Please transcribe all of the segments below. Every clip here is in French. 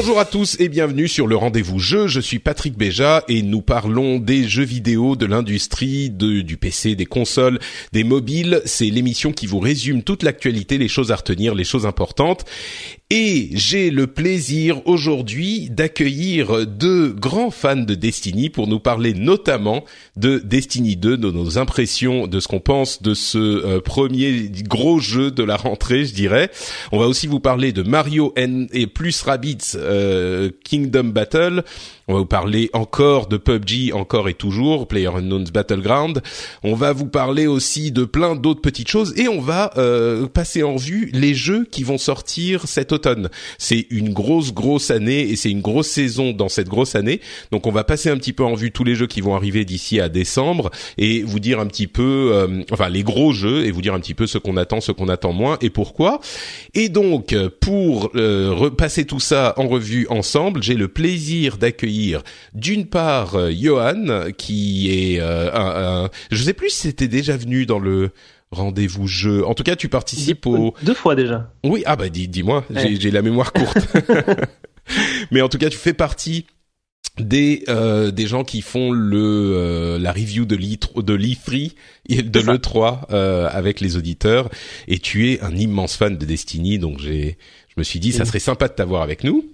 Bonjour à tous et bienvenue sur le rendez-vous jeu. Je suis Patrick Béja et nous parlons des jeux vidéo, de l'industrie, du PC, des consoles, des mobiles. C'est l'émission qui vous résume toute l'actualité, les choses à retenir, les choses importantes. Et j'ai le plaisir aujourd'hui d'accueillir deux grands fans de Destiny pour nous parler notamment de Destiny 2, de nos impressions, de ce qu'on pense de ce euh, premier gros jeu de la rentrée, je dirais. On va aussi vous parler de Mario N et plus Rabbids euh, Kingdom Battle. On va vous parler encore de PUBG, encore et toujours, PlayerUnknown's Battleground. On va vous parler aussi de plein d'autres petites choses et on va euh, passer en vue les jeux qui vont sortir cet automne. C'est une grosse grosse année et c'est une grosse saison dans cette grosse année. Donc on va passer un petit peu en vue tous les jeux qui vont arriver d'ici à décembre et vous dire un petit peu, euh, enfin les gros jeux et vous dire un petit peu ce qu'on attend, ce qu'on attend moins et pourquoi. Et donc pour euh, repasser tout ça en revue ensemble, j'ai le plaisir d'accueillir d'une part euh, Johan qui est euh, un, un, je sais plus si c'était déjà venu dans le rendez-vous jeu. En tout cas, tu participes au deux fois déjà. Oui, ah bah dis dis-moi, j'ai la mémoire courte. Mais en tout cas, tu fais partie des euh, des gens qui font le euh, la review de l'E3 de l'E3 de l'E3 euh, avec les auditeurs et tu es un immense fan de Destiny donc j'ai je me suis dit ça serait sympa de t'avoir avec nous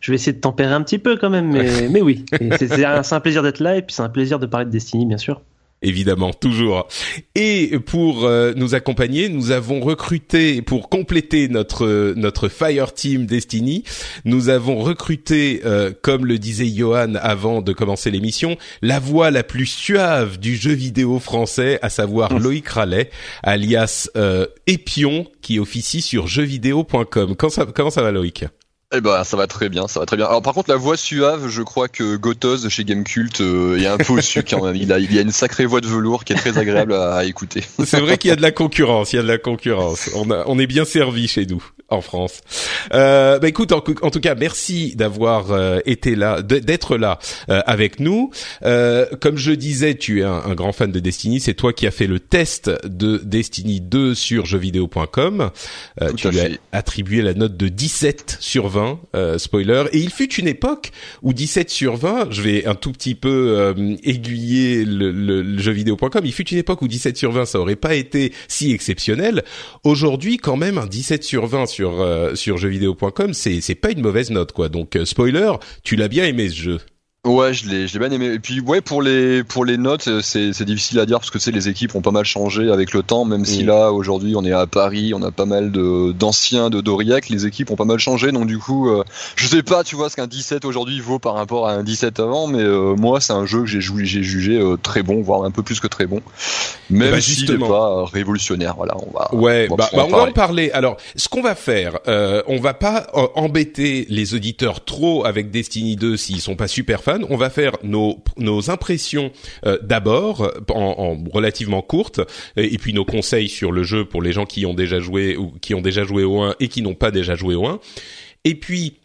je vais essayer de tempérer un petit peu quand même, mais, mais oui. C'est un, un, plaisir d'être là et puis c'est un plaisir de parler de Destiny, bien sûr. Évidemment, toujours. Et pour euh, nous accompagner, nous avons recruté pour compléter notre notre Fire Team Destiny, nous avons recruté, euh, comme le disait Johan avant de commencer l'émission, la voix la plus suave du jeu vidéo français, à savoir Loïc Rallet, alias euh, Épion, qui officie sur jeuxvideo.com. Comment ça, comment ça va, Loïc? Eh ben, ça va très bien, ça va très bien. Alors, par contre, la voix suave, je crois que Gotos chez Gamecult euh, est un peu au sucre même. Il a, il a une sacrée voix de velours qui est très agréable à, à écouter. C'est vrai qu'il y a de la concurrence, il y a de la concurrence. On, a, on est bien servi chez nous en France. Euh, bah écoute, en, en, tout cas, merci d'avoir euh, été là, d'être là euh, avec nous. Euh, comme je disais, tu es un, un grand fan de Destiny. C'est toi qui as fait le test de Destiny 2 sur jeuxvideo.com. Tu lui as attribué la note de 17 sur 20 euh, spoiler. Et il fut une époque où 17 sur 20, je vais un tout petit peu euh, aiguiller le, le, le jeuxvideo.com, il fut une époque où 17 sur 20, ça aurait pas été si exceptionnel. Aujourd'hui, quand même, un 17 sur 20 sur euh, sur jeuxvideo.com, c'est c'est pas une mauvaise note quoi. Donc euh, spoiler, tu l'as bien aimé ce jeu. Ouais, je l'ai, je l'ai bien aimé. Et puis ouais, pour les pour les notes, c'est c'est difficile à dire parce que tu sais les équipes ont pas mal changé avec le temps. Même si là aujourd'hui on est à Paris, on a pas mal de d'anciens de d'Aurillac, les équipes ont pas mal changé. Donc du coup, euh, je sais pas, tu vois, ce qu'un 17 aujourd'hui vaut par rapport à un 17 avant. Mais euh, moi, c'est un jeu que j'ai joué, j'ai jugé euh, très bon, voire un peu plus que très bon. Même bah, s'il n'est pas révolutionnaire. Voilà, on va. Ouais, on va, bah, bah, on va en parler. Alors, ce qu'on va faire, euh, on va pas embêter les auditeurs trop avec Destiny 2 s'ils sont pas super fans. On va faire nos, impressions euh, d'abord en, en, relativement courtes et, puis nos conseils sur le jeu pour les gens qui ont déjà joué ou qui ont déjà joué au 1 et qui n'ont pas déjà joué au 1. Et puis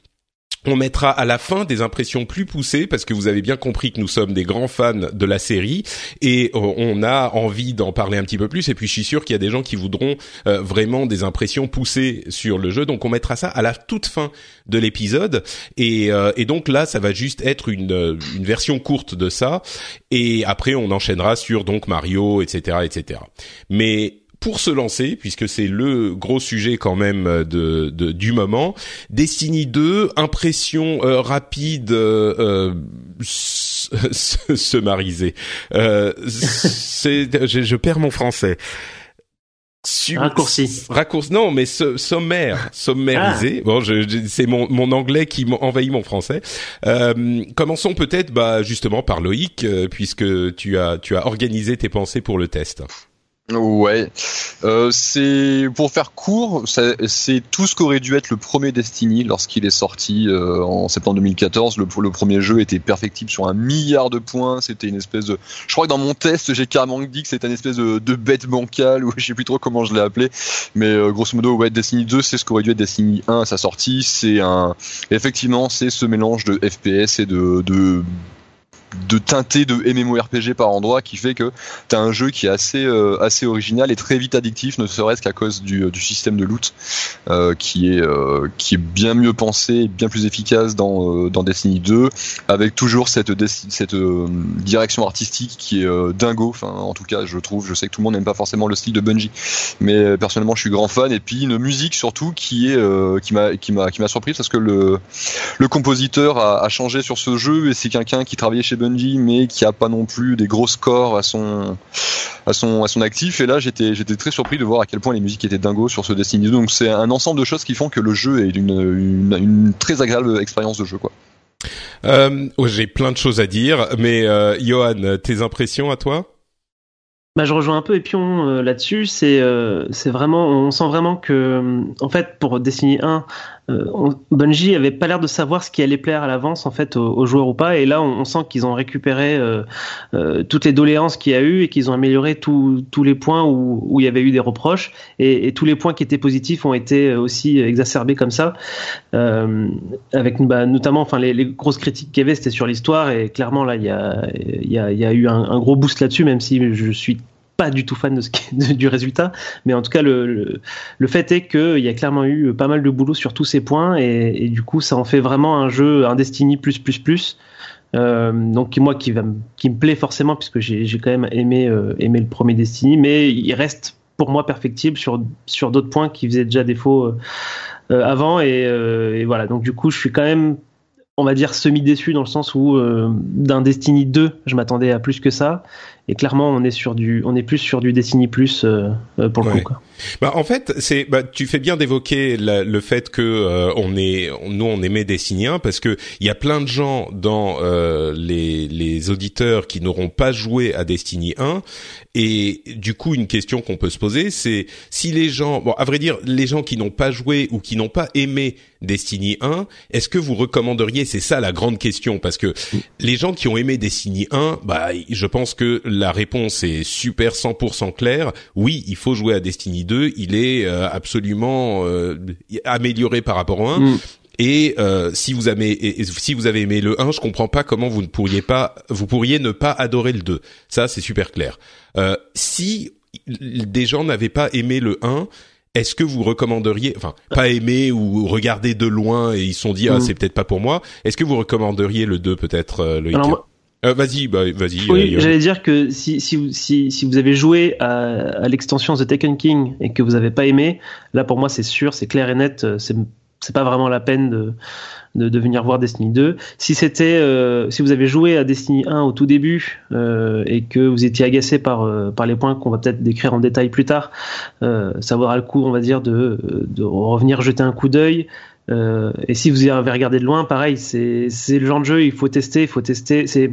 on mettra à la fin des impressions plus poussées parce que vous avez bien compris que nous sommes des grands fans de la série et euh, on a envie d'en parler un petit peu plus. Et puis je suis sûr qu'il y a des gens qui voudront euh, vraiment des impressions poussées sur le jeu. Donc on mettra ça à la toute fin de l'épisode. Et, euh, donc là, ça va juste être une, une version courte de ça. Et après, on enchaînera sur donc Mario, etc., etc. Mais pour se lancer, puisque c'est le gros sujet quand même de, de du moment. Destiny 2, impression euh, rapide, euh, se mariser. Euh, c'est, je, je, perds mon français. Raccourci. Raccourci. Non, mais sommaire, sommarisé. Ah. Bon, je, c'est mon, mon anglais qui envahit mon français. Euh, commençons peut-être, bah, justement par Loïc, euh, puisque tu as tu as organisé tes pensées pour le test. Ouais, euh, c'est pour faire court, c'est tout ce qu'aurait dû être le premier Destiny lorsqu'il est sorti euh, en septembre 2014. Le, le premier jeu était perfectible sur un milliard de points. C'était une espèce de, je crois que dans mon test j'ai carrément dit que c'était une espèce de, de bête bancale ou je sais plus trop comment je l'ai appelé, mais euh, grosso modo ouais Destiny 2 c'est ce qu'aurait dû être Destiny 1 à sa sortie. C'est un, effectivement c'est ce mélange de FPS et de, de de teinté de MMORPG par endroit qui fait que tu as un jeu qui est assez euh, assez original et très vite addictif ne serait-ce qu'à cause du, du, système de loot euh, qui est euh, qui est bien mieux pensé bien plus efficace dans dans Destiny 2 avec toujours cette cette direction artistique qui est dingo. Enfin en tout cas je trouve je sais que tout le monde n'aime pas forcément le style de Bungie. Mais personnellement je suis grand fan. Et puis une musique surtout qui est qui m'a qui m'a qui m'a surpris parce que le le compositeur a, a changé sur ce jeu et c'est quelqu'un qui travaillait chez Bungie mais qui a pas non plus des gros scores à son à son à son actif. Et là, j'étais j'étais très surpris de voir à quel point les musiques étaient dingo sur ce Destiny 2. Donc c'est un ensemble de choses qui font que le jeu est une, une, très agréable expérience de jeu, quoi. Euh, J'ai plein de choses à dire, mais euh, Johan, tes impressions à toi? Bah, je rejoins un peu Epion euh, là-dessus. C'est euh, c'est vraiment, on sent vraiment que, en fait, pour Destiny 1, euh, Bungie avait pas l'air de savoir ce qui allait plaire à l'avance en fait aux, joueurs ou pas. Et là, on, sent qu'ils ont récupéré euh, toutes les doléances qu'il y a eu et qu'ils ont amélioré tous les points où, il y avait eu des reproches et, tous les points qui étaient positifs ont été aussi exacerbés comme ça. avec bah, notamment, enfin, les, grosses critiques qu'il y avait, c'était sur l'histoire et clairement là, il y a, y a, y a eu un, un gros boost là-dessus, même si je suis pas du tout fan du résultat, mais en tout cas le, le, fait est qu'il y a clairement eu pas mal de boulot sur tous ces points et, du coup ça en fait vraiment un jeu un Destiny plus plus plus. Euh, donc moi qui va qui me plaît forcément puisque j'ai quand même aimé euh, aimé le premier Destiny, mais il reste pour moi perfectible sur sur d'autres points qui faisaient déjà défaut euh, avant et, et, voilà donc du coup je suis quand même on va dire semi déçu dans le sens où d'un Destiny 2 je m'attendais à plus que ça et clairement on est sur du on est plus sur du Destiny plus euh, euh, pour le coup quoi. Bah en fait c'est bah tu fais bien d'évoquer le fait que euh, on est nous on aimait Destiny 1 parce que il y a plein de gens dans les les auditeurs qui n'auront pas joué à Destiny 1 et du coup, une question qu'on peut se poser, c'est si les gens, bon, à vrai dire, les gens qui n'ont pas joué ou qui n'ont pas aimé Destiny 1, est-ce que vous recommanderiez C'est ça la grande question, parce que les gens qui ont aimé Destiny 1, bah, je pense que la réponse est super 100% claire. Oui, il faut jouer à Destiny 2. Il est euh, absolument euh, amélioré par rapport au 1. Mm. Et euh, si vous avez si vous avez aimé le 1, je comprends pas comment vous ne pourriez pas vous pourriez ne pas adorer le 2. Ça c'est super clair. Euh, si des gens n'avaient pas aimé le 1, est-ce que vous recommanderiez, enfin, pas aimé ou regarder de loin et ils se sont dit ah mm. c'est peut-être pas pour moi. Est-ce que vous recommanderiez le 2 peut-être euh, le euh, vas-y, bah, vas-y. Oui, j'allais dire que si, si, si, si vous avez joué à, à l'extension The Taken King et que vous n'avez pas aimé, là pour moi c'est sûr, c'est clair et net, c'est c'est pas vraiment la peine de, de, de, venir voir Destiny 2. Si c'était, euh, si vous avez joué à Destiny 1 au tout début euh, et que vous étiez agacé par euh, par les points qu'on va peut-être décrire en détail plus tard, euh, ça vaudra le coup, on va dire, de, de revenir jeter un coup d'œil. Euh, et si vous avez regardé de loin, pareil, c'est le genre de jeu, il faut tester, il faut tester. C'est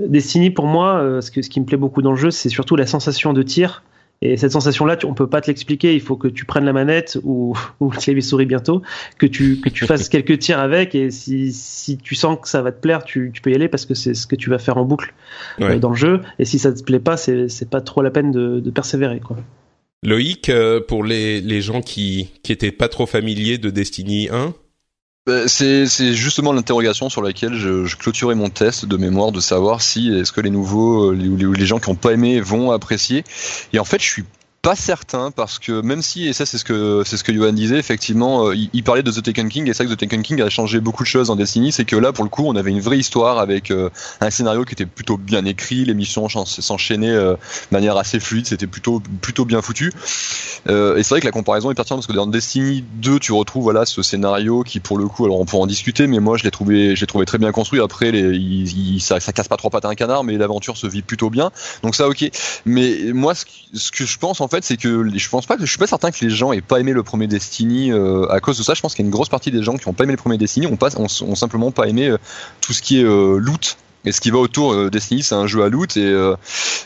Destiny pour moi, ce, que, ce qui me plaît beaucoup dans le jeu, c'est surtout la sensation de tir. Et cette sensation-là, on peut pas te l'expliquer. Il faut que tu prennes la manette ou, ou le clavier souris bientôt, que tu que tu fasses quelques tirs avec. Et si, si tu sens que ça va te plaire, tu, tu peux y aller parce que c'est ce que tu vas faire en boucle euh, dans le jeu. Et si ça te plaît pas, c'est c'est pas trop la peine de, de persévérer, quoi. Loïc, euh, pour les les gens qui qui étaient pas trop familiers de Destiny 1. bah, c'est justement l'interrogation sur laquelle je, clôturais mon test de mémoire de savoir si est-ce que les nouveaux les, les gens qui n'ont pas aimé vont apprécier. Et en fait, je suis pas certain parce que même si et ça c'est ce que c'est ce que Johan disait effectivement euh, il, parlait de The Taken King et ça que The Taken King a changé beaucoup de choses en Destiny c'est que là pour le coup on avait une vraie histoire avec euh, un scénario qui était plutôt bien écrit les missions s'enchaînaient euh, de manière assez fluide c'était plutôt plutôt bien foutu. Et c'est vrai que la comparaison est pertinente parce que dans Destiny 2 tu retrouves voilà ce scénario qui pour le coup alors on pourra en discuter mais moi je l'ai trouvé j'ai trouvé très bien construit. Après il, ça, ça casse pas trois pattes à un canard mais l'aventure se vit plutôt bien. Donc ça ok. Mais moi ce, ce que je pense en fait, c'est que je pense pas que je suis pas certain que les gens aient pas aimé le premier Destiny euh, à cause de ça. Je pense qu'il y a une grosse partie des gens qui ont pas aimé le premier Destiny, ont pas, simplement pas aimé euh, tout ce qui est euh, loot et ce qui va autour euh, Destiny, c'est un jeu à loot et euh,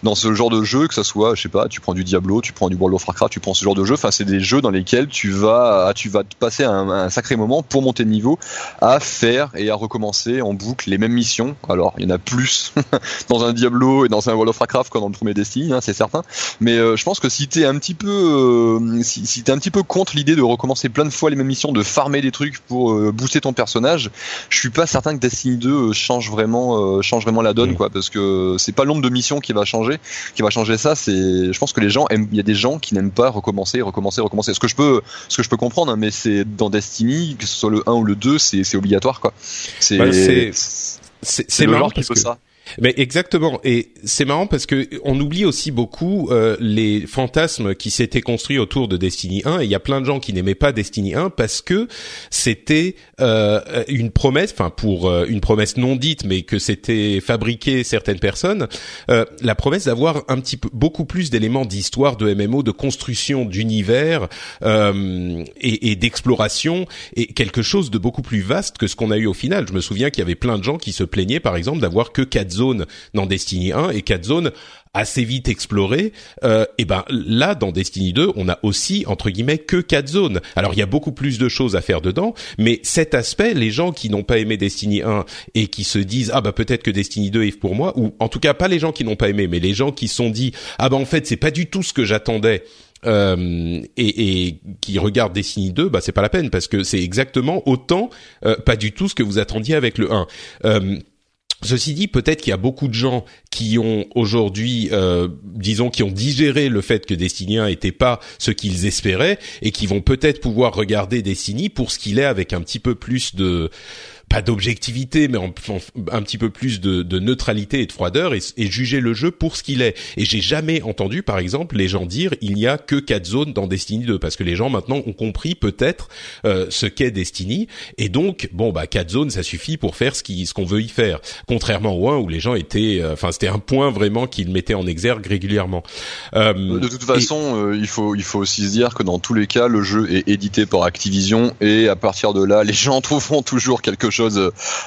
dans ce genre de jeu, que ça soit, je sais pas, tu prends du Diablo, tu prends du World of Warcraft, tu prends ce genre de jeu. Enfin, c'est des jeux dans lesquels tu vas, tu vas te passer un, sacré moment pour monter de niveau, à faire et à recommencer en boucle les mêmes missions. Alors, il y en a plus dans un Diablo et dans un World of Warcraft que dans le premier Destiny, hein, c'est certain. Mais euh, je pense que si t'es un petit peu, si, si t'es un petit peu contre l'idée de recommencer plein de fois les mêmes missions, de farmer des trucs pour booster ton personnage, je suis pas certain que Destiny 2 change vraiment change vraiment la donne, mm. quoi, parce que c'est pas le nombre de missions qui va changer, qui va changer ça. C'est, je pense que les gens aiment, il y a des gens qui n'aiment pas recommencer, recommencer, recommencer. Ce que je peux, ce que je peux comprendre, hein, mais c'est dans Destiny, que ce soit le 1 ou le 2, c'est obligatoire, quoi. C'est, bah, c'est, le genre qui veut ça. Mais exactement, et c'est marrant parce que on oublie aussi beaucoup euh, les fantasmes qui s'étaient construits autour de Destiny 1. Et il y a plein de gens qui n'aimaient pas Destiny 1 parce que c'était euh, une promesse, enfin pour euh, une promesse non dite, mais que c'était fabriqué certaines personnes, euh, la promesse d'avoir un petit peu beaucoup plus d'éléments d'histoire de MMO, de construction d'univers euh, et, et d'exploration, et quelque chose de beaucoup plus vaste que ce qu'on a eu au final. Je me souviens qu'il y avait plein de gens qui se plaignaient, par exemple, d'avoir que quatre zones dans Destiny 1 et quatre zones assez vite explorées. Euh, et ben là, dans Destiny 2, on a aussi entre guillemets que quatre zones. Alors il y a beaucoup plus de choses à faire dedans, mais cet aspect, les gens qui n'ont pas aimé Destiny 1 et qui se disent ah bah peut-être que Destiny 2 est pour moi, ou en tout cas pas les gens qui n'ont pas aimé, mais les gens qui sont dit ah bah en fait c'est pas du tout ce que j'attendais. Euh, et, et, qui regardent Destiny 2, bah c'est pas la peine parce que c'est exactement autant euh, pas du tout ce que vous attendiez avec le 1. Euh, Ceci dit, peut-être qu'il y a beaucoup de gens qui ont aujourd'hui, euh, disons, qui ont digéré le fait que Destiny 1 n'était pas ce qu'ils espéraient et qui vont peut-être pouvoir regarder Destiny pour ce qu'il est avec un petit peu plus de pas d'objectivité, mais un petit peu plus de, de neutralité et de froideur et, et, juger le jeu pour ce qu'il est. Et j'ai jamais entendu, par exemple, les gens dire il n'y a que quatre zones dans Destiny 2 parce que les gens maintenant ont compris peut-être euh, ce qu'est Destiny et donc bon bah quatre zones ça suffit pour faire ce qui ce qu'on veut y faire. Contrairement au 1 où les gens étaient, euh, enfin c'était un point vraiment qu'ils mettaient en exergue régulièrement. Euh, de toute façon, euh, il faut il faut aussi se dire que dans tous les cas le jeu est édité par Activision et à partir de là les gens trouveront toujours quelque chose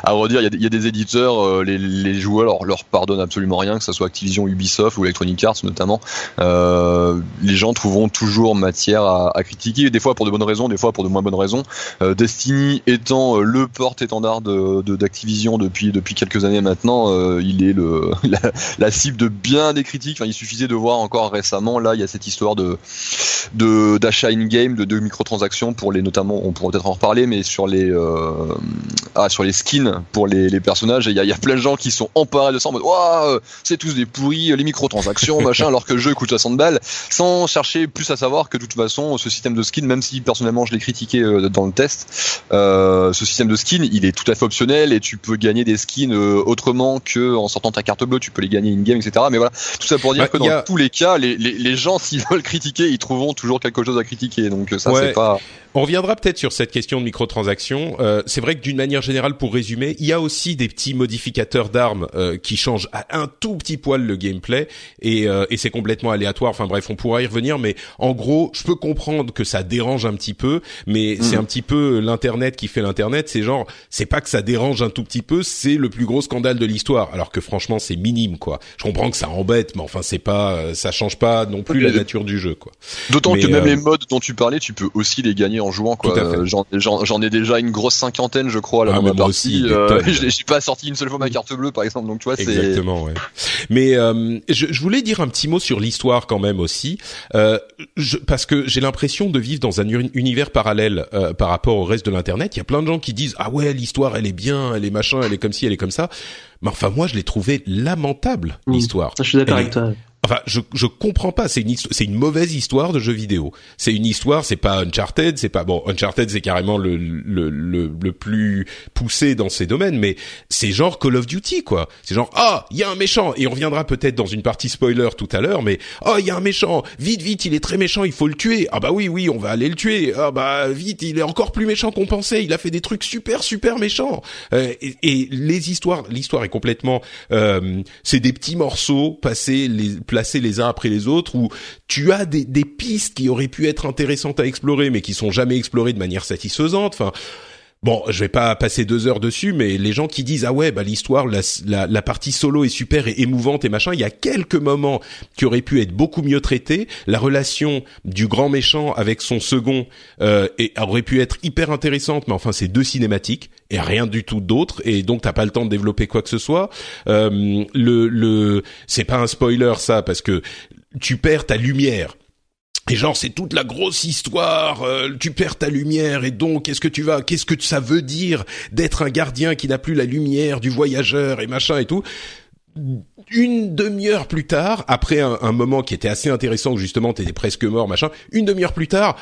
à redire. Il y a, des éditeurs, euh, les, joueurs leur, pardonnent absolument rien, que ce soit Activision, Ubisoft ou Electronic Arts notamment. Euh, les gens trouveront toujours matière à, critiquer, des fois pour de bonnes raisons, des fois pour de moins bonnes raisons. Euh, Destiny étant le porte-étendard d'Activision depuis depuis quelques années maintenant, il est la, cible de bien des critiques. il suffisait de voir encore récemment, là, il y a cette histoire d'achat in-game, de, de microtransactions pour les notamment, on pourra peut-être en reparler, mais sur les sur les skins pour les, les personnages. Et il y a, y a, plein de gens qui sont emparés de ça en mode Waouh, c'est tous des pourris, les microtransactions, machin, alors que le jeu coûte 60 balles, sans chercher plus à savoir que de toute façon, ce système de skin, même si personnellement je l'ai critiqué euh, dans le test, euh, ce système de skin, il est tout à fait optionnel et tu peux gagner des skins euh, autrement que en sortant ta carte bleue, tu peux les gagner in-game, etc. Mais voilà, tout ça pour dire que dans tous les cas, les, les, les gens, s'ils veulent critiquer, ils trouveront toujours quelque chose à critiquer. Donc ça, c'est pas. On reviendra peut-être sur cette question de microtransactions. Euh, c'est vrai que d'une manière générale, pour résumer, il y a aussi des petits modificateurs d'armes euh, qui changent à un tout petit poil le gameplay et, euh, et c'est complètement aléatoire. Enfin bref, on pourra y revenir, mais en gros, je peux comprendre que ça dérange un petit peu, mais mm. c'est un petit peu l'internet qui fait l'internet. C'est genre, c'est pas que ça dérange un tout petit peu, c'est le plus gros scandale de l'histoire. Alors que franchement, c'est minime quoi. Je comprends que ça embête, mais enfin c'est pas, euh, ça change pas non plus la nature du jeu quoi. D'autant que même les modes dont tu parlais, tu peux aussi les gagner en jouant quoi. J'en ai déjà une grosse cinquantaine, je crois, là mais ma moi partie. euh, j'ai pas sorti une seule fois ma carte bleue, par exemple. Donc tu vois, c'est Exactement, ouais. Mais euh, je, je voulais dire un petit mot sur l'histoire quand même aussi, euh, je, parce que j'ai l'impression de vivre dans un uni- univers parallèle euh, par rapport au reste de l'internet. Il y a plein de gens qui disent ah ouais l'histoire elle est bien, elle est machin, elle est comme ci, elle est comme ça. Mais enfin moi je l'ai trouvé lamentable Mm. l'histoire. Je suis d'accord avec toi. Enfin, je je comprends pas. C'est une c'est une mauvaise histoire de jeu vidéo. C'est une histoire. C'est pas Uncharted. C'est pas bon. Uncharted c'est carrément le le le plus poussé dans ces domaines. Mais c'est genre Call of Duty quoi. C'est genre ah il y a un méchant et on reviendra peut-être dans une partie spoiler tout à l'heure. Mais oh il y a un méchant. Vite vite il est très méchant. Il faut le tuer. Ah bah oui oui on va aller le tuer. Ah bah vite il est encore plus méchant qu'on pensait. Il a fait des trucs super super méchants. Euh, et, et les histoires l'histoire est complètement euh, c'est des petits morceaux passés les placés les uns après les autres où tu as des, pistes qui auraient pu être intéressantes à explorer mais qui sont jamais explorées de manière satisfaisante Bon, je vais pas passer deux heures dessus, mais les gens qui disent ah ouais bah l'histoire, la, la, la partie solo est super et émouvante et machin, il y a quelques moments qui auraient pu être beaucoup mieux traités. La relation du grand méchant avec son second euh, et, aurait pu être hyper intéressante, mais enfin c'est deux cinématiques et rien du tout d'autre, et donc t'as pas le temps de développer quoi que ce soit. Euh, le le c'est pas un spoiler ça parce que tu perds ta lumière. Et genre c'est toute la grosse histoire, euh, tu perds ta lumière et donc qu'est-ce que tu vas, qu'est-ce que ça veut dire d'être un gardien qui n'a plus la lumière du voyageur et machin et tout. Une demi-heure plus tard, après un, un moment qui était assez intéressant où justement t'étais presque mort machin, une demi-heure plus tard,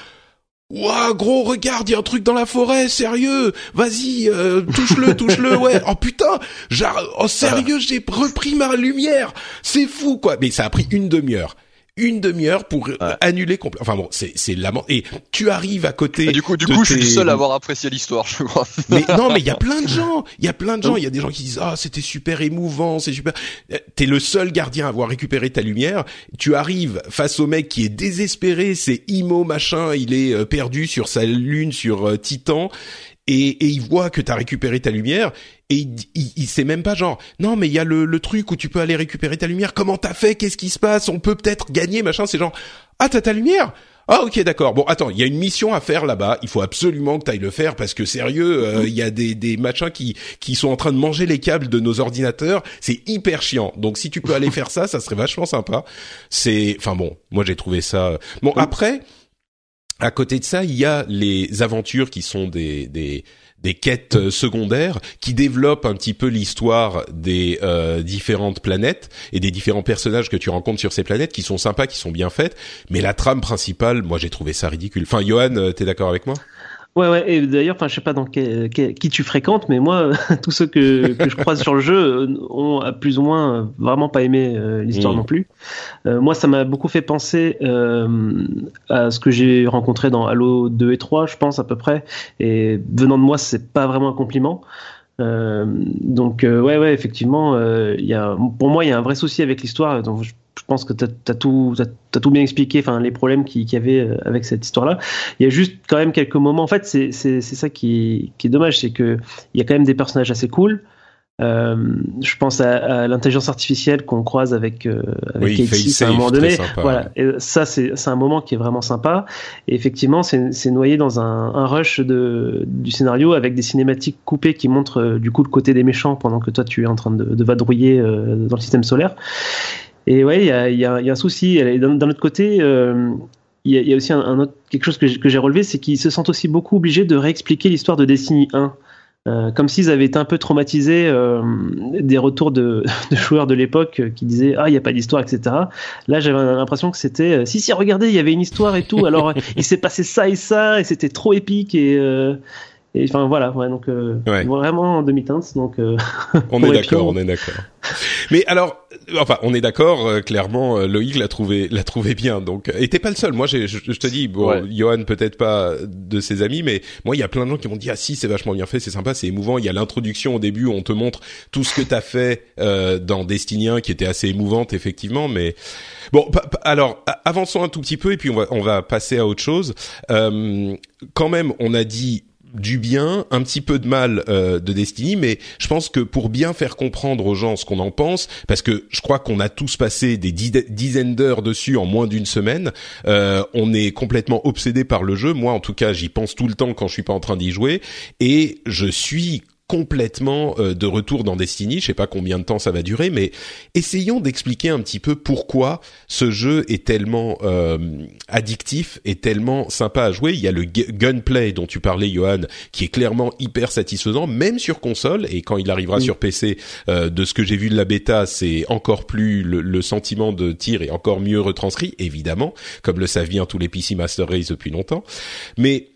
Ouah, gros, regarde, il y a un truc dans la forêt, sérieux. Vas-y, euh, touche-le, touche-le, ouais. Oh putain, genre, oh sérieux, j'ai repris ma lumière. C'est fou, quoi. Mais ça a pris une demi-heure. Une demi-heure pour euh, annuler complètement. Enfin bon, c'est c'est lament. Et tu arrives à côté. Et du coup, du coup, je suis le seul à avoir apprécié l'histoire, je crois. mais non, mais il y a plein de gens. Il y a plein de gens. Il y a des gens qui disent ah c'était super émouvant, c'est super. Euh, T'es le seul gardien à avoir récupéré ta lumière. Tu arrives face au mec qui est désespéré, c'est Imo machin, il est euh, perdu sur sa lune sur Titan. Et, et il voit que t'as récupéré ta lumière et il, il, il sait même pas genre non mais il y a le, le truc où tu peux aller récupérer ta lumière. Comment t'as fait? Qu'est-ce qui se passe? On peut peut-être gagner machin. C'est genre ah t'as ta lumière? Ah ok d'accord. Bon attends il y a une mission à faire là-bas. Il faut absolument que t'ailles le faire parce que sérieux euh, il y a des des machins qui qui sont en train de manger les câbles de nos ordinateurs. C'est hyper chiant. Donc si tu peux aller faire ça ça serait vachement sympa. C'est enfin bon moi j'ai trouvé ça bon après à côté de ça, il y a les aventures qui sont des des des quêtes euh, secondaires qui développent un petit peu l'histoire des euh, différentes planètes et des différents personnages que tu rencontres sur ces planètes qui sont sympas, qui sont bien faites. Mais la trame principale, moi j'ai trouvé ça ridicule. Enfin, Johan, euh, t'es d'accord avec moi? Ouais, ouais, et d'ailleurs, enfin, je sais pas dans qui tu fréquentes, mais moi, tous ceux que, que je croise sur le jeu euh, ont à plus ou moins euh, vraiment pas aimé euh, l'histoire Mm. non plus. Euh, moi, ça m'a beaucoup fait penser euh, à ce que j'ai rencontré dans Halo 2 et 3, je pense à peu près. Et venant de moi, c'est pas vraiment un compliment. Euh, donc euh, ouais ouais effectivement euh, y a pour moi il y a un vrai souci avec l'histoire donc je, pense que tu as, t'as tout bien expliqué enfin les problèmes qu'il qu'il y avait euh, avec cette histoire là il y a juste quand même quelques moments. En fait c'est ça qui qui est dommage c'est que il y a quand même des personnages assez cool je pense à, à l'intelligence artificielle qu'on croise avec, euh, avec Oui, Casey à un moment donné. voilà, et ça c'est un moment qui est vraiment sympa. Et effectivement, c'est noyé dans un, un rush de, du scénario avec des cinématiques coupées qui montrent euh, du coup le côté des méchants pendant que toi tu es en train de, de vadrouiller euh, dans le système solaire. Et ouais, il y a, il y, a, il y a un souci. D'un autre côté, euh, il y, a, il y a aussi un, un autre quelque chose que j'ai que j'ai relevé, c'est qu'ils se sentent aussi beaucoup obligés de réexpliquer l'histoire de Destiny 1. Euh, comme s'ils avaient été un peu traumatisés euh, des retours de, de joueurs de l'époque euh, qui disaient ah il y a pas d'histoire etc. Là j'avais l'impression que c'était euh, si si regardez il y avait une histoire et tout alors il s'est passé ça et ça et c'était trop épique et euh, et enfin voilà ouais donc euh, Ouais. vraiment en demi-teinte donc euh, On est d'accord, on- est d'accord. Mais alors, euh, enfin, on est d'accord. euh, clairement, euh, Loïc l'a trouvé, l'a trouvé bien. Donc, et t'es pas le seul. Moi, je, je te dis, bon, Ouais. Johan peut-être pas de ses amis, mais moi, il y a plein de gens qui m'ont dit ah si, c'est vachement bien fait, c'est sympa, c'est émouvant. Il y a l'introduction au début où on te montre tout ce que t'as fait euh, dans Destiny 1, qui était assez émouvante effectivement. Mais bon, alors avançons un tout petit peu et puis on va on va passer à autre chose. Euh, quand même, on a dit du bien, un petit peu de mal euh, de Destiny, mais je pense que pour bien faire comprendre aux gens ce qu'on en pense, parce que je crois qu'on a tous passé des dizaines d'heures dessus en moins d'une semaine, euh, on est complètement obsédé par le jeu. Moi, en tout cas, j'y pense tout le temps quand je suis pas en train d'y jouer, et je suis complètement euh, de retour dans Destiny. Je sais pas combien de temps ça va durer, mais essayons d'expliquer un petit peu pourquoi ce jeu est tellement euh, addictif et tellement sympa à jouer. Il y a le gunplay dont tu parlais, Johan, qui est clairement hyper satisfaisant, même sur console. Et quand il arrivera sur PC, euh, de ce que j'ai vu de la bêta, c'est encore plus le, le, sentiment de tir est encore mieux retranscrit, évidemment, comme le savent bien tous les PC Master Race depuis longtemps. Mais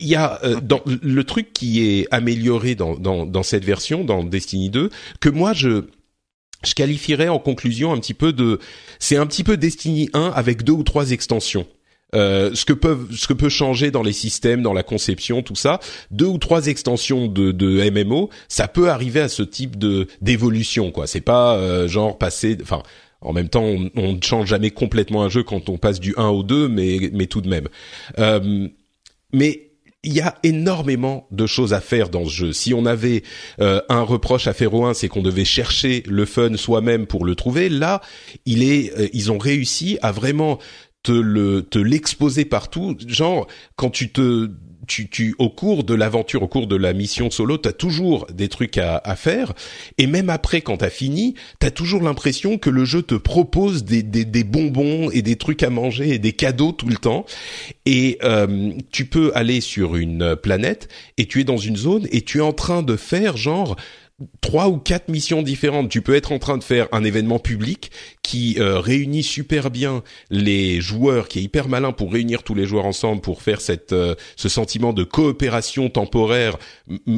il y a euh, dans le truc qui est amélioré dans, dans, dans cette version, dans Destiny 2, que moi je je qualifierais en conclusion un petit peu de, c'est un petit peu Destiny 1 avec deux ou trois extensions. Euh, ce que peuvent, ce que peut changer dans les systèmes, dans la conception, tout ça, deux ou trois extensions de, de MMO, ça peut arriver à ce type de d'évolution, quoi. C'est pas euh, genre passer, enfin, en même temps, on, ne change jamais complètement un jeu quand on passe du 1 au 2, mais mais tout de même. Euh, mais il y a énormément de choses à faire dans ce jeu. Si on avait euh, un reproche à faire au 1, c'est qu'on devait chercher le fun soi-même pour le trouver. Là, il est, euh, ils ont réussi à vraiment te le te l'exposer partout. Genre quand tu te tu, tu, au cours de l'aventure, au cours de la mission solo, t'as toujours des trucs à, à, faire. Et même après, quand t'as fini, t'as toujours l'impression que le jeu te propose des, des, des, bonbons et des trucs à manger et des cadeaux tout le temps. Et euh, tu peux aller sur une planète et tu es dans une zone et tu es en train de faire genre trois ou quatre missions différentes. Tu peux être en train de faire un événement public qui euh, réunit super bien les joueurs, qui est hyper malin pour réunir tous les joueurs ensemble pour faire cette euh, ce sentiment de coopération temporaire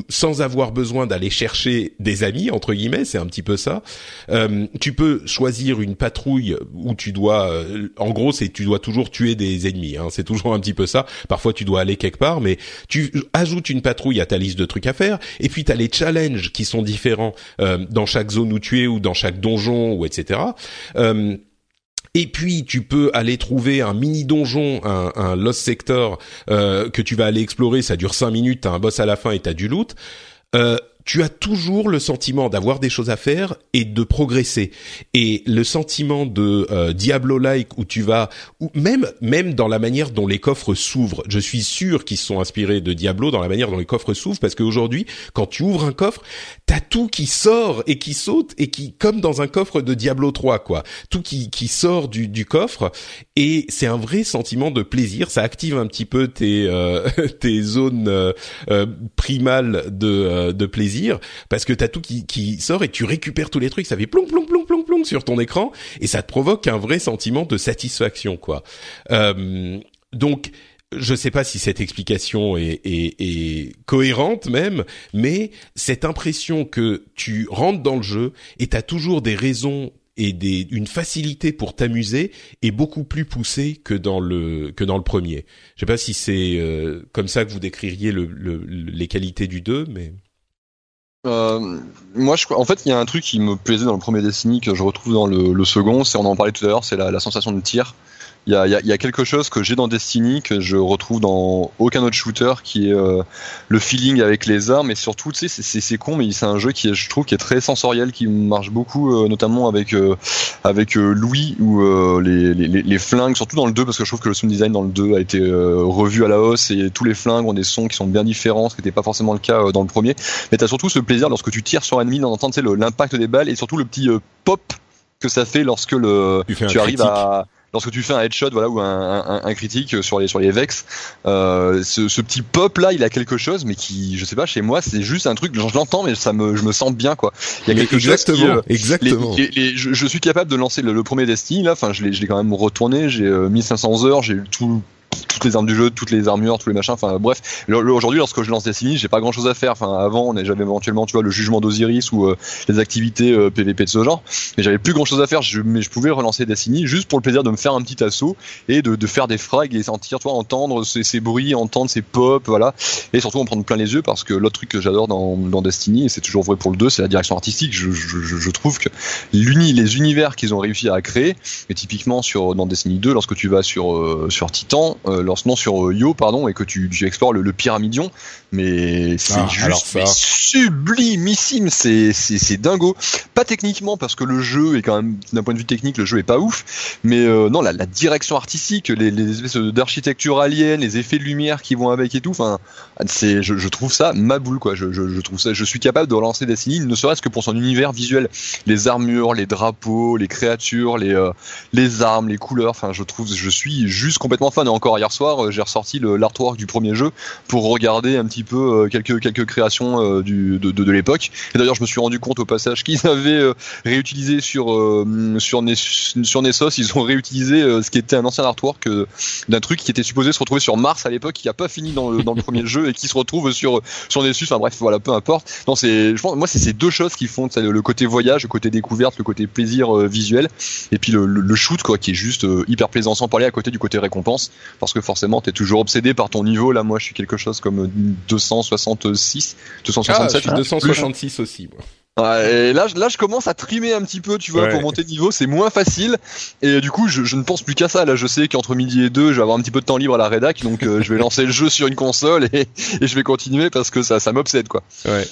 sans avoir besoin d'aller chercher des amis entre guillemets. C'est un petit peu ça. Euh, tu peux choisir une patrouille où tu dois, en gros, c'est tu dois toujours tuer des ennemis. Hein. C'est toujours un petit peu ça. Parfois, tu dois aller quelque part, mais tu ajoutes une patrouille à ta liste de trucs à faire. Et puis, tu as les challenges qui sont différents euh, dans chaque zone où tu es ou dans chaque donjon ou etc. Euh, et puis tu peux aller trouver un mini donjon, un, lost sector euh, que tu vas aller explorer. Ça dure cinq minutes, t'as un boss à la fin et t'as du loot. Tu as toujours le sentiment d'avoir des choses à faire et de progresser. Et le sentiment de euh, Diablo-like où tu vas, ou même même dans la manière dont les coffres s'ouvrent. Je suis sûr qu'ils sont inspirés de Diablo dans la manière dont les coffres s'ouvrent parce qu'aujourd'hui, quand tu ouvres un coffre, t'as tout qui sort et qui saute et qui, comme dans un coffre de Diablo 3, quoi, tout qui qui sort du du coffre et c'est un vrai sentiment de plaisir. Ça active un petit peu tes euh, tes zones euh, primales de de plaisir parce que t'as tout qui, sort et tu récupères tous les trucs, ça fait plong plong plong plong plong sur ton écran et ça te provoque un vrai sentiment de satisfaction quoi. Euh, donc je sais pas si cette explication est, cohérente même, mais cette impression que tu rentres dans le jeu et t'as toujours des raisons et des, une facilité pour t'amuser est beaucoup plus poussée que dans le que dans le premier. Je sais pas si c'est euh, comme ça que vous décririez le, le, les qualités du 2, mais euh, moi, en fait, il y a un truc qui me plaisait dans le premier Destiny que je retrouve dans le, second, c'est on en parlait tout à l'heure, c'est la, sensation de tir. Il y a, y a, quelque chose que j'ai dans Destiny que je retrouve dans aucun autre shooter, qui est euh, le feeling avec les armes et surtout, tu sais, c'est con, mais c'est un jeu qui est, je trouve, qui est très sensoriel, qui marche beaucoup, euh, notamment avec avec Louis ou les, les, les, flingues, surtout dans le 2 parce que je trouve que le sound design dans le 2 a été revu à la hausse et tous les flingues ont des sons qui sont bien différents, ce qui n'était pas forcément le cas dans le premier. Mais t'as surtout ce plaisir lorsque tu tires sur un ennemi d'entendre l'impact des balles et surtout le petit pop que ça fait lorsque le tu, arrives à lorsque tu fais un headshot voilà ou un, un, un critique sur les sur les vex euh, ce, ce, petit pop là il a quelque chose mais qui je sais pas chez moi c'est juste un truc je l'entends mais ça me je me sens bien quoi. Il y a quelque exactement, chose qui, euh, exactement. les, je, je, suis capable de lancer le, le premier Destiny là enfin je l'ai je l'ai quand même retourné j'ai 1500 euh, heures j'ai eu tout toutes les armes du jeu, toutes les armures, tous les machins. Enfin bref, aujourd'hui lorsque je lance Destiny, j'ai pas grand chose à faire. Enfin avant, j'avais éventuellement tu vois le jugement d'Osiris ou euh, les activités PVP euh, de ce genre, mais j'avais plus grand chose à faire. Mais je pouvais relancer Destiny juste pour le plaisir de me faire un petit assaut et de, faire des frags et sentir, toi, entendre ces, bruits, entendre ces pop, voilà, et surtout en prendre plein les yeux parce que l'autre truc que j'adore dans, dans Destiny et c'est toujours vrai pour le 2, c'est la direction artistique. Je, je, je trouve que l'uni, les univers qu'ils ont réussi à créer, et typiquement sur dans Destiny 2, lorsque tu vas sur euh, sur Titan, lorsque non sur Yo, pardon, et que tu, tu explores le pyramidion, mais c'est ah, juste sublimissime, c'est c'est dingo. Pas techniquement parce que le jeu est quand même d'un point de vue technique, le jeu est pas ouf, mais euh, non la, la, direction artistique, les, les espèces d'architecture alien, les effets de lumière qui vont avec et tout, enfin c'est je, je, trouve ça ma boule quoi. Je, je, je, trouve ça, je suis capable de relancer Destiny, ne serait-ce que pour son univers visuel, les armures, les drapeaux, les créatures, les euh, les armes, les couleurs. Enfin je trouve, je suis juste complètement fan. Et encore hier soir, euh, j'ai ressorti l'artwork du premier jeu pour regarder un petit peu euh, quelques quelques créations euh, de, de, l'époque. Et d'ailleurs, je me suis rendu compte au passage qu'ils avaient euh, réutilisé sur sur, sur Nessos, ils ont réutilisé ce qui était un ancien artwork d'un truc qui était supposé se retrouver sur Mars à l'époque, qui a pas fini dans le, le premier jeu et qui se retrouve sur sur Nessus. Enfin bref, voilà, peu importe. Non, c'est je pense moi c'est ces deux choses qui font le côté voyage, le côté découverte, le côté plaisir visuel, et puis le, le, shoot quoi, qui est juste hyper plaisant sans parler à côté du côté récompense, parce que forcément t'es toujours obsédé par ton niveau. Là, moi, je suis quelque chose comme 266, 267. Ah, 266 aussi. Moi. Ouais, et là, là, je commence à trimer un petit peu, tu vois, pour monter de niveau, c'est moins facile. Et du coup, je, je ne pense plus qu'à ça. Là, je sais qu'entre midi et deux, je vais avoir un petit peu de temps libre à la rédac, donc euh, je vais lancer le jeu sur une console et, et je vais continuer parce que ça, ça m'obsède, quoi. Ouais.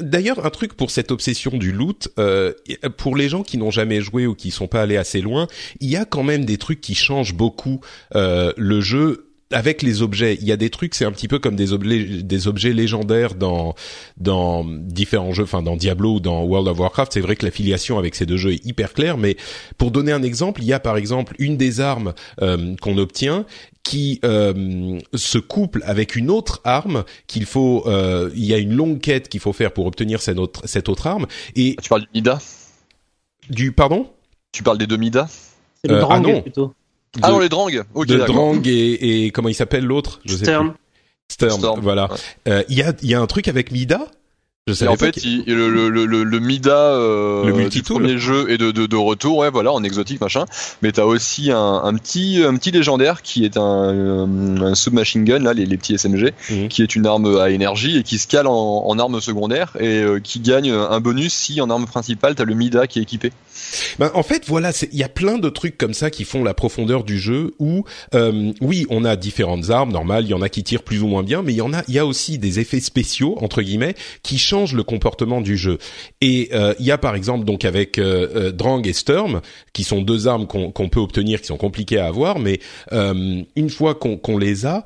D'ailleurs, un truc pour cette obsession du loot, euh, pour les gens qui n'ont jamais joué ou qui sont pas allés assez loin, il y a quand même des trucs qui changent beaucoup euh, le jeu avec les objets, il y a des trucs, c'est un petit peu comme des objets, des objets légendaires dans dans différents jeux, enfin dans Diablo ou dans World of Warcraft. C'est vrai que l'affiliation avec ces deux jeux est hyper claire, mais pour donner un exemple, il y a par exemple une des armes euh, qu'on obtient qui euh, se couple avec une autre arme qu'il faut. Euh, il y a une longue quête qu'il faut faire pour obtenir cette autre cette autre arme. Et tu parles du Mida? Du pardon? Tu parles des deux Mida C'est le euh, ah non. plutôt. Ah non, les Drang. Okay, de Drang et, et comment il s'appelle l'autre Je Stern. Stern. Stern. voilà. Euh, il y a il y a un truc avec Mida je en fait, le, le, le, le, Mida euh, le du premier jeu est de, de, de, retour, ouais, voilà, en exotique machin. Mais t'as aussi un, un, petit, un petit légendaire qui est un, euh, un submachine gun, là, les, les petits SMG, mhm. qui est une arme à énergie et qui se cale en, en arme secondaire et euh, qui gagne un bonus si en arme principale t'as le Mida qui est équipé. Ben, en fait, voilà, il y a plein de trucs comme ça qui font la profondeur du jeu. Où, euh, oui, on a différentes armes, normal, il y en a qui tirent plus ou moins bien, mais il y en a, il y a aussi des effets spéciaux entre guillemets qui changent le comportement du jeu. Et euh, il y a par exemple donc avec euh, euh, Drang et Sturm, qui sont deux armes qu'on peut obtenir, qui sont compliquées à avoir, mais une fois qu'on les a,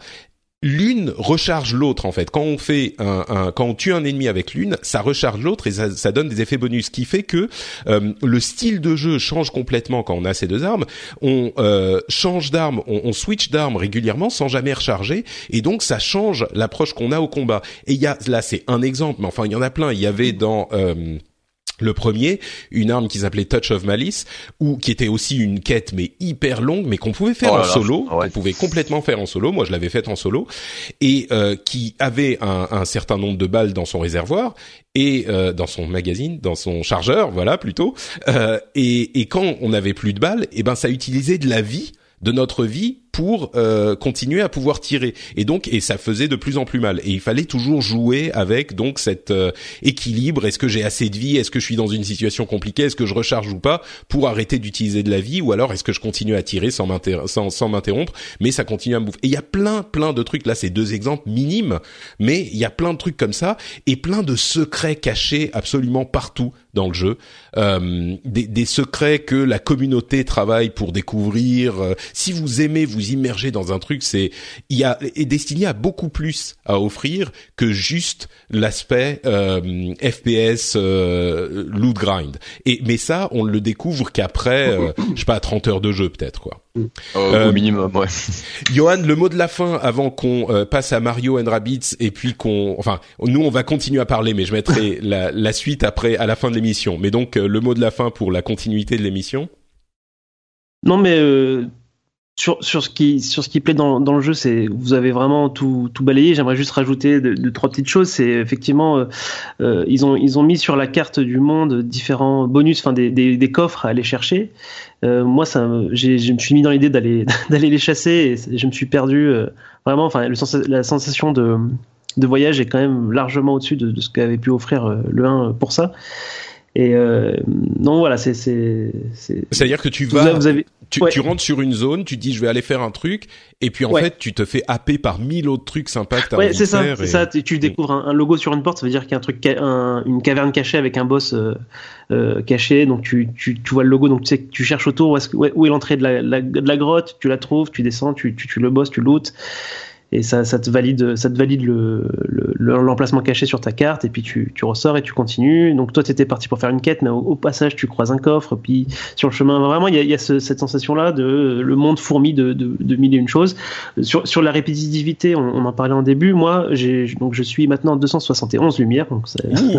l'une recharge l'autre en fait. Quand on fait un, quand on tue un ennemi avec l'une, ça recharge l'autre et ça, ça, donne des effets bonus, ce qui fait que euh, le style de jeu change complètement quand on a ces deux armes. On euh, change d'arme, on, on, switch d'arme régulièrement sans jamais recharger et donc ça change l'approche qu'on a au combat. Et il y a là c'est un exemple, mais enfin il y en a plein. Il y avait dans euh, le premier, une arme qui s'appelait Touch of Malice, ou qui était aussi une quête mais hyper longue, mais qu'on pouvait faire oh en solo, on pouvait complètement faire en solo. Moi, je l'avais faite en solo, et euh, qui avait un, un, certain nombre de balles dans son réservoir et euh, dans son magazine, dans son chargeur, voilà plutôt. Euh, et, et, quand on n'avait plus de balles, et eh ben ça utilisait de la vie de notre vie pour euh, continuer à pouvoir tirer. Et donc et ça faisait de plus en plus mal. Et il fallait toujours jouer avec donc cet euh, équilibre. Est-ce que j'ai assez de vie? Est-ce que je suis dans une situation compliquée? Est-ce que je recharge ou pas? Pour arrêter d'utiliser de la vie? Ou alors est-ce que je continue à tirer sans m'interrompre sans, m'interrompre? Mais ça continue à me bouffer. Et il y a plein plein de trucs. Là c'est deux exemples minimes. Mais il y a plein de trucs comme ça et plein de secrets cachés absolument partout dans le jeu. Euh, des, des, secrets que la communauté travaille pour découvrir. Euh, si vous aimez vous immerger dans un truc, c'est il y a est destiné à beaucoup plus à offrir que juste l'aspect euh, FPS euh, loot grind. Et mais ça, on le découvre qu'après, euh, je sais pas, 30 heures de jeu peut-être quoi. Euh, au minimum, ouais. Johan, le mot de la fin avant qu'on passe à Mario and Rabbids et puis qu'on, enfin, nous on va continuer à parler, mais je mettrai la, la suite après à la fin de l'émission. Mais donc le mot de la fin pour la continuité de l'émission? Non, mais sur, sur, ce qui, sur ce qui plaît dans, dans le jeu, c'est vous avez vraiment tout, tout balayé. J'aimerais juste rajouter de, trois petites choses. C'est effectivement, euh, euh, ils, ont, ils ont mis sur la carte du monde différents bonus, enfin des, des, des coffres à aller chercher. Euh, moi, ça, je me suis mis dans l'idée d'aller d'aller les chasser et je me suis perdu. Euh, vraiment, enfin, le, la sensation de, de voyage est quand même largement au-dessus de, de, ce qu'avait pu offrir le 1 pour ça. Et non, voilà, c'est c'est. C'est-à-dire que tu vas. Vous avez tu, tu, rentres sur une zone, tu dis je vais aller faire un truc, et puis en fait tu te fais happer par mille autres trucs sympas que t'as ouais, c'est ça, c'est ça. Tu, découvres un, logo sur une porte, ça veut dire qu'il y a un truc, une caverne cachée avec un boss euh, euh, caché. Donc tu, tu, tu, vois le logo, donc tu sais que tu cherches autour où est, où est l'entrée de la, de la grotte, tu la trouves, tu descends, tu, tu, tu le boss, tu lootes et ça, ça te valide, ça te valide le, l'emplacement caché sur ta carte, et puis tu, tu ressors et tu continues. Donc toi, tu étais parti pour faire une quête, mais au, passage, tu croises un coffre, puis sur le chemin, vraiment, il y a, y a cette sensation-là de le monde fourmi de, de, de, mille et une choses. Sur, sur la répétitivité, on, on en parlait en début. Moi, donc je suis maintenant 271 lumières, donc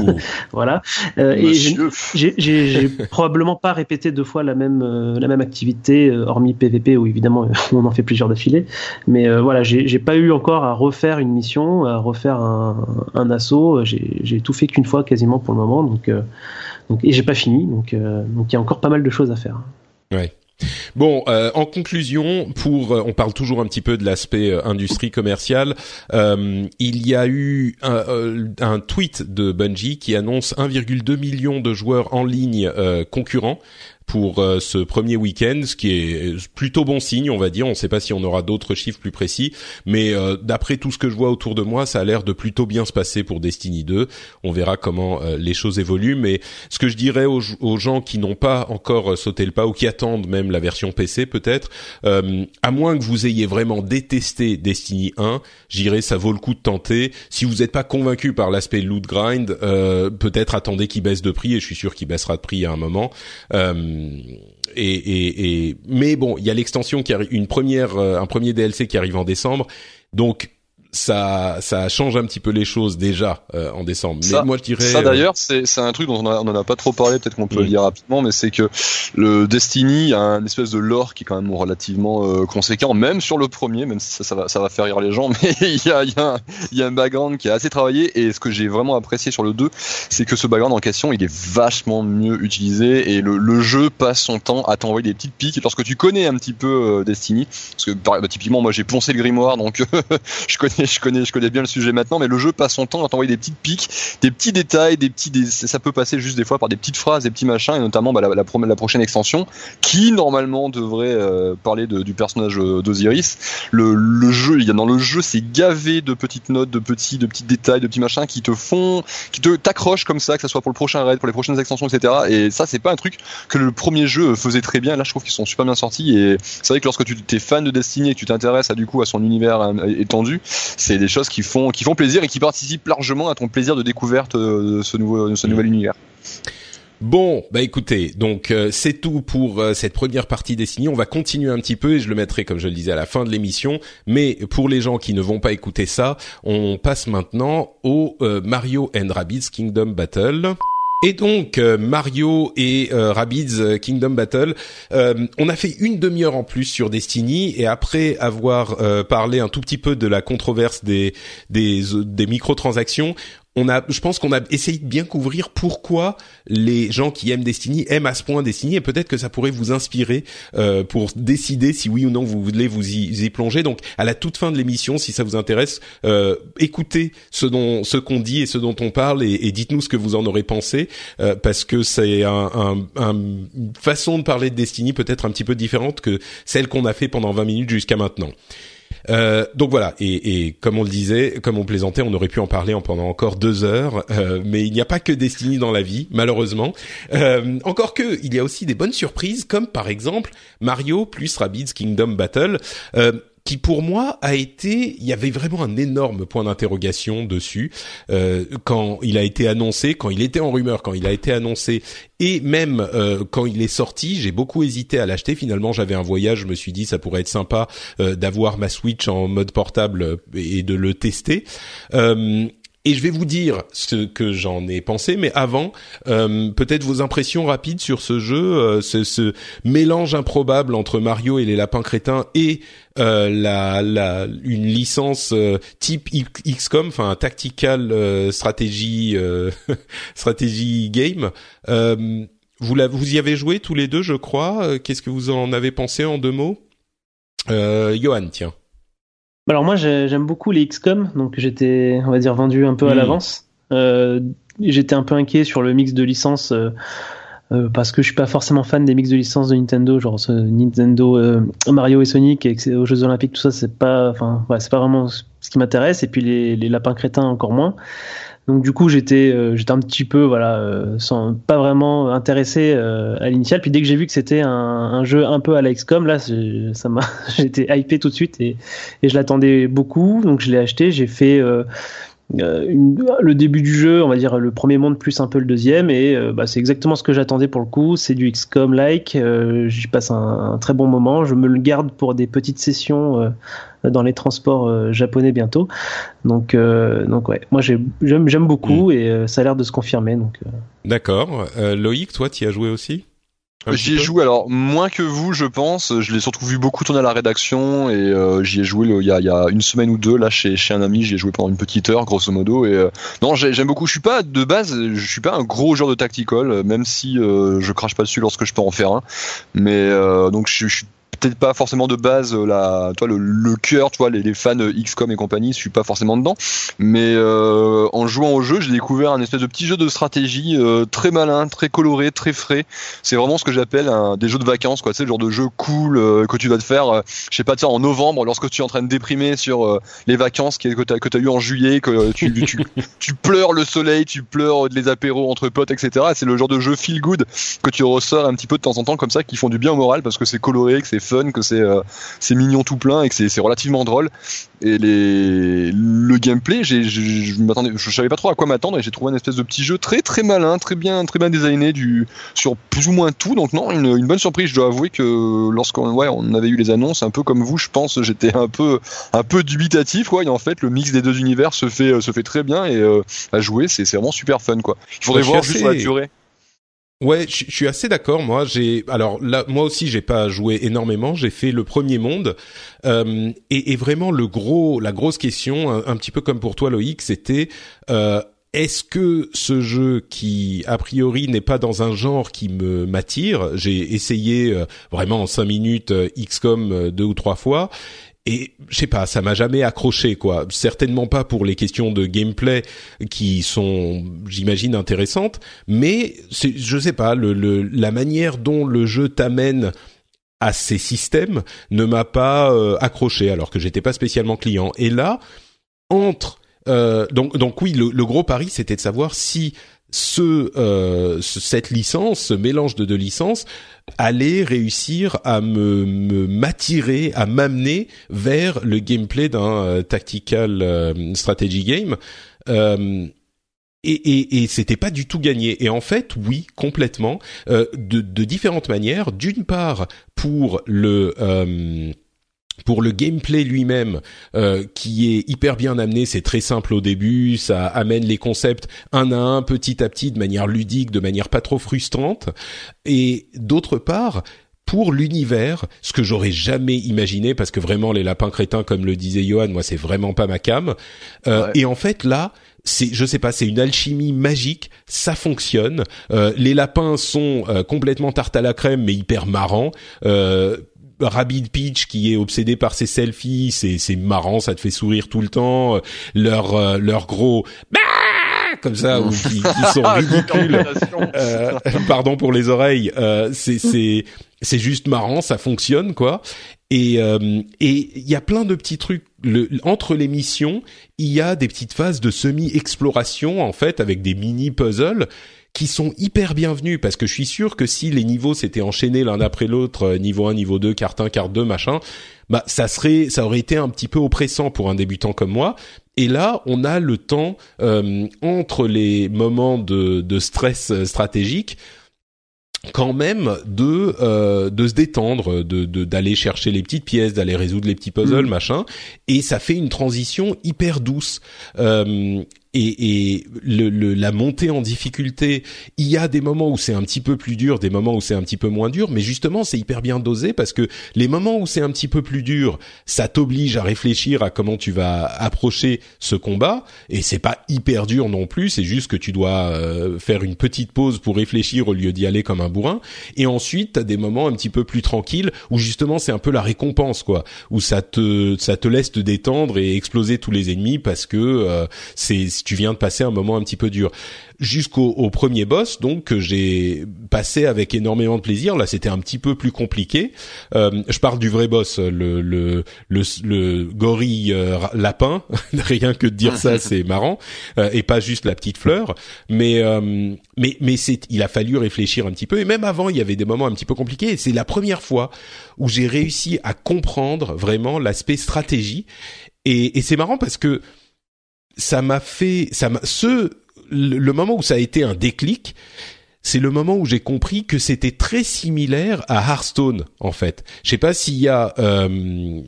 voilà. Euh, et j'ai probablement pas répété deux fois la même euh, la même activité, euh, hormis PVP où évidemment on en fait plusieurs d'affilée. Mais voilà, j'ai pas eu encore à refaire une mission, à refaire un, assaut. J'ai tout fait qu'une fois quasiment pour le moment, donc, euh, et j'ai pas fini, donc euh, donc il y a encore pas mal de choses à faire. Ouais. Bon, euh, en conclusion, pour on parle toujours un petit peu de l'aspect industrie commerciale. il y a eu un, un, tweet de Bungie qui annonce 1,2 million de joueurs en ligne concurrents pour euh, ce premier week-end, ce qui est plutôt bon signe, on va dire. On ne sait pas si on aura d'autres chiffres plus précis, mais euh, d'après tout ce que je vois autour de moi, ça a l'air de plutôt bien se passer pour Destiny 2. On verra comment euh, les choses évoluent, mais ce que je dirais aux, aux gens qui n'ont pas encore sauté le pas ou qui attendent même la version PC peut-être, à moins que vous ayez vraiment détesté Destiny 1, j'irai ça vaut le coup de tenter. Si vous n'êtes pas convaincu par l'aspect loot grind, peut-être attendez qu'il baisse de prix et je suis sûr qu'il baissera de prix à un moment. Et, et, et, mais bon, il y a l'extension qui arrive, une première, euh, un premier DLC qui arrive en décembre. Donc ça ça change un petit peu les choses déjà euh, en décembre. Mais moi je dirais ça euh, d'ailleurs c'est c'est un truc dont on, a, on en a pas trop parlé, peut-être qu'on peut le dire rapidement, mais c'est que le Destiny a un espèce de lore qui est quand même relativement euh, conséquent, même sur le premier, même si ça, ça va ça va faire rire les gens, mais il y a il y a il y a un background qui est assez travaillé et ce que j'ai vraiment apprécié sur le 2, c'est que ce background en question il est vachement mieux utilisé et le, le jeu passe son temps à t'envoyer des petites piques lorsque tu connais un petit peu Destiny, parce que bah, typiquement moi j'ai poncé le grimoire donc je connais je connais, je connais bien le sujet maintenant, mais le jeu passe son temps à t'envoyer des petites piques, des petits détails, des petits, ça peut passer juste des fois par des petites phrases, des petits machins, et notamment bah, la, la, la, prochaine extension, qui normalement devrait euh, parler de, du personnage euh, d'Osiris. Le, le jeu, il y a dans le jeu, c'est gavé de petites notes, de petits, de petits détails, de petits machins qui te font, qui te t'accrochent comme ça, que ce soit pour le prochain raid, pour les prochaines extensions, etc. Et ça, c'est pas un truc que le premier jeu faisait très bien. Là, je trouve qu'ils sont super bien sortis. Et c'est vrai que lorsque tu es fan de Destiny et que tu t'intéresses à du coup à son univers euh, étendu, c'est des choses qui font, qui font plaisir et qui participent largement à ton plaisir de découverte euh, de ce, nouveau, de ce nouvel univers. Bon, bah écoutez, donc euh, c'est tout pour euh, cette première partie dessinée. On va continuer un petit peu et je le mettrai comme je le disais à la fin de l'émission. Mais pour les gens qui ne vont pas écouter ça, on passe maintenant au Mario and Rabbids Kingdom Battle. Et donc euh, Mario et euh, Rabbids euh, Kingdom Battle, on a fait une demi-heure en plus sur Destiny et après avoir parlé un tout petit peu de la controverse des des, des microtransactions, on a, je pense qu'on a essayé de bien couvrir pourquoi les gens qui aiment Destiny aiment à ce point Destiny et peut-être que ça pourrait vous inspirer euh, pour décider si oui ou non vous voulez vous y, y plonger. Donc à la toute fin de l'émission, si ça vous intéresse, euh, écoutez ce dont ce qu'on dit et ce dont on parle et, et dites-nous ce que vous en aurez pensé euh, parce que c'est un, un, un, une façon de parler de Destiny peut-être un petit peu différente que celle qu'on a fait pendant 20 minutes jusqu'à maintenant. Euh, donc voilà, et, comme on le disait, comme on plaisantait, on aurait pu en parler en pendant encore deux heures, euh, mais il n'y a pas que Destiny dans la vie, malheureusement. Euh, encore que, il y a aussi des bonnes surprises, comme par exemple Mario plus Rabbids Kingdom Battle. Euh, qui pour moi a été, il y avait vraiment un énorme point d'interrogation dessus euh, quand il a été annoncé, quand il était en rumeur, quand il a été annoncé, et même euh, quand il est sorti, j'ai beaucoup hésité à l'acheter. Finalement, j'avais un voyage, je me suis dit ça pourrait être sympa euh, d'avoir ma Switch en mode portable et de le tester. Et je vais vous dire ce que j'en ai pensé, mais avant, euh, peut-être vos impressions rapides sur ce jeu, euh, ce, ce, mélange improbable entre Mario et les lapins crétins et euh, la, la, une licence euh, type XCOM, enfin tactical euh, stratégie stratégie game. vous, la, vous y avez joué tous les deux, je crois. Qu'est-ce que vous en avez pensé en deux mots, Johan Tiens. Alors moi j'aime beaucoup les XCOM, donc j'étais on va dire vendu un peu à hmm. l'avance. Euh, j'étais un peu inquiet sur le mix de licences euh, euh, parce que je suis pas forcément fan des mix de licences de Nintendo, genre ce Nintendo euh, Mario et Sonic et aux Jeux Olympiques, tout ça, c'est pas, enfin, ouais, c'est pas vraiment ce qui m'intéresse. Et puis les, les, lapins crétins encore moins. Donc du coup, j'étais, euh, j'étais un petit peu, voilà, sans, pas vraiment intéressé à l'initial. Puis dès que j'ai vu que c'était un, un, jeu un peu à la XCOM, là, ça m'a, j'étais hypé tout de suite et, et je l'attendais beaucoup. Donc je l'ai acheté, j'ai fait euh, une, le début du jeu, on va dire le premier monde plus un peu le deuxième, et euh, bah, c'est exactement ce que j'attendais pour le coup. C'est du XCOM-like, euh, j'y passe un, très bon moment. Je me le garde pour des petites sessions dans les transports japonais bientôt. Donc, donc ouais, moi j'aime beaucoup mm. et ça a l'air de se confirmer. Donc. D'accord. Loïc, toi, tu y as joué aussi? J'y ai joué alors moins que vous, je pense. Je l'ai surtout vu beaucoup tourner à la rédaction et euh, j'y ai joué il, y a, il y, a, une semaine ou deux là chez, chez un ami. J'y ai joué pendant une petite heure, grosso modo. Et euh, non, j'aime beaucoup. Je suis pas de base, je suis pas un gros joueur de tactical, même si euh, je crache pas dessus lorsque je peux en faire un. Mais donc je, je suis peut-être pas forcément de base euh, la, toi, le, le cœur, tu vois, les, les, fans XCOM et compagnie, je suis pas forcément dedans. Mais euh, en jouant au jeu, j'ai découvert un espèce de petit jeu de stratégie euh, très malin, très coloré, très frais. C'est vraiment ce que j'appelle des jeux de vacances, quoi. C'est le genre de jeu cool que tu vas te faire, je sais pas, en novembre, lorsque tu es en train de déprimer sur les vacances que tu as, que as eu en juillet, que tu, tu, tu, pleures le soleil, tu pleures les apéros entre potes, etc. C'est le genre de jeu feel good que tu ressors un petit peu de temps en temps comme ça, qui font du bien au moral parce que c'est coloré, que c'est que c'est euh, c'est mignon tout plein et que c'est relativement drôle. Et les, le gameplay, j'ai, je m'attendais, je savais pas trop à quoi m'attendre et j'ai trouvé un espèce de petit jeu très très malin, très bien très bien designé du sur plus ou moins tout. Donc non, une, une bonne surprise. Je dois avouer que lorsqu'on ouais, on avait eu les annonces, un peu comme vous, je pense, j'étais un peu un peu dubitatif. Quoi. Et en fait, le mix des deux univers se fait se fait très bien et euh, à jouer, c'est vraiment super fun. Quoi. Il faudrait voir juste la durée. Ouais, je, suis assez d'accord. Moi, j'ai alors là, moi aussi, j'ai pas joué énormément. J'ai fait le premier monde euh, et, et, vraiment le gros, la grosse question, un, petit peu comme pour toi, Loïc, c'était euh, est-ce que ce jeu qui a priori n'est pas dans un genre qui me m'attire? J'ai essayé euh, vraiment en cinq minutes euh, XCOM euh, deux ou trois fois et je sais pas, ça m'a jamais accroché quoi. Certainement pas pour les questions de gameplay qui sont, j'imagine, intéressantes, mais je sais pas, le, le, la manière dont le jeu t'amène à ces systèmes ne m'a pas euh, accroché alors que j'étais pas spécialement client. Et là, entre euh, donc donc oui, le, le gros pari c'était de savoir si ce, euh, cette licence, ce mélange de deux licences, allait réussir à me m'attirer, à m'amener vers le gameplay d'un euh, tactical euh, strategy game. Euh, et, et, et c'était pas du tout gagné. Et en fait, oui, complètement, de, de différentes manières. D'une part, pour le pour le gameplay lui-même, euh, qui est hyper bien amené, c'est très simple au début, ça amène les concepts un à un, petit à petit, de manière ludique, de manière pas trop frustrante. Et d'autre part, pour l'univers, ce que j'aurais jamais imaginé, parce que vraiment les lapins crétins, comme le disait Johan, moi c'est vraiment pas ma cam. Euh, Et en fait là, c'est, je sais pas, c'est une alchimie magique, ça fonctionne. Euh, les lapins sont euh, complètement tarte à la crème, mais hyper marrants. Euh, Rabbit Peach qui est obsédé par ses selfies, c'est c'est marrant, ça te fait sourire tout le temps. Leur euh, leur gros bah comme ça ou qui, sont ridicules. euh, pardon pour les oreilles. Euh, c'est c'est c'est juste marrant, ça fonctionne quoi. Et euh, et il y a plein de petits trucs. Le, entre les missions, il y a des petites phases de semi-exploration en fait avec des mini puzzles qui sont hyper bienvenus parce que je suis sûr que si les niveaux s'étaient enchaînés l'un après l'autre, euh, niveau 1, niveau 2, carte 1, carte 2, machin, bah ça serait ça aurait été un petit peu oppressant pour un débutant comme moi. Et là, on a le temps euh, entre les moments de, de stress euh, stratégique quand même de euh, de se détendre, de d'aller chercher les petites pièces, d'aller résoudre les petits puzzles, mm. machin, et ça fait une transition hyper douce. Euh, et, et le, le, la montée en difficulté, il y a des moments où c'est un petit peu plus dur, des moments où c'est un petit peu moins dur, mais justement c'est hyper bien dosé parce que les moments où c'est un petit peu plus dur, ça t'oblige à réfléchir à comment tu vas approcher ce combat, et c'est pas hyper dur non plus, c'est juste que tu dois euh, faire une petite pause pour réfléchir au lieu d'y aller comme un bourrin, et ensuite t'as des moments un petit peu plus tranquilles où justement c'est un peu la récompense quoi, où ça te ça te laisse te détendre et exploser tous les ennemis parce que euh, c'est tu viens de passer un moment un petit peu dur. Jusqu'au au premier boss donc que j'ai passé avec énormément de plaisir. Là c'était un petit peu plus compliqué. Euh, je parle du vrai boss le le le, le gorille euh, lapin. Rien que de dire ça c'est marrant. Euh, et pas juste la petite fleur. Mais euh, mais mais c'est il a fallu réfléchir un petit peu. Et même avant il y avait des moments un petit peu compliqués. Et c'est la première fois où j'ai réussi à comprendre vraiment l'aspect stratégie. Et, et c'est marrant parce que ça m'a fait ça m'a ce le, moment où ça a été un déclic, c'est le moment où j'ai compris que c'était très similaire à Hearthstone en fait. Je sais pas s'il y a euh,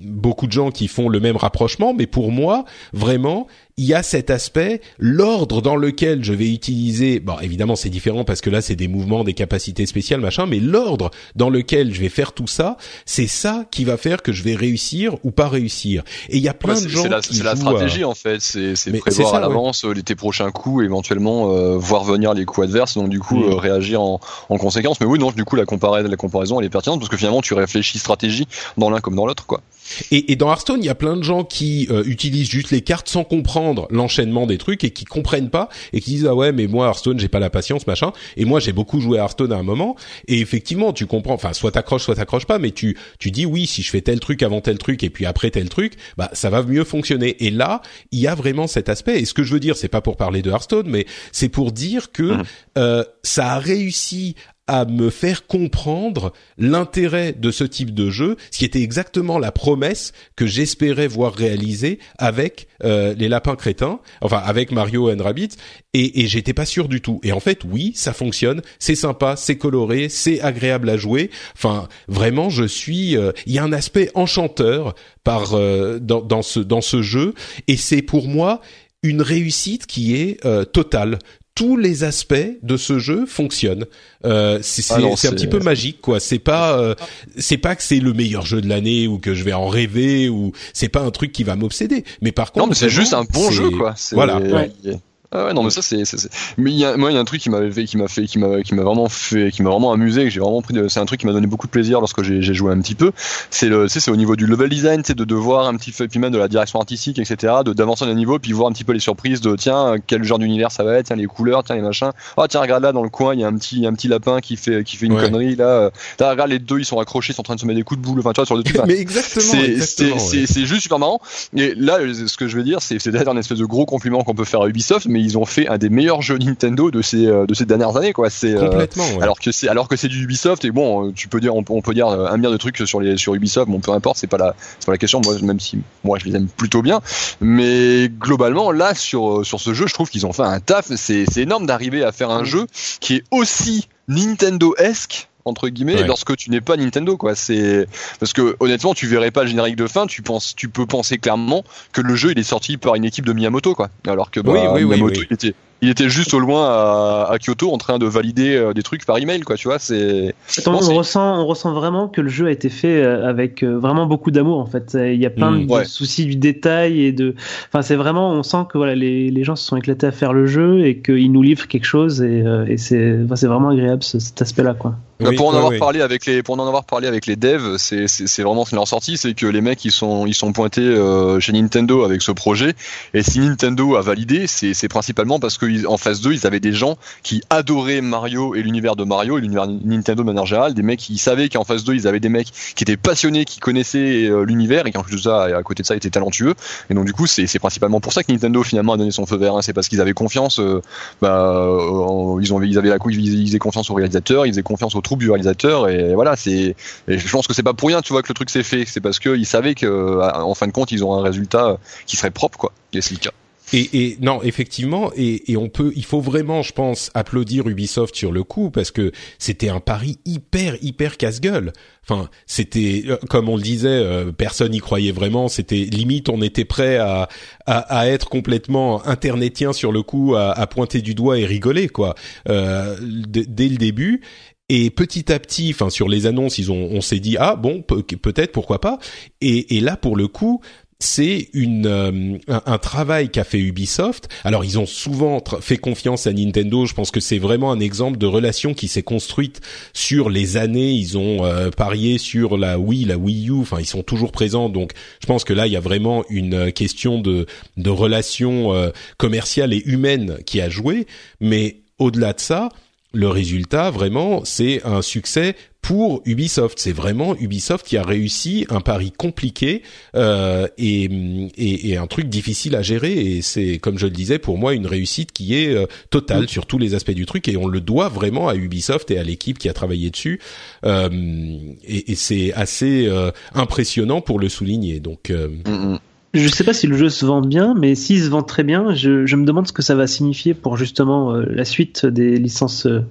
beaucoup de gens qui font le même rapprochement, mais pour moi, vraiment, il y a cet aspect, l'ordre dans lequel je vais utiliser, bon évidemment c'est différent parce que là c'est des mouvements, des capacités spéciales, machin, mais l'ordre dans lequel je vais faire tout ça, c'est ça qui va faire que je vais réussir ou pas réussir. Et il y a plein de gens la, qui C'est la stratégie en fait, c'est prévoir ça, à l'avance ouais. tes prochains coups, éventuellement euh, voir venir les coups adverses, donc du coup mmh. euh, réagir en, en, conséquence. Mais oui, non, du coup la comparaison, la comparaison elle est pertinente parce que finalement tu réfléchis stratégie dans l'un comme dans l'autre, quoi. Et, et, dans Hearthstone, il y a plein de gens qui euh, utilisent juste les cartes sans comprendre l'enchaînement des trucs et qui comprennent pas et qui disent ah ouais mais moi Hearthstone j'ai pas la patience machin. Et moi j'ai beaucoup joué à Hearthstone à un moment et effectivement tu comprends. Enfin soit t'accroches soit t'accroches pas, mais tu tu dis oui si je fais tel truc avant tel truc et puis après tel truc, bah ça va mieux fonctionner. Et là il y a vraiment cet aspect. Et ce que je veux dire c'est pas pour parler de Hearthstone, mais c'est pour dire que mmh. euh, ça a réussi à me faire comprendre l'intérêt de ce type de jeu, ce qui était exactement la promesse que j'espérais voir réalisée avec euh, les lapins crétins, enfin avec Mario and Rabbit, et, et j'étais pas sûr du tout. Et en fait, oui, ça fonctionne, c'est sympa, c'est coloré, c'est agréable à jouer. Enfin, vraiment, je suis. Euh, il y a un aspect enchanteur par euh, dans, dans ce dans ce jeu, et c'est pour moi une réussite qui est euh, totale tous les aspects de ce jeu fonctionnent. Euh, c'est ah un petit peu magique, quoi. C'est pas, euh, c'est pas que c'est le meilleur jeu de l'année ou que je vais en rêver ou c'est pas un truc qui va m'obséder. Mais par contre, non, mais c'est juste un bon jeu, quoi. Voilà. Ouais. Ah ouais, non, mais ça, c'est, mais il y a, moi, il y a un truc qui m'avait fait, qui m'a fait, qui m'a, qui m'a vraiment fait, qui m'a vraiment amusé, que j'ai vraiment pris, de, c'est un truc qui m'a donné beaucoup de plaisir lorsque j'ai, j'ai joué un petit peu. C'est le, c'est au niveau du level design, c'est de, de voir un petit peu, puis même de la direction artistique, etc., de, d'avancer d'un niveau, puis voir un petit peu les surprises de, tiens, quel genre d'univers ça va être, tiens, les couleurs, tiens, les machins. Oh, tiens, regarde là, dans le coin, il y a un petit, un petit lapin qui fait, qui fait une ouais. connerie, là. Là, regarde, les deux, ils sont accrochés, ils sont en train de se mettre des coups de boule, enfin, tu vois, sur le truc. mais exactement, c'est, ouais. juste super marrant. Et là, ce que je veux dire, c'est, c'est d'être un espèce de gros compliment qu'on peut faire à Ubisoft, mais ils ont fait un des meilleurs jeux Nintendo de ces de ces dernières années quoi. C'est complètement ouais. alors que c'est alors que c'est du Ubisoft et bon tu peux dire on, on, peut dire un milliard de trucs sur les sur Ubisoft bon peu importe c'est pas la c'est pas la question moi même si moi je les aime plutôt bien. Mais globalement là sur sur ce jeu je trouve qu'ils ont fait un taf. C'est c'est énorme d'arriver à faire un jeu qui est aussi Nintendo-esque entre guillemets ouais. lorsque tu n'es pas Nintendo quoi. C'est parce que honnêtement tu verrais pas le générique de fin tu penses tu peux penser clairement que le jeu il est sorti par une équipe de Miyamoto quoi. Alors que bah, oui, oui, Miyamoto oui, il était il était juste au loin à, à, Kyoto en train de valider euh, des trucs par email quoi tu vois c'est on, on ressent on ressent vraiment que le jeu a été fait euh, avec euh, vraiment beaucoup d'amour en fait il y a plein mmh, de ouais. soucis du détail et de enfin c'est vraiment on sent que voilà les, les gens se sont éclatés à faire le jeu et qu'ils nous livrent quelque chose et, et c'est enfin, c'est vraiment agréable ce, cet aspect là quoi oui, pour en avoir oui. parlé avec les pour en avoir parlé avec les devs, c'est c'est vraiment leur sortie, c'est que les mecs ils sont ils sont pointés euh, chez Nintendo avec ce projet et si Nintendo a validé, c'est c'est principalement parce que en phase 2, ils avaient des gens qui adoraient Mario et l'univers de Mario et l'univers Nintendo de manière générale, des mecs qui savaient qu'en phase 2, ils avaient des mecs qui étaient passionnés, qui connaissaient euh, l'univers et qui en plus de ça à côté de ça étaient talentueux. Et donc du coup, c'est principalement pour ça que Nintendo finalement a donné son feu vert, hein. c'est parce qu'ils avaient confiance euh, bah, en, ils ils avaient la ils, confiance aux réalisateurs, ils faisaient confiance aux troupes du réalisateur et voilà c'est je pense que c'est pas pour rien tu vois que le truc s'est fait. C'est parce qu'ils savaient que en fin de compte ils ont un résultat qui serait propre quoi. Et c'est le cas et, et, non, effectivement, et, et, on peut, il faut vraiment, je pense, applaudir Ubisoft sur le coup parce que c'était un pari hyper, hyper casse-gueule. Enfin, c'était, euh, comme on le disait, euh, personne n'y croyait vraiment. C'était limite, on était prêt à, à, à, être complètement internetien sur le coup, à, à, pointer du doigt et rigoler quoi, euh, dès le début. Et petit à petit, enfin sur les annonces, ils ont, on s'est dit ah bon peut-être pourquoi pas. Et, et là pour le coup, c'est une euh, un, travail qu'a fait Ubisoft. Alors ils ont souvent fait confiance à Nintendo. Je pense que c'est vraiment un exemple de relation qui s'est construite sur les années. Ils ont euh, parié sur la Wii, la Wii U. Enfin, ils sont toujours présents. Donc, je pense que là, il y a vraiment une question de de relation euh, commerciale et humaine qui a joué. Mais au-delà de ça, le résultat, vraiment, c'est un succès pour Ubisoft. C'est vraiment Ubisoft qui a réussi un pari compliqué euh, et, et, un truc difficile à gérer. Et c'est, comme je le disais, pour moi une réussite qui est euh, totale sur tous les aspects du truc. Et on le doit vraiment à Ubisoft et à l'équipe qui a travaillé dessus. Euh, et, et c'est assez euh, impressionnant pour le souligner. Donc. Mm, mm. Je sais pas si le jeu se vend bien, mais s'il se vend très bien, je, je, me demande ce que ça va signifier pour justement euh, la suite des licences euh,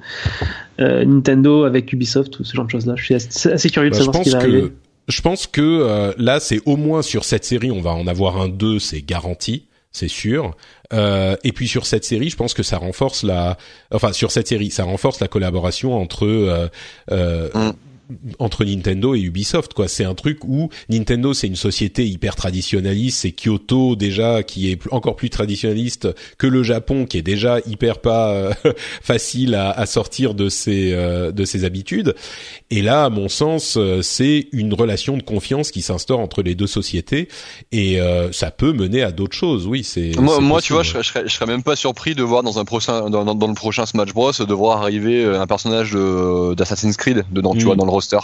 euh, Nintendo avec Ubisoft ou ce genre de choses-là. Je suis assez, curieux de bah, savoir ce qui va arriver. Je pense que là, c'est au moins sur cette série, on va en avoir un 2, c'est garanti, c'est sûr. et puis sur cette série, je pense que ça renforce la, enfin sur cette série, ça renforce la collaboration entre mm entre Nintendo et Ubisoft quoi. C'est un truc où Nintendo c'est une société hyper traditionnaliste c'est Kyoto déjà qui est encore plus traditionnaliste que le Japon qui est déjà hyper pas euh, facile à, à, sortir de ses euh, de ses habitudes. Et là à mon sens euh, c'est une relation de confiance qui s'instaure entre les deux sociétés. Et ça peut mener à d'autres choses oui c'est moi, moi tu vois je serais, je serais, même pas surpris de voir dans un prochain dans, dans, le prochain Smash Bros de voir arriver un personnage d'Assassin's Creed dedans tu vois mm. dans le roster.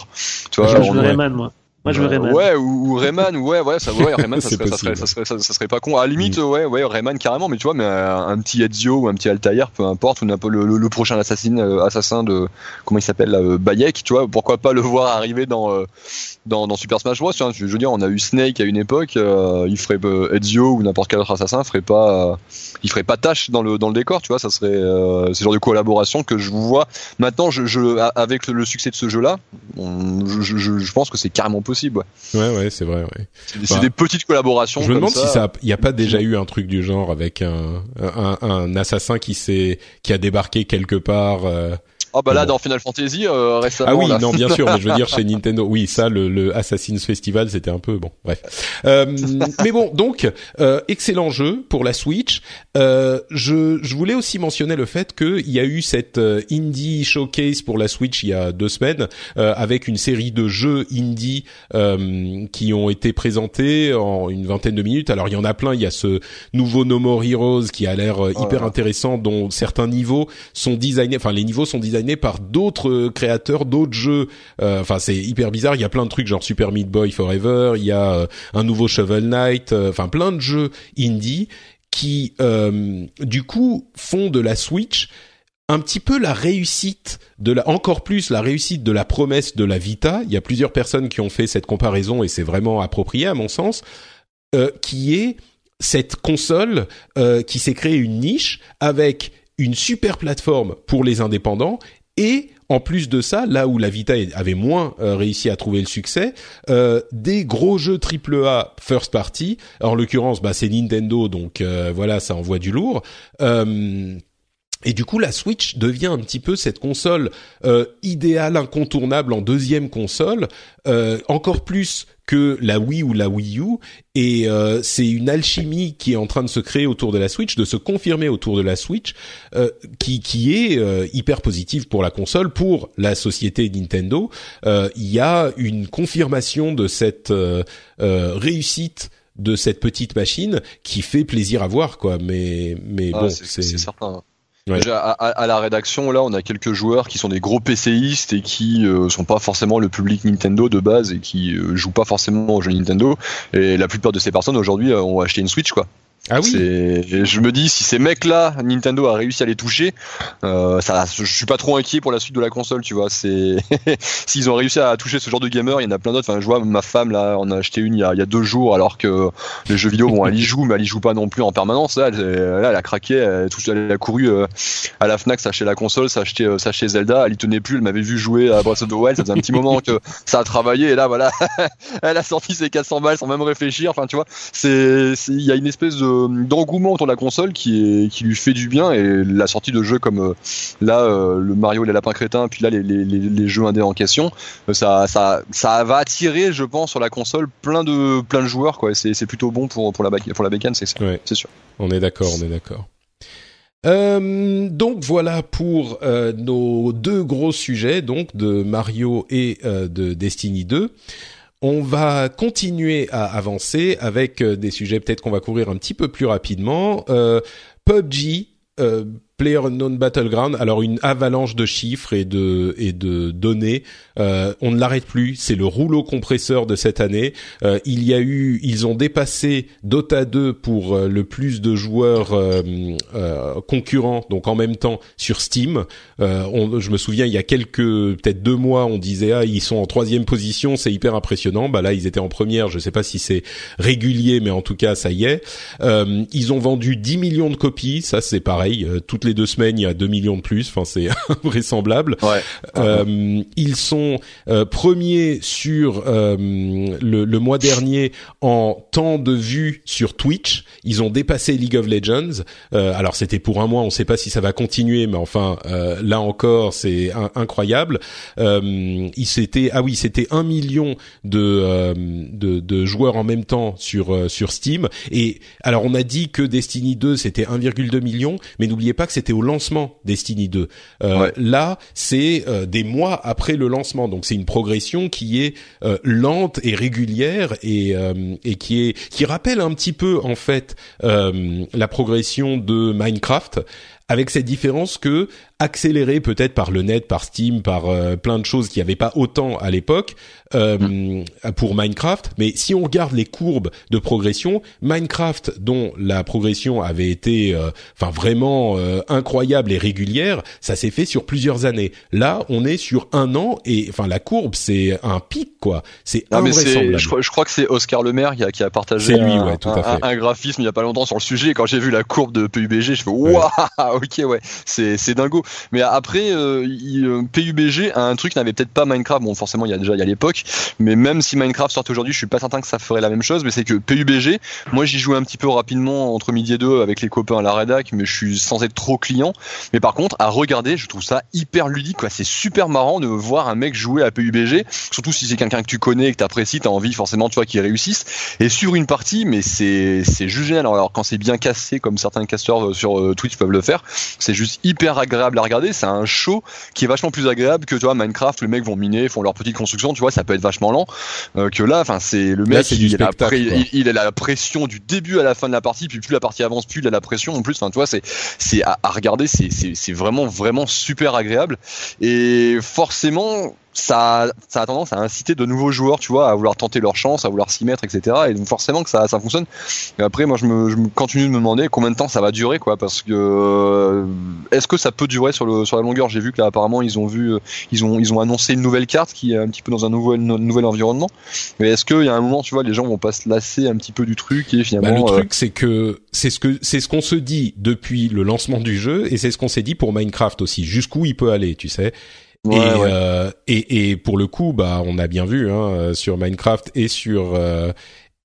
Tu vois, je Rayman, moi. Moi, je veux Rayman. Ouais, ou, Rayman, ouais, ouais, ça, ouais, Rayman, ça, serait, ça, serait, ça, serait, ça, serait, pas con. À la limite, mm. ouais, ouais, Rayman carrément, mais tu vois, mais un, petit Ezio ou un petit Altair, peu importe, ou peu le, le, prochain assassin, euh, assassin de, comment il s'appelle, euh, Bayek, tu vois, pourquoi pas le voir arriver dans, euh, dans, dans, Super Smash Bros. Je veux dire, on a eu Snake à une époque, euh, il ferait euh, Ezio ou n'importe quel autre assassin ferait pas, euh, il ferait pas tâche dans le dans le décor, tu vois. Ça serait euh, ce genre de collaboration que je vois. Maintenant, je, je avec le, succès de ce jeu-là, je, je, je, pense que c'est carrément possible. Ouais, ouais, ouais c'est vrai. Ouais. C'est bah, des petites collaborations. Je me demande si ça, il n'y a pas déjà eu un truc du genre avec un un, un assassin qui s'est qui a débarqué quelque part. Ah bah là dans Final Fantasy euh, récemment. Ah oui, non bien sûr, mais je veux dire chez Nintendo, oui ça le, le Assassin's Festival c'était un peu bon, bref. Euh, mais bon donc euh, excellent jeu pour la Switch. Euh, je, je voulais aussi mentionner le fait qu'il y a eu cette euh, indie showcase pour la Switch il y a deux semaines avec une série de jeux indie qui ont été présentés en une vingtaine de minutes. Alors il y en a plein, il y a ce nouveau No More Heroes qui a l'air hyper intéressant dont certains niveaux sont designés, enfin les niveaux sont designés par d'autres euh, créateurs, d'autres jeux. Euh, enfin, c'est hyper bizarre. Il y a plein de trucs genre Super Meat Boy Forever. Il y a euh, un nouveau Shovel Knight. Enfin, plein de jeux indie qui, du coup, font de la Switch un petit peu la réussite de la, encore plus la réussite de la promesse de la Vita. Il y a plusieurs personnes qui ont fait cette comparaison et c'est vraiment approprié à mon sens, qui est cette console qui s'est créée une niche avec une super plateforme pour les indépendants et en plus de ça, là où la Vita avait moins euh, réussi à trouver le succès, euh, des gros jeux AAA first party. En l'occurrence, bah, c'est Nintendo, donc euh, voilà, ça envoie du lourd. Et du coup, la Switch devient un petit peu cette console idéale, incontournable en deuxième console, encore plus que la Wii ou la Wii U. Et euh, c'est une alchimie qui est en train de se créer autour de la Switch, de se confirmer autour de la Switch, euh, qui qui est euh, hyper positive pour la console, pour la société Nintendo. il y a une confirmation de cette réussite de cette petite machine qui fait plaisir à voir quoi. Mais mais ah, bon c'est certain Déjà, à, la rédaction, là, on a quelques joueurs qui sont des gros PCistes et qui euh, sont pas forcément le public Nintendo de base et qui euh, jouent pas forcément aux jeux Nintendo. Et la plupart de ces personnes aujourd'hui euh, ont acheté une Switch, quoi. Ah oui. Je me dis si ces mecs-là, Nintendo a réussi à les toucher, euh, ça, je suis pas trop inquiet pour la suite de la console, tu vois. C'est s'ils ont réussi à toucher ce genre de gamer, il y en a plein d'autres. Enfin, je vois ma femme là, on a acheté une il y a, il y a deux jours, alors que les jeux vidéo, bon, elle y joue, mais elle y joue pas non plus en permanence. Là, elle, elle a craqué, elle, a couru euh, à la Fnac, s'acheter la console, euh, s'acheter Zelda. Elle y tenait plus, elle m'avait vu jouer à Breath of the Wild. Ça faisait un petit moment que ça a travaillé, et là, voilà, elle a sorti ses 400 balles sans même réfléchir. Enfin, tu vois, c'est, il y a une espèce de d'engouement autour de la console qui est qui lui fait du bien et la sortie de jeux comme là le Mario et les lapins crétins puis là les, les, les jeux indés en question ça ça ça va attirer je pense sur la console plein de plein de joueurs quoi. C'est plutôt bon pour pour la pour la bécane c'est c'est sûr. On est d'accord on est d'accord. Euh, donc voilà pour euh, nos deux gros sujets, donc de Mario et euh, de Destiny 2. On va continuer à avancer avec euh, des sujets peut-être qu'on va couvrir un petit peu plus rapidement. PUBG, Player Unknown Battleground, alors une avalanche de chiffres et de et de données. Euh, on ne l'arrête plus. C'est le rouleau compresseur de cette année. Euh, il y a eu, ils ont dépassé Dota 2 pour euh, le plus de joueurs euh, concurrents, donc en même temps sur Steam. On, je me souviens, il y a quelques, peut-être deux mois, on disait ah ils sont en troisième position, c'est hyper impressionnant. Bah là ils étaient en première. Je sais pas si c'est régulier, mais en tout cas ça y est. ils ont vendu 10 millions de copies. Ça c'est pareil. toutes les deux semaines, il y a 2 millions de plus. Enfin, c'est invraisemblable. Ouais. Euh, ils sont euh, premiers sur euh, le, le, mois dernier en temps de vue sur Twitch. Ils ont dépassé League of Legends. Euh, alors, c'était pour un mois. On ne sait pas si ça va continuer, mais enfin, euh, là encore, c'est incroyable. il s'était, ah oui, c'était un million de, de, de joueurs en même temps sur sur Steam. Et alors, on a dit que Destiny 2 c'était 1,2 million, mais n'oubliez pas que c'était au lancement Destiny 2. Euh, Là, c'est euh, des mois après le lancement, donc c'est une progression qui est euh, lente et régulière et, euh, et qui est qui rappelle un petit peu en fait la progression de Minecraft avec cette différence que accéléré peut-être par le net, par Steam, par plein de choses qui n'y avait pas autant à l'époque, euh, pour Minecraft. Mais si on regarde les courbes de progression, Minecraft, dont la progression avait été, euh, enfin vraiment euh, incroyable et régulière, ça s'est fait sur plusieurs années. Là, on est sur un an et enfin la courbe, c'est un pic quoi. C'est invraisemblable. Je, je, crois que c'est Oscar Lemaire qui a, qui a partagé lui, un, ouais, tout à fait. Un, graphisme il y a pas longtemps sur le sujet. quand j'ai vu la courbe de PUBG, je fais waouh, ok ouais, c'est c'est dingo. Mais après, euh, PUBG a un truc n'avait peut-être pas Minecraft. Bon, forcément, il y a déjà il y a l'époque mais même si Minecraft sort aujourd'hui, je suis pas certain que ça ferait la même chose. Mais c'est que PUBG, moi j'y jouais un petit peu rapidement entre midi et deux avec les copains à la rédac, mais je suis sans être trop client. Mais par contre, à regarder, je trouve ça hyper ludique. C'est super marrant de voir un mec jouer à PUBG, surtout si c'est quelqu'un que tu connais et que t'apprécies, t'as envie forcément, tu vois, qu'il réussisse. Et sur une partie, mais c'est c'est juste. Alors, quand c'est bien cassé, comme certains casteurs euh, sur euh, Twitch peuvent le faire, c'est juste hyper agréable à regarder. C'est un show qui est vachement plus agréable que tu vois Minecraft. Les mecs vont miner, font leur petite construction, tu vois, ça peut être vachement lent. Euh, que là, enfin, c'est le mec, il, a il, a la pression du début à la fin de la partie, puis plus la partie avance, plus il a la pression. En plus, enfin, tu vois, c'est c'est à, à, regarder, c'est c'est vraiment vraiment super agréable. Et forcément, ça, ça a tendance à inciter de nouveaux joueurs, tu vois, à vouloir tenter leur chance, à vouloir s'y mettre, etc. Et donc forcément que ça, ça fonctionne. Et après, moi, je me, je continue de me demander combien de temps ça va durer, quoi, parce que euh, est-ce que ça peut durer sur le sur la longueur? J'ai vu que là, apparemment, ils ont vu, ils ont ils ont annoncé une nouvelle carte qui est un petit peu dans un nouvel nouvel environnement. Mais est-ce qu'il y a un moment, tu vois, les gens vont pas se lasser un petit peu du truc et finalement bah, le truc, euh, c'est que c'est ce que c'est ce qu'on se dit depuis le lancement du jeu et c'est ce qu'on s'est dit pour Minecraft aussi. Jusqu'où il peut aller, tu sais? Et, Euh, et, et pour le coup, bah, on a bien vu hein, euh, sur Minecraft et sur euh,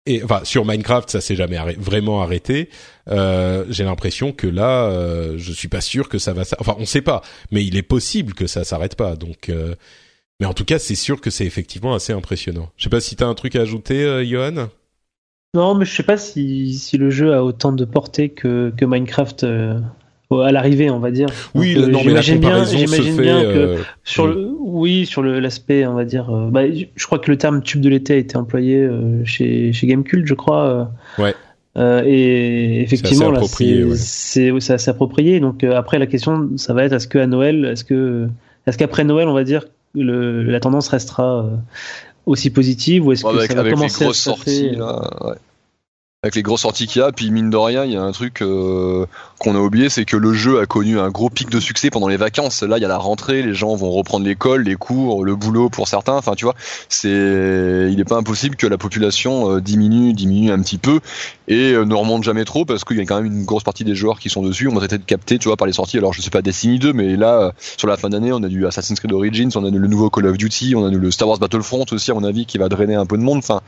et enfin sur Minecraft, ça s'est jamais vraiment arrêté. Euh, J'ai l'impression que là, euh, je suis pas sûr que ça va. Enfin, on sait pas, mais il est possible que ça s'arrête pas. Donc, euh, mais en tout cas, c'est sûr que c'est effectivement assez impressionnant. Je sais pas si t'as un truc à ajouter, euh, Johan? Non, mais je sais pas si, si le jeu a autant de portée que, que Minecraft à l'arrivée, on va dire. Oui, Donc, non, mais la comparaison bien, se fait. Bien que euh, sur le, oui, sur l'aspect, on va dire. Euh, bah, je crois que le terme tube de l'été a été employé euh, chez, chez Gamecult, je crois. ouais. et effectivement, là, c'est ouais. assez approprié. Donc après, la question, ça va être est-ce que à Noël, est-ce que, est-ce qu'après Noël, on va dire, le, la tendance restera aussi positive ou est-ce que avec, ça va avec commencer les grosses sorties là, ouais avec les grosses sorties qu'il y a. Puis mine de rien, il y a un truc euh, qu'on a oublié, c'est que le jeu a connu un gros pic de succès pendant les vacances. Là, il y a la rentrée, les gens vont reprendre l'école, les cours, le boulot pour certains. Enfin, tu vois, c'est, il n'est pas impossible que la population euh, diminue, diminue un petit peu et euh, ne remonte jamais trop parce qu'il y a quand même une grosse partie des joueurs qui sont dessus. On va traiter de capter, tu vois, par les sorties. Alors, je sais pas Destiny 2, mais là, sur la fin d'année, on a du Assassin's Creed Origins, on a le nouveau Call of Duty, on a le Star Wars Battlefront aussi, à mon avis, qui va drainer un peu de monde. Enfin,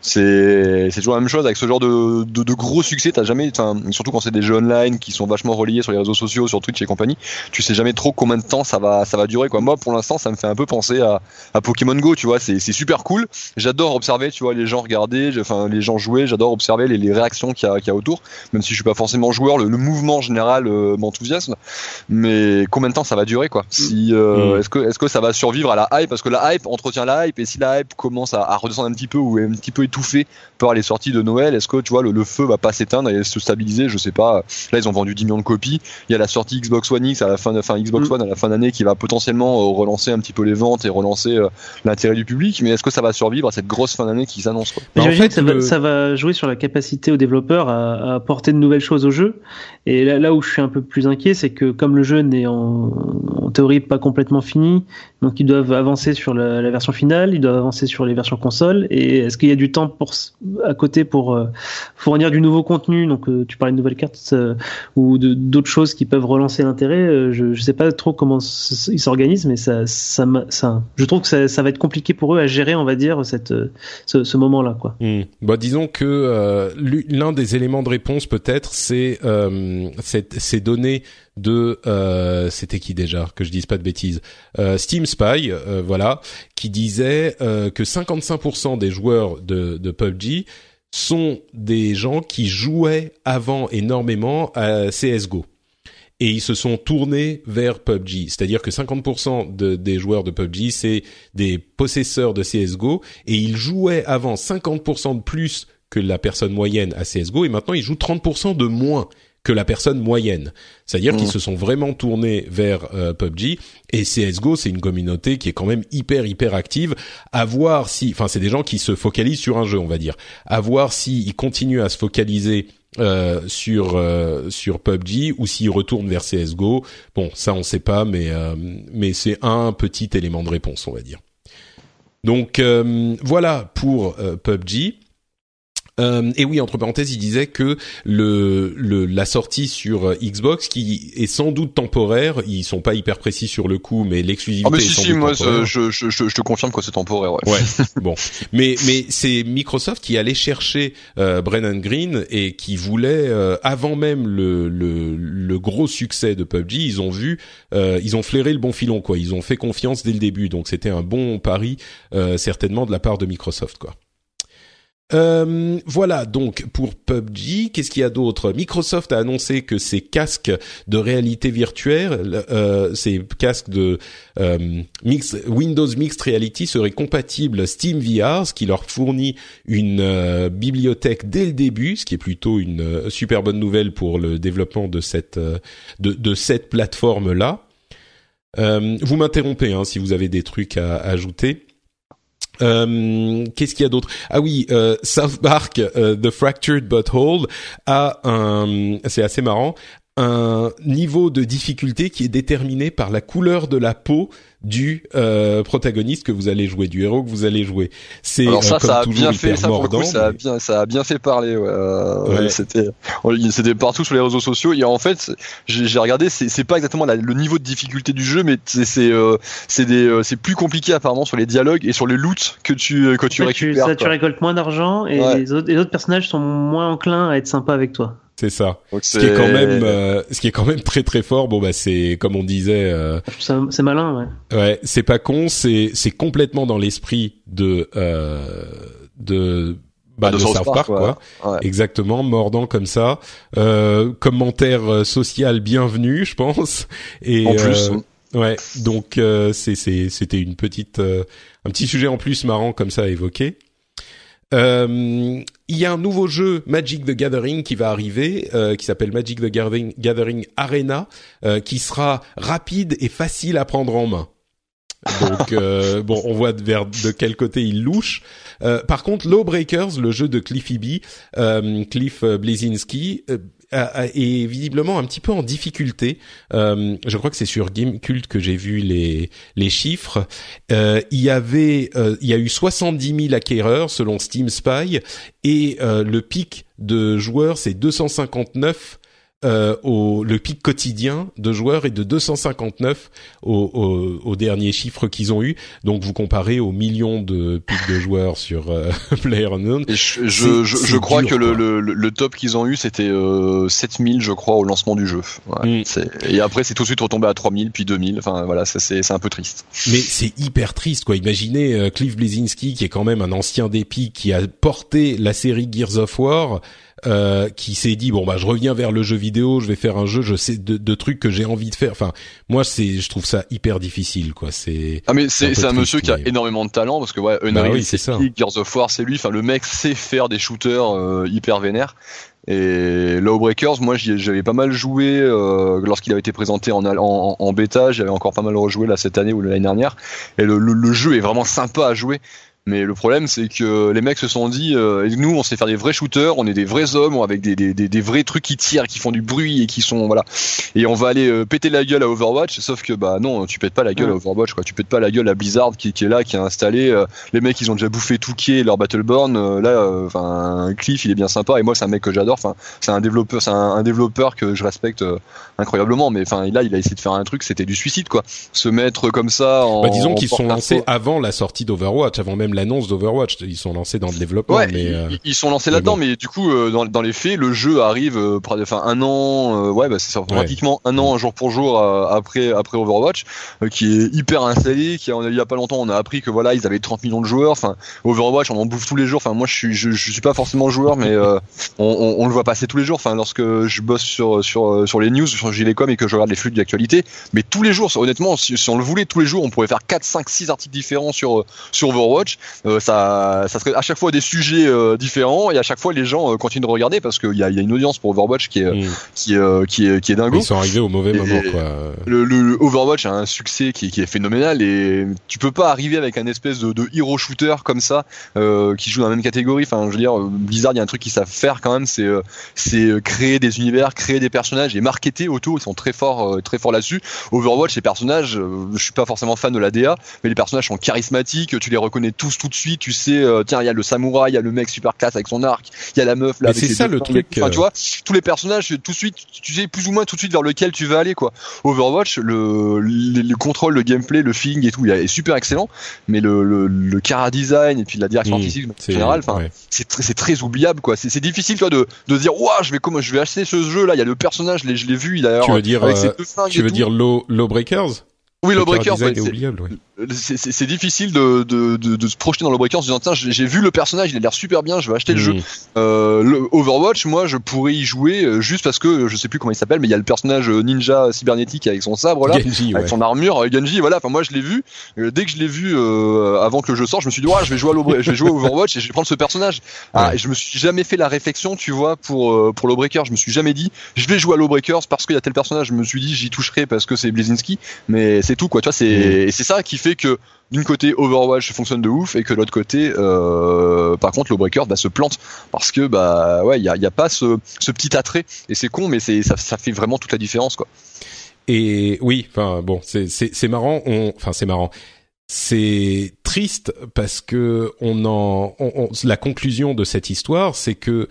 c'est, c'est toujours la même chose avec ce genre de de, gros succès, t'as jamais, enfin, surtout quand c'est des jeux online qui sont vachement reliés sur les réseaux sociaux, sur Twitch et compagnie, tu sais jamais trop combien de temps ça va, ça va durer, quoi. Moi, pour l'instant, ça me fait un peu penser à, à Pokémon Go, tu vois, c'est, c'est super cool. J'adore observer, tu vois, les gens regarder, enfin, les gens jouer, j'adore observer les réactions qu'il y a, qu'il y a autour, même si je suis pas forcément joueur, le, le mouvement général euh, m'enthousiasme. Mais combien de temps ça va durer, quoi? Si, euh, Mm. est-ce que, est-ce que ça va survivre à la hype? Parce que la hype entretient la hype, et si la hype commence à, à redescendre un petit peu ou est un petit peu étouffée par les sorties de Noël, est-ce que, tu vois, le, le feu va pas s'éteindre et se stabiliser? Je sais pas. Là, ils ont vendu 10 millions de copies. Il y a la sortie Xbox One X à la fin, de, enfin, Xbox Mm. One à la fin d'année qui va potentiellement euh, relancer un petit peu les ventes et relancer euh, l'intérêt du public. Mais est-ce que ça va survivre à cette grosse fin d'année qui s'annonce, quoi? Bah, en J'imagine fait, que ça, le- va, ça va jouer sur la capacité aux développeurs à, apporter de nouvelles choses au jeu. Et là, où je suis un peu plus inquiet, c'est que comme le jeu n'est en théorie pas complètement fini, donc ils doivent avancer sur la, version finale, ils doivent avancer sur les versions console. Et est-ce qu'il y a du temps pour à côté pour euh, fournir du nouveau contenu? Donc euh, tu parlais de nouvelles cartes euh, ou d'autres choses qui peuvent relancer l'intérêt. je, je sais pas trop comment ils s'organisent, mais ça, ça, ça, je trouve que ça, va être compliqué pour eux à gérer, on va dire, cette, ce, moment-là. Hmm. Bon, disons que l'u- l'un des éléments de réponse peut-être, c'est ces données de euh, c'était qui déjà que je dise pas de bêtises euh, Steam Spy euh, voilà qui disait euh, que 55% des joueurs de, de PUBG sont des gens qui jouaient avant énormément à CS:GO et ils se sont tournés vers PUBG. C'est-à-dire que 50% de, des joueurs de PUBG, c'est des possesseurs de CSGO, et ils jouaient avant 50% de plus que la personne moyenne à CSGO, et maintenant ils jouent 30% de moins que la personne moyenne. C'est-à-dire Mmh. qu'ils se sont vraiment tournés vers euh, PUBG, et CSGO, c'est une communauté qui est quand même hyper, hyper active. À voir si... Enfin, c'est des gens qui se focalisent sur un jeu, on va dire. À voir s'ils continuent à se focaliser euh, sur euh, sur PUBG ou s'ils retournent vers CS:GO. Bon, ça on sait pas, mais euh, mais c'est un petit élément de réponse, on va dire. Donc euh, voilà pour euh, PUBG. Euh, et oui, entre parenthèses, il disait que le, le la sortie sur euh, Xbox, qui est sans doute temporaire, ils sont pas hyper précis sur le coup, mais l'exclusivité Ah mais est si sans si doute moi temporaire. je, je, je, je te confirme que c'est temporaire ouais. Ouais, bon, mais mais c'est Microsoft qui allait chercher euh, Brennan Green et qui voulait euh, avant même le, le le gros succès de PUBG, ils ont vu, euh, ils ont flairé le bon filon quoi, ils ont fait confiance dès le début, donc c'était un bon pari euh, certainement de la part de Microsoft quoi. Euh, voilà donc pour PUBG. Qu'est-ce qu'il y a d'autre? Microsoft a annoncé que ses casques de réalité virtuelle, euh, ces casques de euh, Windows Mixed Reality seraient compatibles Steam VR, ce qui leur fournit une euh, bibliothèque dès le début, ce qui est plutôt une euh, super bonne nouvelle pour le développement de cette euh, de, cette plateforme là. Euh, vous m'interrompez hein, si vous avez des trucs à ajouter. Euh, Qu'est-ce qu'il y a d'autre? Ah oui, euh, South Park, euh, The Fractured Butthole a un, c'est assez marrant, un niveau de difficulté qui est déterminé par la couleur de la peau du euh, protagoniste que vous allez jouer, du héros que vous allez jouer. C'est Alors ça, euh, comme ça a toujours bien hyper fait, ça coup, a bien, ça a bien fait parler. Ouais. Euh, Ouais. C'était, on- c'était partout sur les réseaux sociaux. Et en fait, j'ai j'ai regardé, c'est c'est pas exactement la- le niveau de difficulté du jeu, mais c'est c'est euh, c'est des, euh, c'est plus compliqué apparemment sur les dialogues et sur les loots que tu que tu fait, tu, récupères. ça, tu récoltes moins d'argent et Ouais. les, autres, les autres personnages sont moins enclins à être sympas avec toi. C'est ça. Donc Ce qui est quand c'est- même, euh, ce qui est quand même très très fort. Bon bah c'est comme on disait. euh, C'est malin, ouais. Ouais, c'est pas con, c'est c'est complètement dans l'esprit de euh, de bah, de, South Park, quoi. Ouais. Exactement, mordant comme ça. Euh, commentaire euh, social bienvenu, je pense. Et En plus, euh, ouais, donc euh, c'est c'est c'était une petite euh, un petit sujet en plus marrant comme ça à évoquer. Euh, il y a un nouveau jeu Magic the Gathering qui va arriver, euh, qui s'appelle Magic the Gathering, Gathering Arena, euh, qui sera rapide et facile à prendre en main. Donc bon, on voit vers de quel côté il louche. Par contre, Lawbreakers, le jeu de Cliffy B, Cliff Blazinski, est visiblement un petit peu en difficulté. Euh, je crois que c'est sur Gamecult que j'ai vu les les chiffres. Euh, il y avait, euh, il y a eu 70 000 acquéreurs selon Steam Spy et euh, le pic de joueurs c'est 259 euh, au, le pic quotidien de joueurs est de 259 au, au, au dernier chiffre qu'ils ont eu. Donc vous comparez aux millions de pics de joueurs sur euh, PlayerUnknown. Je, je, je, je crois que le, le, le, top qu'ils ont eu c'était euh, 7000 je crois au lancement du jeu. Ouais, mm. Et après c'est tout de suite retombé à 3000 puis 2000. Enfin voilà, c'est un peu triste. Mais c'est hyper triste quoi. Imaginez euh, Cliff Bleszinski qui est quand même un ancien d'Epic qui a porté la série Gears of War euh, qui s'est dit bon bah je reviens vers le jeu vidéo, je vais faire un jeu, je sais de, de trucs que j'ai envie de faire. Enfin moi c'est je trouve ça hyper difficile quoi. C'est ah mais c'est un, un monsieur qui a énormément de talent parce que ouais Unreal bah oui, c'est ça. Gears of War c'est lui. Enfin le mec sait faire des shooters euh, hyper vénères. Et Lawbreakers, moi j'avais pas mal joué euh, lorsqu'il avait été présenté en, en, en bêta, j'avais encore pas mal rejoué là cette année ou l'année dernière. Et le, le, le, jeu est vraiment sympa à jouer. Mais le problème, c'est que les mecs se sont dit, euh, nous, on sait faire des vrais shooters, on est des vrais hommes, avec des, des, des, des, vrais trucs qui tirent, qui font du bruit et qui sont voilà. Et on va aller euh, péter la gueule à Overwatch. Sauf que bah non, tu pètes pas la gueule à Overwatch, quoi. Tu pètes pas la gueule à Blizzard qui, qui est là, qui a installé. Euh, les mecs, ils ont déjà bouffé tout qui est leur Battleborn. Euh, là, enfin, Cliff, il est bien sympa. Et moi, c'est un mec que j'adore. Enfin, c'est un développeur, c'est un, un, développeur que je respecte incroyablement. Mais enfin, là, il a essayé de faire un truc, c'était du suicide, quoi. Se mettre comme ça. En, bah, disons qu'ils sont lancés avant la sortie d'Overwatch, avant même l'annonce d'Overwatch ils sont lancés dans le développement. Ouais, mais, euh, ils, sont lancés là-dedans, mais du coup, euh, dans, dans, les faits, le jeu arrive, euh, enfin un an, ouais, bah, c'est pratiquement un an, un jour pour jour après après Overwatch, qui est hyper installé. Qui il y a pas longtemps, on a appris que voilà, ils avaient 30 millions de joueurs. Enfin, Overwatch, on en bouffe tous les jours. Enfin, moi, je suis je, je suis pas forcément joueur, mais on, on, on, le voit passer tous les jours. Enfin, lorsque je bosse sur sur sur les news, sur Gilecom et que je regarde les flux d'actualité, mais tous les jours, honnêtement, si, si, on le voulait tous les jours, on pourrait faire 4, 5, 6 articles différents sur sur Overwatch. Ça ça serait à chaque fois des sujets euh, différents et à chaque fois les gens euh, continuent de regarder parce qu'il y a, y a, une audience pour Overwatch qui est mm. qui, euh, qui est qui est dingo. Ils sont arrivés au mauvais moment quoi. Le, le, Overwatch a un succès qui, qui, est phénoménal et tu peux pas arriver avec un espèce de, de hero shooter comme ça qui joue dans la même catégorie. Enfin, je veux dire, Blizzard, il y a un truc qu'ils savent faire quand même, c'est c'est créer des univers, créer des personnages et marketer autour. Ils sont très forts très forts là-dessus. Overwatch, les personnages, je suis pas forcément fan de la DA, mais les personnages sont charismatiques. Tu les reconnais tous tout de suite. Tu sais tiens, il y a le samouraï, il y a le mec super classe avec son arc, il y a la meuf là. c'est ça le truc. Enfin, tu vois, tous les personnages, tout de suite, tu sais plus ou moins tout de suite vers lequel tu vas aller, quoi. Overwatch, le, le, le contrôle, le gameplay, le feeling et tout, il est super excellent, mais le, le, le cara design et puis la direction mmh, artistique en général, enfin, ouais. c'est très, très oubliable, quoi. C'est difficile, toi, de, de dire, waouh, je vais comment, je vais acheter ce jeu là. Il y a le personnage, je l'ai vu, il a. Tu veux dire, euh, tu veux dire Low, Low Breakers? Oui, Lawbreakers, ouais, c'est difficile de, de, de, de, se projeter dans Lawbreakers en disant tiens j'ai vu le personnage, il a l'air super bien, je vais acheter mmh. le jeu. Euh, le Overwatch, moi je pourrais y jouer euh, juste parce que je sais plus comment il s'appelle, mais il y a le personnage euh, ninja cybernétique avec son sabre là, Genji, avec ouais. son armure, Genji, voilà. Enfin moi je l'ai vu. dès que je l'ai vu euh, avant que le jeu sorte, je me suis dit ouais, je vais jouer à je vais jouer à Overwatch et je vais prendre ce personnage. Ah, ouais. et je me suis jamais fait la réflexion, tu vois, pour pour Lawbreakers. Je me suis jamais dit je vais jouer à Lawbreakers parce qu'il y a tel personnage. Je me suis dit j'y toucherai parce que c'est Blazinski, mais c'est tout quoi. Tu vois, c'est et, c'est ça qui fait que d'une côté Overwatch fonctionne de ouf et que de l'autre côté, euh, par contre, Lawbreakers bah, se plante parce que bah ouais, il y a, a, pas ce, ce, petit attrait et c'est con, mais c'est ça, ça fait vraiment toute la différence quoi. Et oui, enfin bon, c'est marrant, enfin c'est marrant. C'est triste parce que on en, on, on, la conclusion de cette histoire, c'est que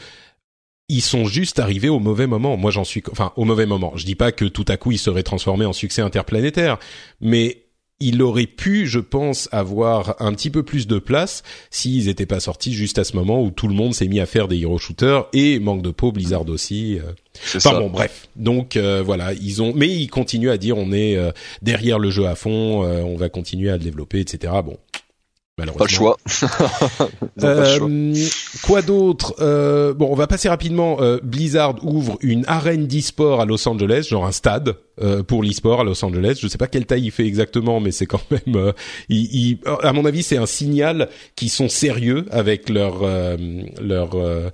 ils sont juste arrivés au mauvais moment. Moi, j'en suis, enfin, au mauvais moment. Je dis pas que tout à coup ils seraient transformés en succès interplanétaire, mais il aurait pu, je pense, avoir un petit peu plus de place s'ils n'étaient pas sortis juste à ce moment où tout le monde s'est mis à faire des hero shooters et manque de peau Blizzard aussi. Euh. Enfin ça. bon, bref. Donc euh, voilà, ils ont, mais ils continuent à dire on est euh, derrière le jeu à fond, euh, on va continuer à le développer, etc. Bon, pas le choix. euh, choix. Quoi d'autre? Euh, Bon, on va passer rapidement. Euh, Blizzard ouvre une arène d'e-sport à Los Angeles, genre un stade euh, pour l'e-sport à Los Angeles. Je sais pas quelle taille il fait exactement, mais c'est quand même. Euh, il, il, à mon avis, c'est un signal qu'ils sont sérieux avec leur euh,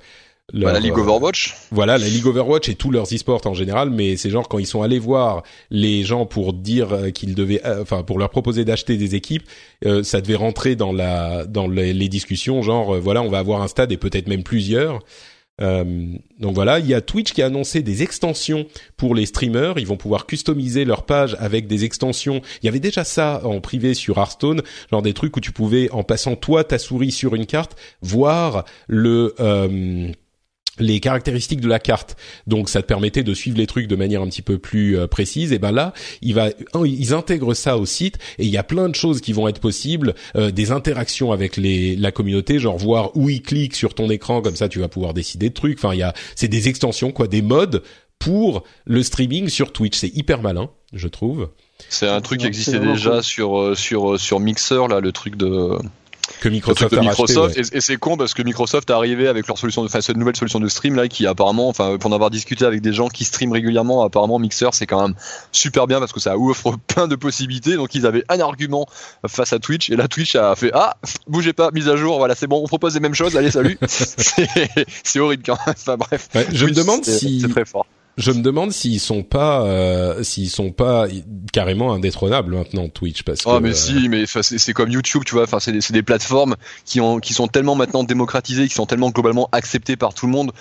leur leur, la Ligue Overwatch. Voilà, la Ligue Overwatch et tous leurs e-sports en général, mais c'est genre quand ils sont allés voir les gens pour dire euh, qu'ils devaient, euh, enfin pour leur proposer d'acheter des équipes, euh, ça devait rentrer dans la dans les, les discussions, genre euh, voilà, on va avoir un stade et peut-être même plusieurs. Euh, donc voilà, il y a Twitch qui a annoncé des extensions pour les streamers. Ils vont pouvoir customiser leur page avec des extensions. Il y avait déjà ça en privé sur Hearthstone, genre des trucs où tu pouvais, en passant toi ta souris sur une carte, voir le les caractéristiques de la carte. Donc ça te permettait de suivre les trucs de manière un petit peu plus euh, précise. Et ben là, il va, ils intègrent ça au site et il y a plein de choses qui vont être possibles, euh, des interactions avec les la communauté, genre voir où ils cliquent sur ton écran, comme ça tu vas pouvoir décider de trucs. Enfin, il y a, c'est des extensions quoi, des modes pour le streaming sur Twitch. C'est hyper malin, je trouve. C'est un truc qui existait déjà sur euh, sur sur Mixer là, le truc de que Microsoft, et, c'est con parce que Microsoft est arrivé avec leur solution, enfin cette nouvelle solution de stream là qui apparemment, enfin pour en avoir discuté avec des gens qui streament régulièrement, apparemment Mixer c'est quand même super bien parce que ça ouvre plein de possibilités. Donc ils avaient un argument face à Twitch et là Twitch a fait ah bougez pas mise à jour, voilà c'est bon on propose les mêmes choses, allez salut. c'est horrible quand même. Enfin bref. je me demande si c'est très fort je me demande s'ils sont pas euh, s'ils sont pas carrément indétrônables maintenant Twitch parce ah, que mais si mais c'est comme YouTube tu vois. Enfin c'est des, des, plateformes qui ont qui sont tellement maintenant démocratisées qui sont tellement globalement acceptées par tout le monde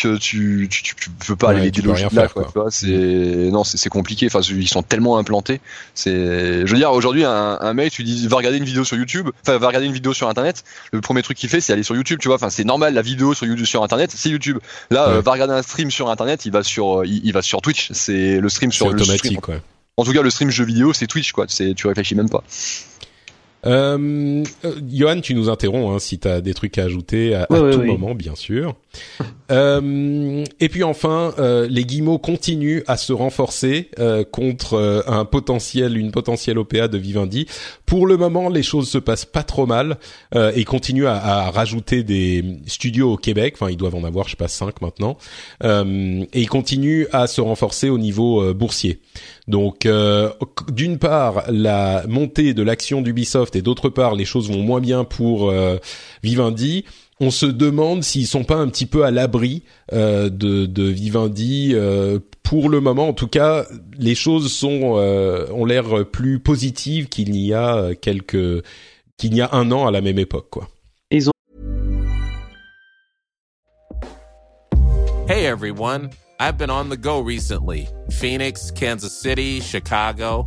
que tu tu, tu, peux pas aller les déloger là quoi, quoi. c'est non c'est compliqué. Enfin ils sont tellement implantés. C'est je veux dire aujourd'hui un, un mec tu dis va regarder une vidéo sur YouTube. Enfin va regarder une vidéo sur internet. Le premier truc qu'il fait c'est aller sur YouTube tu vois. Enfin c'est normal la vidéo sur YouTube sur internet c'est YouTube. Là euh, va regarder un stream sur internet il va sur il, va sur Twitch. C'est le stream sur automatique, le En tout cas, le stream jeu vidéo, c'est Twitch, quoi. C'est, tu réfléchis même pas. Euh, euh, Johan, tu nous interromps hein, si tu as des trucs à ajouter à, tout moment, bien sûr. euh, et puis enfin, euh, les guillemots continuent à se renforcer euh, contre euh, un potentiel, une potentielle OPA de Vivendi. Pour le moment, les choses se passent pas trop mal et continuent à, à, rajouter des studios au Québec. Enfin, ils doivent en avoir, je sais pas, cinq maintenant. et ils continuent à se renforcer au niveau boursier. Donc, d'une part, la montée de l'action d'Ubisoft et d'autre part, les choses vont moins bien pour Vivendi on se demande s'ils sont pas un petit peu à l'abri euh, de, de, Vivendi. Euh, pour le moment, en tout cas, les choses sont euh, ont l'air plus positives qu'il n'y a quelques qu'il n'y a un an à la même époque, quoi. Ils ont... Hey everyone, I've been on the go recently. Phoenix, Kansas City, Chicago.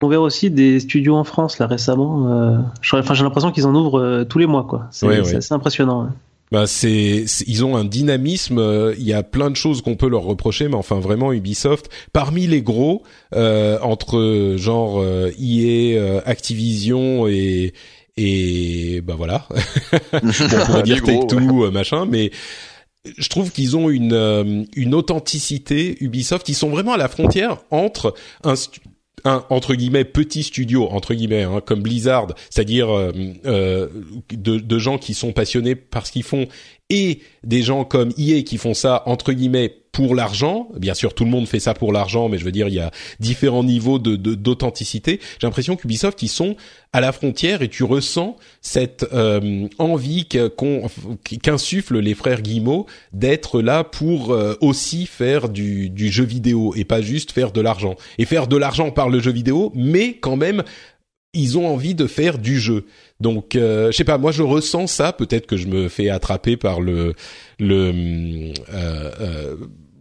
On verra aussi des studios en France là récemment. Euh, enfin, j'ai l'impression qu'ils en ouvrent euh, tous les mois, quoi. C'est assez impressionnant. Bah c'est, ils ont un dynamisme. Euh, il y a plein de choses qu'on peut leur reprocher, mais enfin vraiment Ubisoft, parmi les gros, euh, entre genre EA, Activision et et bah voilà, on pourrait dire Take Two, machin, mais je trouve qu'ils ont une une authenticité Ubisoft. Ils sont vraiment à la frontière entre un un entre guillemets petit studio entre guillemets hein, comme Blizzard, c'est-à-dire euh, euh, de, gens qui sont passionnés par ce qu'ils font et des gens comme EA qui font ça entre guillemets pour l'argent. Bien sûr, tout le monde fait ça pour l'argent, mais je veux dire, il y a différents niveaux de d'authenticité. J'ai l'impression qu'Ubisoft ils sont à la frontière et tu ressens cette euh, envie qu'insufflent les frères Guillemot d'être là pour euh, aussi faire du, du jeu vidéo et pas juste faire de l'argent et faire de l'argent par le jeu vidéo, mais quand même ils ont envie de faire du jeu. Donc, euh, je sais pas, moi je ressens ça. Peut-être que je me fais attraper par le le euh, euh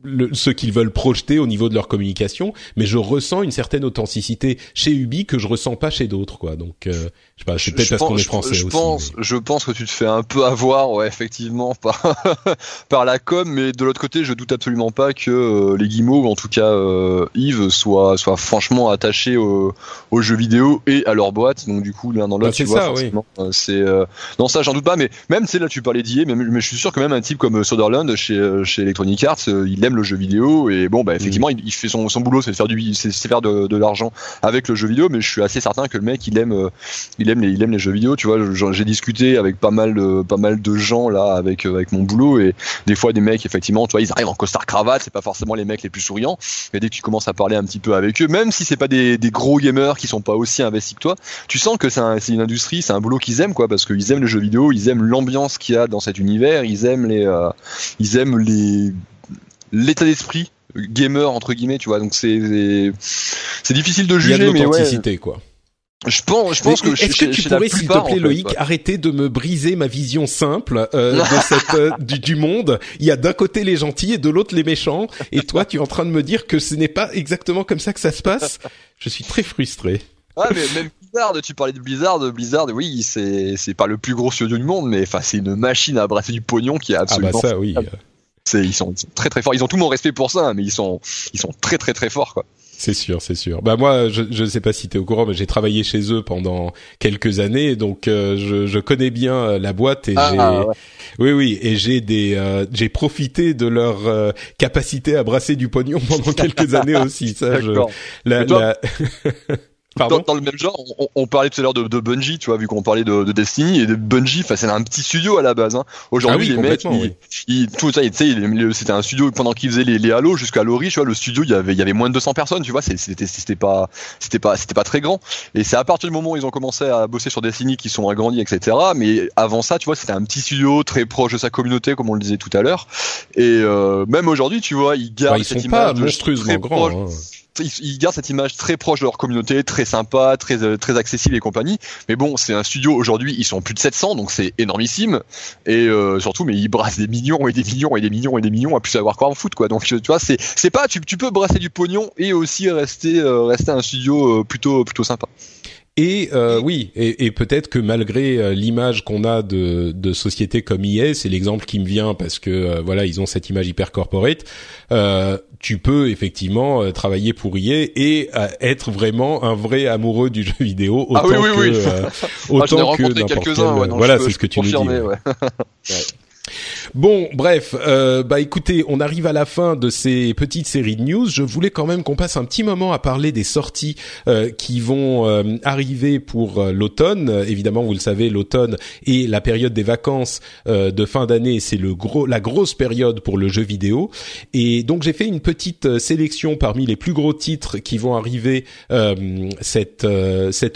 le, ce qu'ils veulent projeter au niveau de leur communication, mais je ressens une certaine authenticité chez Ubi que je ressens pas chez d'autres, quoi. Donc, euh, je sais pas, c'est peut-être parce qu'on est français je aussi. Pense, Je pense que tu te fais un peu avoir, ouais, effectivement, par, par la com, mais de l'autre côté, je doute absolument pas que euh, les Guimauves, ou en tout cas euh, Yves, soient, soient franchement attachés aux jeux vidéo et à leur boîte. Donc, du coup, l'un dans l'autre, Bah, tu vois, forcément, euh, c'est. euh, non, ça, j'en doute pas, mais même, tu sais, là, tu parlais d'IA, mais, mais je suis sûr que même un type comme Soderland chez, euh, chez Electronic Arts, euh, il aime le jeu vidéo, et bon, bah, effectivement, il, il fait son, son boulot, c'est de faire du, c'est faire de, de l'argent avec le jeu vidéo, mais je suis assez certain que le mec, il aime, euh, il aime les, il aime les jeux vidéo, tu vois. J'ai discuté avec pas mal de, pas mal de gens là, avec, euh, avec mon boulot, et des fois, des mecs, effectivement, tu vois, ils arrivent en costard cravate, c'est pas forcément les mecs les plus souriants, mais dès que tu commences à parler un petit peu avec eux, même si c'est pas des, des gros gamers qui sont pas aussi investis que toi, tu sens que c'est un- c'est une industrie, c'est un boulot qu'ils aiment, quoi, parce qu'ils aiment le jeu vidéo, ils aiment l'ambiance qu'il y a dans cet univers, ils aiment les, euh, ils aiment les, l'état d'esprit gamer entre guillemets, tu vois. Donc c'est, c'est difficile de Il y a juger, de mais ouais. l'authenticité, quoi. Je pense, je pense que est-ce que tu pourrais, s'il te plaît, Loïc, arrêter de me briser ma vision simple euh, de cette euh, du, du monde? Il y a d'un côté les gentils et de l'autre les méchants, et toi, tu es en train de me dire que ce n'est pas exactement comme ça que ça se passe? Je suis très frustré. Ouais, mais même Blizzard, tu parlais de Blizzard, Blizzard, oui, c'est, c'est pas le plus gros studio du monde, mais enfin, c'est une machine à brasser du pognon qui est Ah bah absolument. ça, oui. C'est, ils, sont, ils sont très très forts. Ils ont tout mon respect pour ça, mais ils sont, ils sont très très très forts, quoi. C'est sûr, c'est sûr. Bah moi, je je sais pas si t'es au courant, mais j'ai travaillé chez eux pendant quelques années, donc euh, je, je connais bien euh, la boîte et j'ai, Ah, ouais. oui oui, et j'ai des, euh, j'ai profité de leur euh, capacité à brasser du pognon pendant quelques années aussi. Ça, je, la- Dans, le même genre, on, on parlait tout à l'heure de, de Bungie, tu vois, vu qu'on parlait de, de Destiny et de Bungie, enfin c'est un petit studio à la base. Hein. Aujourd'hui, Ah oui, les mecs, ils, oui. ils- tout ça, tu sais, c'était un studio pendant qu'ils faisaient les, les Halo jusqu'à Lori, tu vois, le studio, il y avait, il y avait moins de 200 personnes, tu vois, c'était, c'était pas, c'était pas, c'était pas très grand. Et c'est à partir du moment où ils ont commencé à bosser sur Destiny qu'ils sont agrandis, etc. Mais avant ça, tu vois, c'était un petit studio très proche de sa communauté, comme on le disait tout à l'heure. Et euh, même aujourd'hui, tu vois, ils gardent Bah, ils cette sont pas image de monstrueusement très grands. proche- hein. Ils, gardent cette image très proche de leur communauté, très sympa, très euh, très accessible et compagnie. Mais bon, c'est un studio aujourd'hui, ils sont plus de 700, donc c'est énormissime. Et euh, surtout, mais ils brassent des millions et des millions et des millions et des millions à plus savoir quoi en foot, quoi. Donc tu vois, c'est pas, tu, peux brasser du pognon et aussi rester euh, rester un studio plutôt plutôt sympa. Et euh, oui, et, et peut-être que malgré euh, l'image qu'on a de, de sociétés comme IS, c'est l'exemple qui me vient parce que euh, voilà, ils ont cette image hyper corporate. Euh, tu peux effectivement euh, travailler pour IE et euh, être vraiment un vrai amoureux du jeu vidéo autant Ah oui, oui, que oui. Ah, autant que quelques-uns, ouais, voilà, c'est ce que tu nous dis. confirmer, ouais. ouais. Bon, bref, euh, bah écoutez, on arrive à la fin de ces petites séries de news. Je voulais quand même qu'on passe un petit moment à parler des sorties euh, qui vont euh, arriver pour euh, l'automne. Évidemment, vous le savez, l'automne et la période des vacances euh, de fin d'année, c'est le gros, la grosse période pour le jeu vidéo. Et donc j'ai fait une petite euh, sélection parmi les plus gros titres qui vont arriver euh, cet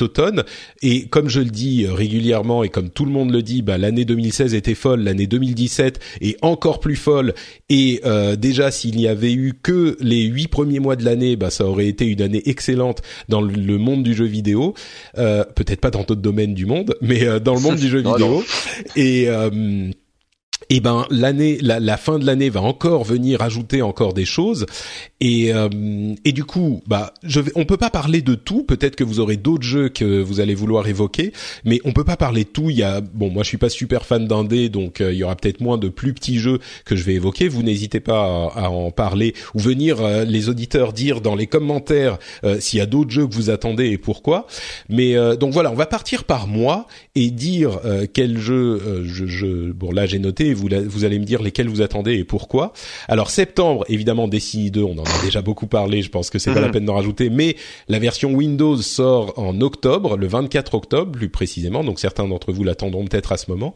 automne. Et comme je le dis régulièrement et comme tout le monde le dit, bah, l'année 2016 était folle, l'année 2017 est encore plus folle. Et euh, déjà, s'il n'y avait eu que les huit premiers mois de l'année, bah, ça aurait été une année excellente dans le- monde du jeu vidéo. Euh, Peut-être pas dans d'autres domaines du monde, mais euh, dans le monde du jeu Non, vidéo. Et euh, et ben l'année, la, la fin de l'année va encore venir ajouter encore des choses. Et euh, et du coup, bah, je vais, on peut pas parler de tout. Peut-être que vous aurez d'autres jeux que vous allez vouloir évoquer, mais on peut pas parler de tout. Il y a, bon, moi je suis pas super fan d'indé, donc euh, il y aura peut-être moins de plus petits jeux que je vais évoquer. Vous n'hésitez pas à, en parler ou venir euh, les auditeurs dire dans les commentaires euh, s'il y a d'autres jeux que vous attendez et pourquoi. Mais euh, donc voilà, on va partir par mois et dire quel jeu je, je bon là j'ai noté vous vous allez me dire lesquels vous attendez et pourquoi. Alors septembre évidemment Destiny 2, on en a déjà beaucoup parlé, je pense que c'est pas la peine d'en rajouter mais la version Windows sort en octobre, le 24 octobre plus précisément, donc certains d'entre vous l'attendront peut-être à ce moment.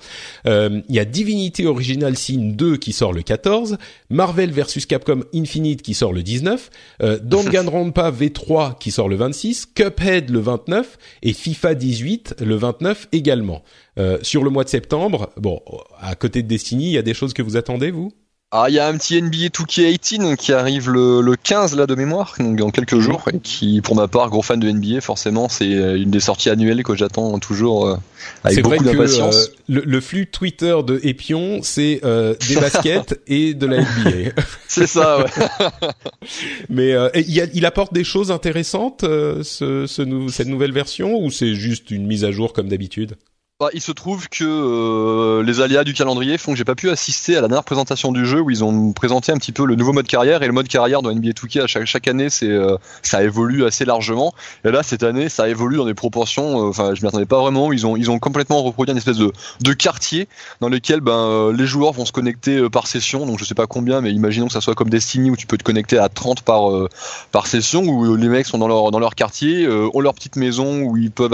Euh, Il y a Divinity Original Sin 2 qui sort le 14, Marvel vs Capcom Infinite qui sort le 19, euh, Danganronpa V3 qui sort le 26, Cuphead le 29 et FIFA 18 le 29 également. Euh, sur le mois de septembre, bon, à côté de Destiny, il y a des choses que vous attendez vous? Ah, il y a un petit NBA 2K18 qui arrive le, le 15 là de mémoire, donc dans quelques jours, et qui, pour ma part, gros fan de NBA, forcément, c'est une des sorties annuelles que j'attends toujours euh, avec beaucoup d'impatience. euh, le, le flux Twitter de Epion, c'est euh, des baskets et de la NBA. C'est ça, ouais. Mais euh, il, a- il apporte des choses intéressantes, euh, ce, ce nou- cette nouvelle version, ou c'est juste une mise à jour comme d'habitude? Bah, il se trouve que euh, les aléas du calendrier font que j'ai pas pu assister à la dernière présentation du jeu où ils ont présenté un petit peu le nouveau mode carrière. Et le mode carrière dans NBA 2K à chaque, chaque année c'est euh, ça évolue assez largement. Et là cette année ça évolue dans des proportions euh, enfin je m'y attendais pas vraiment. Ils ont ils ont complètement reproduit une espèce de de quartier dans lequel ben euh, les joueurs vont se connecter euh, par session. Donc je sais pas combien mais imaginons que ça soit comme Destiny où tu peux te connecter à 30 par par session où les mecs sont dans leur dans leur quartier ont leur petite maison où ils peuvent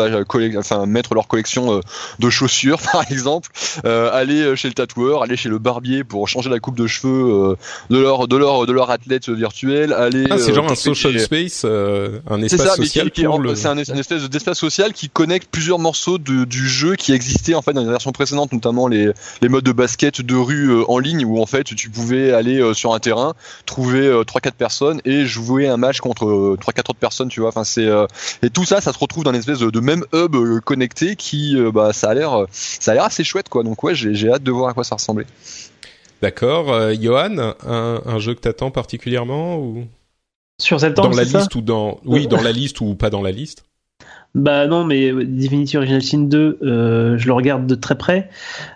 enfin mettre leur collection de chaussures par exemple, euh, aller chez le tatoueur, aller chez le barbier pour changer la coupe de cheveux euh, de leur de leur de leur athlète virtuel, aller Ah, c'est euh, genre un social space, euh, un c'est espace ça, social qui est pour en- le. c'est un, un espèce d'espace social qui connecte plusieurs morceaux de- du jeu qui existaient en fait dans les versions précédentes, notamment les, les modes de basket de rue euh, en ligne où en fait tu pouvais aller euh, sur un terrain, trouver euh, 3-4 personnes et jouer un match contre euh, 3-4 autres personnes, tu vois. Enfin c'est euh, et tout ça, ça se retrouve dans une espèce de, de même hub euh, connecté qui, euh, bah, ça a l'air, euh, ça a l'air assez chouette quoi. Donc ouais, j'ai j'ai hâte de voir à quoi ça ressemblait. D'accord, euh, Johan, un, un jeu que t'attends particulièrement ou? Sur septembre, dans la c'est ça liste ou dans oui dans la liste ou pas dans la liste? Bah non, mais Divinity Original Sin 2, euh, je le regarde de très près.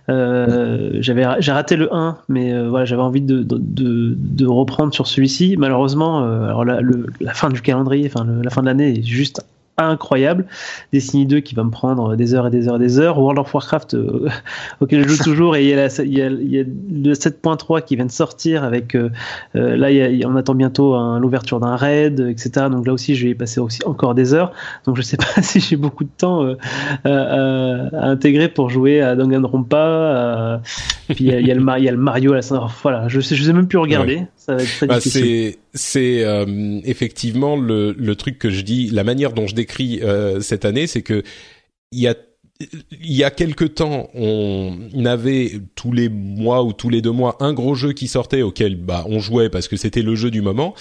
Euh, j'avais, j'ai raté le 1, mais euh, voilà, j'avais envie de, de, de, de reprendre sur celui-ci. Malheureusement, euh, alors la, le- la fin du calendrier, enfin le- la fin de l'année est juste incroyable. Destiny 2 qui va me prendre des heures et des heures et des heures. World of Warcraft euh, auquel je joue toujours et il y a, la- il y a, il y a le 7.3 qui vient de sortir avec euh, euh, là il y a- on attend bientôt l'ouverture d'un raid, etc. Donc là aussi je vais y passer aussi encore des heures. Donc je sais pas si j'ai beaucoup de temps euh, à, à- intégrer pour jouer à Danganronpa. Puis y, a- le il y a le Mario à la fin. Voilà, je sais, je sais même plus regarder. Ça va être très Bah, difficile. c'est c'est euh, effectivement le, le truc que je dis, la manière dont je décris euh, cette année, c'est que il y a il y a quelque temps, on avait tous les mois ou tous les deux mois un gros jeu qui sortait auquel bah on jouait parce que c'était le jeu du moment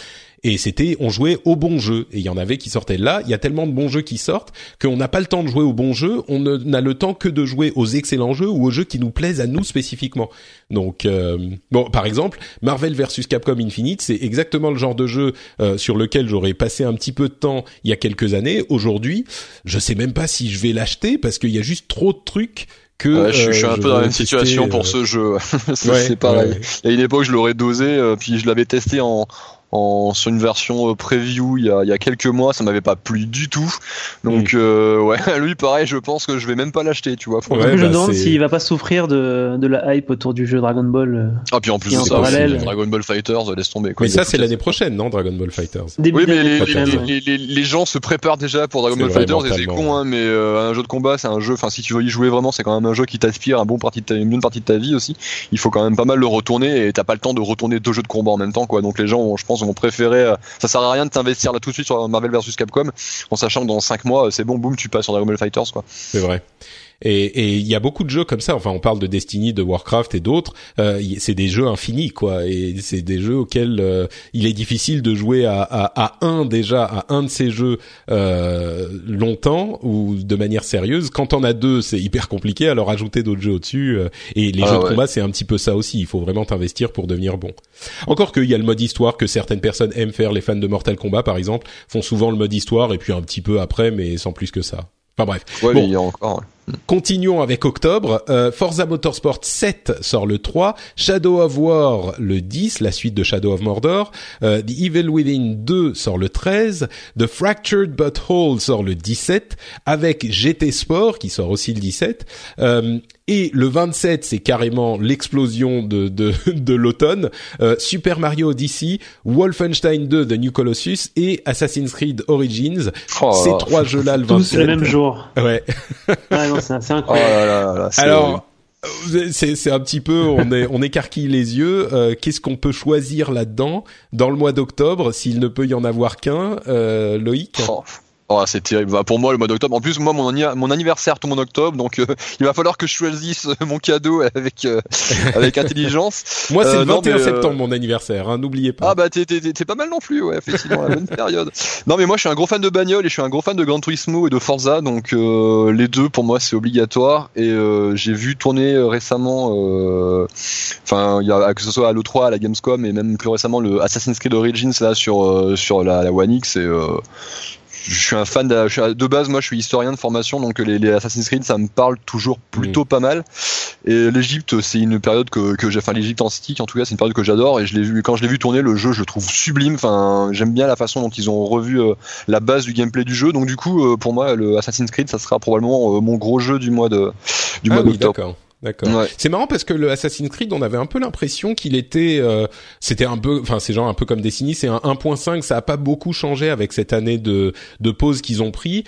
et c'était on jouait au bon jeu et il y en avait qui sortaient là. Il y a tellement de bons jeux qui sortent qu'on n'a pas le temps de jouer aux bons jeux, on n'a le temps que de jouer aux excellents jeux ou aux jeux qui nous plaisent à nous spécifiquement. Donc euh, bon, par exemple, Marvel versus Capcom Infinite, c'est exactement le genre de jeu euh, sur lequel j'aurais passé un petit peu de temps il y a quelques années. Aujourd'hui, je sais même pas si je vais l'acheter parce qu'il y a juste trop de trucs que Ouais, je, suis- suis euh, un peu dans la même situation euh, pour ce jeu. c'est ouais, pareil. Il y a une époque, je l'aurais dosé, euh, puis je l'avais testé en, en sur une version euh, preview il y a, il y a quelques mois, ça m'avait pas plu du tout. Donc euh, ouais, lui pareil, je pense que je vais même pas l'acheter, tu vois. pour- Ouais, je me bah, demande s'il va pas souffrir de, de la hype autour du jeu Dragon Ball. euh, Ah puis en plus de ça, parallèle- Dragon Ball Fighters, laisse tomber. Quoi, Mais ça, c'est l'année prochaine, non, Dragon Ball Fighters? Début Oui, mais les, les, les, gens se préparent déjà pour Dragon Ball Fighters et c'est con, hein, mais euh, un jeu de combat, c'est un jeu. Enfin, si tu veux y jouer vraiment, c'est quand même un jeu qui t'aspire un bon partie de ta, une bonne partie de ta vie aussi. Il faut quand même pas mal le retourner et t'as pas le temps de retourner deux jeux de combat en même temps, quoi. Donc les gens, je pense, vont préférer. euh, ça sert à rien de t'investir là tout de suite sur Marvel vs Capcom, en sachant que dans 5 mois, euh, c'est bon, boum, tu passes sur Dragon Ball Fighters, quoi. C'est vrai. Et et il y a beaucoup de jeux comme ça. Enfin, on parle de Destiny, de Warcraft et d'autres. Euh, c'est des jeux infinis, quoi. Et c'est des jeux auxquels euh, il est difficile de jouer à, à, à un déjà, à un de ces jeux euh, longtemps ou de manière sérieuse. Quand on a deux, c'est hyper compliqué. Alors ajouter d'autres jeux au-dessus. euh, et les Ah jeux de ouais. combat, c'est un petit peu ça aussi. Il faut vraiment t'investir pour devenir bon. Encore qu'il y a le mode histoire que certaines personnes aiment faire. Les fans de Mortal Kombat, par exemple, font souvent le mode histoire et puis un petit peu après, mais sans plus que ça. Enfin bref. Ouais, Bon. mais il y a encore. ouais. Continuons avec octobre. Euh, Forza Motorsport 7 sort le 3, Shadow of War le 10, la suite de Shadow of Mordor, euh, The Evil Within 2 sort le 13, The Fractured But Whole sort le 17, avec GT Sport qui sort aussi le 17, euh, et le 27 c'est carrément l'explosion de de, de l'automne, euh, Super Mario Odyssey, Wolfenstein 2 The New Colossus et Assassin's Creed Origins. Oh Ces trois jeux-là le Tous 27. le même jour. Ouais. Ouais, non, c'est Oh incroyable. là là là, c'est horrible. Alors, euh, c'est c'est un petit peu, on est, on écarquille les yeux. Euh, Qu'est-ce qu'on peut choisir là-dedans? Dans le mois d'octobre s'il ne peut y en avoir qu'un, euh, Loïc? Oh. Oh, c'est terrible. Bah, pour moi, le mois d'octobre. En plus, moi, mon, mon anniversaire tombe en octobre, donc euh, il va falloir que je choisisse mon cadeau avec euh, avec intelligence. moi, c'est le 21 septembre mon anniversaire. Hein, N'oubliez pas. Ah bah t'es pas mal non plus, ouais, effectivement, la bonne période. Non, mais moi, je suis un gros fan de bagnole et je suis un gros fan de Gran Turismo et de Forza, donc les deux pour moi c'est obligatoire. Et j'ai vu tourner récemment, enfin, il y a que ce soit à l'E3, à la Gamescom et même plus récemment le Assassin's Creed Origins là sur sur la, la One X et je suis un fan de, de, base moi je suis historien de formation donc les, les Assassin's Creed ça me parle toujours plutôt mm. pas mal. Et l'Égypte c'est une période que, que j'ai enfin l'Égypte antique en tout cas c'est une période que j'adore. Et je l'ai vu quand je l'ai vu tourner le jeu je le trouve sublime. Enfin j'aime bien la façon dont ils ont revu euh, la base du gameplay du jeu. Donc du coup euh, pour moi le Assassin's Creed ça sera probablement euh, mon gros jeu du mois de du ah mois d'octobre D'accord. C'est marrant parce que le Assassin's Creed, on avait un peu l'impression qu'il était, euh, c'était un peu, enfin c'est genre un peu comme Destiny, c'est un 1.5, ça a pas beaucoup changé avec cette année de de pause qu'ils ont pris.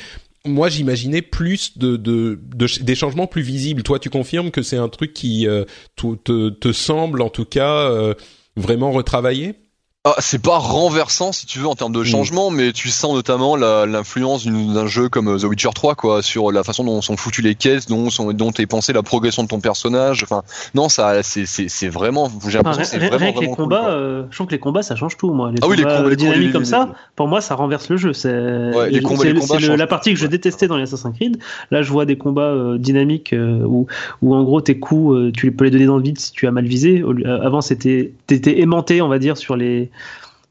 Moi, j'imaginais plus de, de, des changements plus visibles. Toi, tu confirmes que c'est un truc qui euh, te, te, semble, en tout cas, euh, vraiment retravaillé? Ah, c'est pas renversant si tu veux en termes de mm. changement, mais tu sens notamment l'influence d'un jeu comme euh, The Witcher 3 quoi, sur la façon dont sont foutues les caisses, dont sont, dont est pensé la progression de ton personnage. Enfin, non, ça, c'est vraiment, j'ai l'impression c'est vraiment, rien que les combats, euh, je trouve que les combats ça change tout, moi. Les ah oui, les combats, les dynamiques comme ça, pour moi ça renverse le jeu. C'est la partie que je détestais dans les Assassin's Creed. Là, je vois des combats euh, dynamiques où, où en gros tes coups, tu peux les donner dans le vide si tu as mal visé. Avant, c'était t'étais aimanté, on va dire, sur les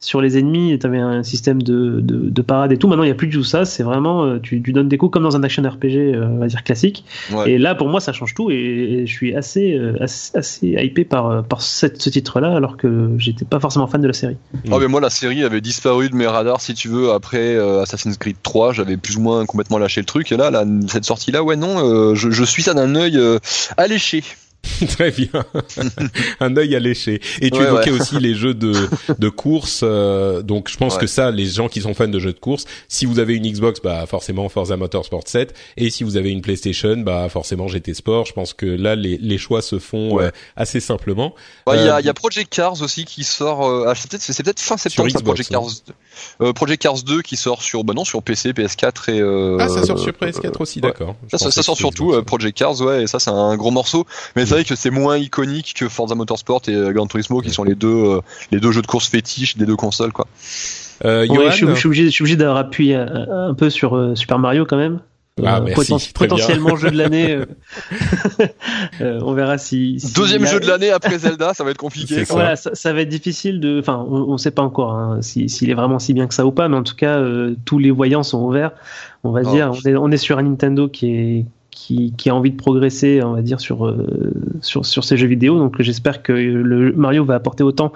sur les ennemis, tu avais un système de, de, parade et tout. Maintenant, il n'y a plus du tout ça. C'est vraiment, euh, tu, tu, donnes des coups comme dans un action RPG, euh, on va dire classique. Et là, pour moi, ça change tout. Et, je suis assez, euh, assez, assez, hypé par, par cette, ce titre-là, alors que j'étais pas forcément fan de la série. Ah, mais moi, la série avait disparu de mes radars, si tu veux, après Assassin's Creed 3. J'avais plus ou moins complètement lâché le truc. Et là, cette sortie-là, ouais, non, je, je, suis ça d'un œil alléché. Très bien. un œil alléché. Et tu évoquais aussi les jeux de, de course. Euh, donc je pense que ça, les gens qui sont fans de jeux de course, si vous avez une Xbox, bah forcément Forza Motorsport 7. Et si vous avez une PlayStation, bah forcément GT Sport. Je pense que là, les, les choix se font euh, assez simplement. Il y, a, euh, y a Project Cars aussi qui sort. Ah, c'est peut-être c'est peut-être fin septembre. Xbox, Project Cars. Project Cars 2 qui sort sur bah non sur PC, PS4 et. ah ça sort sur PS4 aussi, d'accord. Ça, ça, sort surtout Project Cars, ouais. Et ça c'est un gros morceau. Mais vrai que c'est moins iconique que Forza Motorsport et euh, Gran Turismo qui sont les deux euh, les deux jeux de course fétiches des deux consoles quoi. Euh, je, suis, obligé, je suis obligé d'avoir appuyé un, peu sur Super Mario quand même. Ah, merci, potentiellement jeu de l'année. on verra si. Deuxième jeu de l'année après Zelda, ça va être compliqué. Ça. Voilà, ça, va être difficile de. Enfin, on, ne sait pas encore hein, s'il est vraiment si bien que ça ou pas, mais en tout cas, tous les voyants sont ouverts. On va oh. dire, on est, on est sur un Nintendo qui est qui, a envie de progresser, on va dire, sur, euh, sur, sur ces jeux vidéo. Donc j'espère que le Mario va apporter autant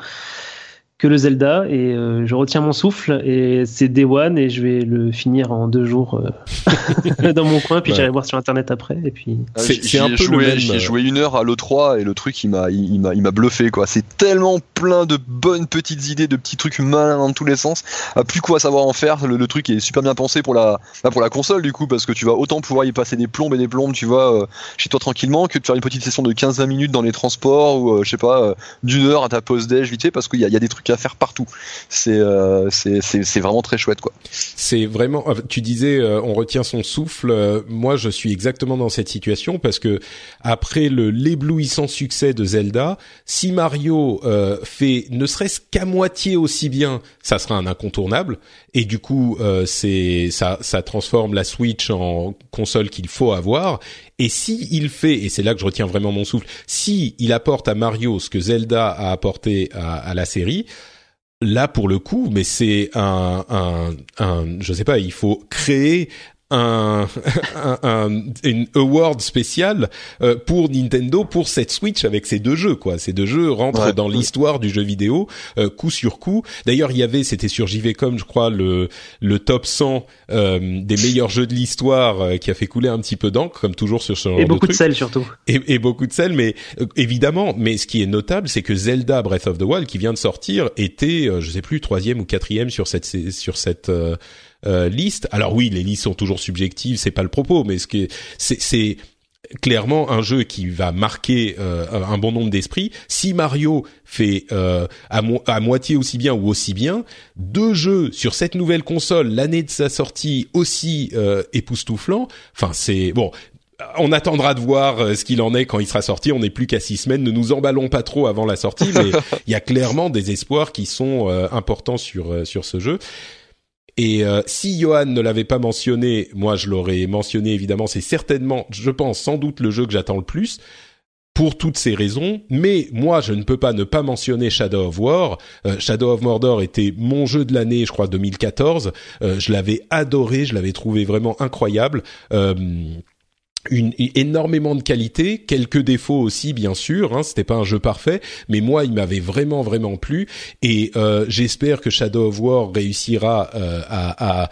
que le Zelda et euh, je retiens mon souffle et c'est Day One et je vais le finir en deux jours euh, dans mon coin puis j'irai voir sur internet après et puis ah, c'est un peu joué, J'ai joué une heure à l'E3 et le truc il m'a il, m'a il m'a bluffé quoi. C'est tellement plein de bonnes petites idées, de petits trucs malins dans tous les sens. A plus quoi savoir en faire. Le, truc est super bien pensé pour la bah, pour la console du coup parce que tu vas autant pouvoir y passer des plombes et des plombes tu vois euh, chez toi tranquillement que de faire une petite session de 15-20 minutes dans les transports ou je sais pas d'une heure à ta pause déj vite fait parce qu'il y a, y a des trucs à faire partout. Euh, c'est c'est vraiment très chouette quoi. C'est vraiment. Tu disais euh, on retient son souffle. Euh, moi je suis exactement dans cette situation parce que après le l'éblouissant succès de Zelda, si Mario fait ne serait-ce qu'à moitié aussi bien, ça sera un incontournable. Et du coup c'est ça transforme la Switch en console qu'il faut avoir. Et si il fait, et c'est là que je retiens vraiment mon souffle, si il apporte à Mario ce que Zelda a apporté à, à la série, là pour le coup, mais c'est un, un, un, je sais pas, il faut créer un, un, une award spécial euh, pour Nintendo pour cette Switch avec ces deux jeux quoi. Ces deux jeux rentrent dans l'histoire du jeu vidéo euh, coup sur coup. D'ailleurs, il y avait c'était sur JVcom je crois le le top 100 euh, des meilleurs jeux de l'histoire qui a fait couler un petit peu d'encre comme toujours sur ce genre et beaucoup de, sel surtout. Et, et, beaucoup de sel mais évidemment mais ce qui est notable c'est que Zelda Breath of the Wild qui vient de sortir était je sais plus troisième ou quatrième sur cette sur cette euh, liste. Alors oui, les listes sont toujours subjectives, c'est pas le propos, mais ce qui c'est clairement un jeu qui va marquer euh, un bon nombre d'esprits. Si Mario fait euh, à, à, moitié aussi bien ou aussi bien, deux jeux sur cette nouvelle console, l'année de sa sortie aussi euh, époustouflant. Enfin, c'est bon. On attendra de voir ce qu'il en est quand il sera sorti. On n'est plus qu'à six semaines. Ne nous emballons pas trop avant la sortie, mais il y a clairement des espoirs qui sont importants sur sur ce jeu. Et euh, si Johan ne l'avait pas mentionné, moi je l'aurais mentionné évidemment. C'est certainement, je pense, sans doute le jeu que j'attends le plus pour toutes ces raisons. Mais moi, je ne peux pas ne pas mentionner Shadow of War. Euh, Shadow of Mordor était mon jeu de l'année, je crois 2014. Euh, je l'avais adoré, je l'avais trouvé vraiment incroyable une, énormément de qualité, quelques défauts aussi bien sûr. Hein, C'était pas un jeu parfait, mais moi il m'avait vraiment vraiment plu et euh, j'espère que Shadow of War réussira euh, à, à,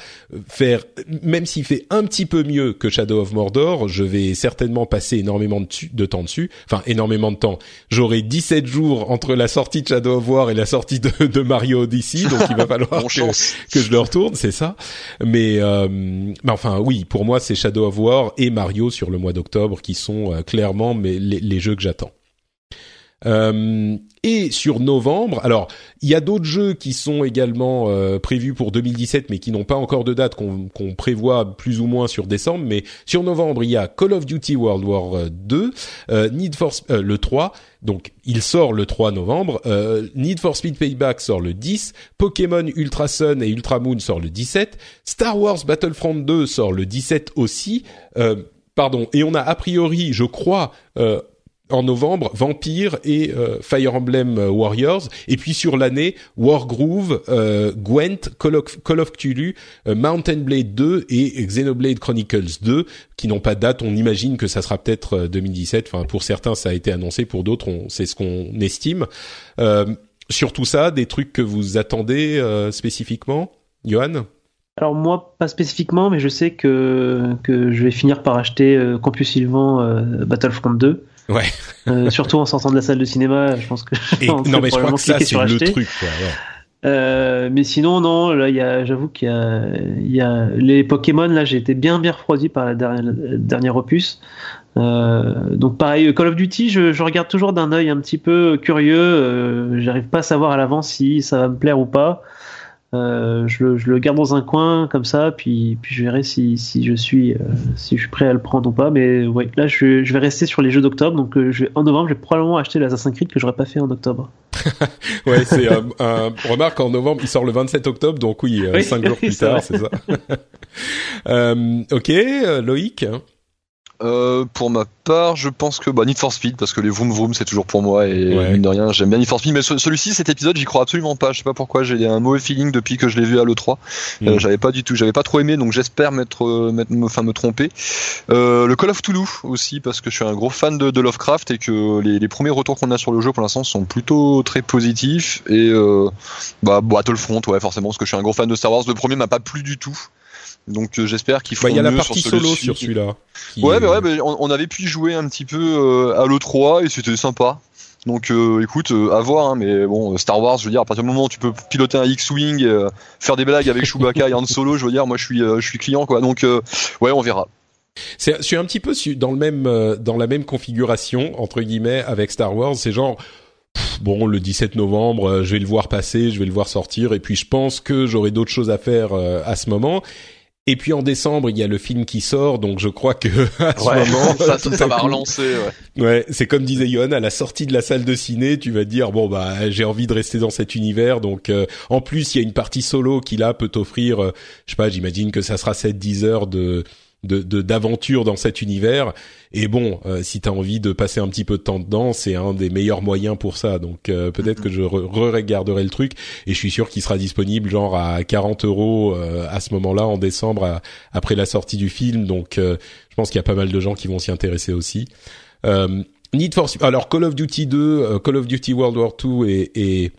faire, même s'il fait un petit peu mieux que Shadow of Mordor, je vais certainement passer énormément de, de temps dessus, enfin énormément de temps. J'aurai 17 jours entre la sortie de Shadow of War et la sortie de, de Mario Odyssey, donc il va falloir que, que, je le retourne, c'est ça. Mais, euh, mais enfin oui, pour moi c'est Shadow of War et Mario sur le mois d'octobre qui sont euh, clairement les, jeux que j'attends. Euh, et sur novembre, alors il y a d'autres jeux qui sont également euh, prévus pour 2017, mais qui n'ont pas encore de date qu'on prévoit plus ou moins sur décembre. Mais sur novembre, il y a Call of Duty World War 2, Need for le 3, donc il sort le 3 novembre. Need for Speed Payback sort le 10. Pokémon Ultra Sun et Ultra Moon sort le 17. Star Wars Battlefront 2 sort le 17 aussi. Pardon. Et on a a priori, je crois, euh, en novembre, Vampire et euh, Fire Emblem euh, Warriors. Et puis sur l'année, Wargroove, euh, Gwent, Call of, Call of Cthulhu, Mountain Blade 2 et Xenoblade Chronicles 2, qui n'ont pas de date. On imagine que ça sera peut-être 2017. Enfin, pour certains, ça a été annoncé. Pour d'autres, c'est ce qu'on estime. sur tout ça, des trucs que vous attendez spécifiquement, Johan? Alors moi, pas spécifiquement, mais je sais que, que je vais finir par acheter euh, compulsivement euh, Battlefront 2. Ouais. euh, surtout en sortant de la salle de cinéma, je pense que. Et, non, mais je crois que ça c'est le truc. Quoi, ouais. Euh, mais sinon, non, là, j'avoue qu'il y a, il y a les Pokémon. Là, j'ai été bien, bien refroidi par la dernière, dernière opus. Donc pareil, Call of Duty, je, je regarde toujours d'un œil un petit peu curieux. J'arrive pas à savoir à l'avance si ça va me plaire ou pas. Euh, je, le, je, le, garde dans un coin comme ça, puis, puis je verrai si, si, je suis, euh, si je suis prêt à le prendre ou pas. Mais ouais, là je, je vais rester sur les jeux d'octobre. Donc euh, je vais, en novembre, je vais probablement acheter l'Assassin's Creed que j'aurais pas fait en octobre. ouais, c'est un, remarque en novembre, il sort le 27 octobre, donc oui, 5 jours plus tard, c'est ça. ok, Loïc. Euh, pour ma part, je pense que bah, Need for Speed parce que les vroom vroom c'est toujours pour moi et mine de rien j'aime bien Need for Speed mais celui-ci cet épisode j'y crois absolument pas. Je sais pas pourquoi j'ai un mauvais feeling depuis que je l'ai vu à l'E3 euh, mm. j'avais pas du tout j'avais pas trop aimé donc j'espère m'être me, enfin me tromper. Euh, le Call of Toulouse aussi parce que je suis un gros fan de, de Lovecraft et que les, les premiers retours qu'on a sur le jeu pour l'instant sont plutôt très positifs et euh, bah Battlefront ouais forcément parce que je suis un gros fan de Star Wars. Le premier m'a pas plu du tout donc euh, j'espère qu'il faut. Bah, il y a la partie solo sur celui-là. Ouais, mais ouais, on, avait pu jouer un petit peu euh, à l'E3 et c'était sympa. Donc euh, écoute, à voir, hein, mais bon, Star Wars, je veux dire, à partir du moment où tu peux piloter un X-Wing, faire des blagues avec Chewbacca et Han Solo, je veux dire, moi je suis, je suis client, quoi. Donc ouais, on verra. C'est, je suis un petit peu dans le même, dans la même configuration entre guillemets avec Star Wars. C'est genre, bon, le 17 novembre, je vais le voir passer, je vais le voir sortir, et puis je pense que j'aurai d'autres choses à faire à ce moment. Et puis en décembre, il y a le film qui sort, donc je crois que à ce moment, ça, ça, va relancer. Ouais, ouais c'est comme disait Yon, à la sortie de la salle de ciné, tu vas te dire bon bah j'ai envie de rester dans cet univers, donc euh, en plus il y a une partie solo qui là peut t'offrir, euh, je sais pas, j'imagine que ça sera 7-10 heures de de d'aventure dans cet univers. Et bon, euh, si t'as envie de passer un petit peu de temps dedans, c'est un des meilleurs moyens pour ça. Donc euh, peut-être que je re-regarderai le truc et je suis sûr qu'il sera disponible genre à 40 euros euh, à ce moment-là en décembre après la sortie du film. Donc je pense qu'il y a pas mal de gens qui vont s'y intéresser aussi. Need for alors Call of Duty 2, Call of Duty World War 2 et, et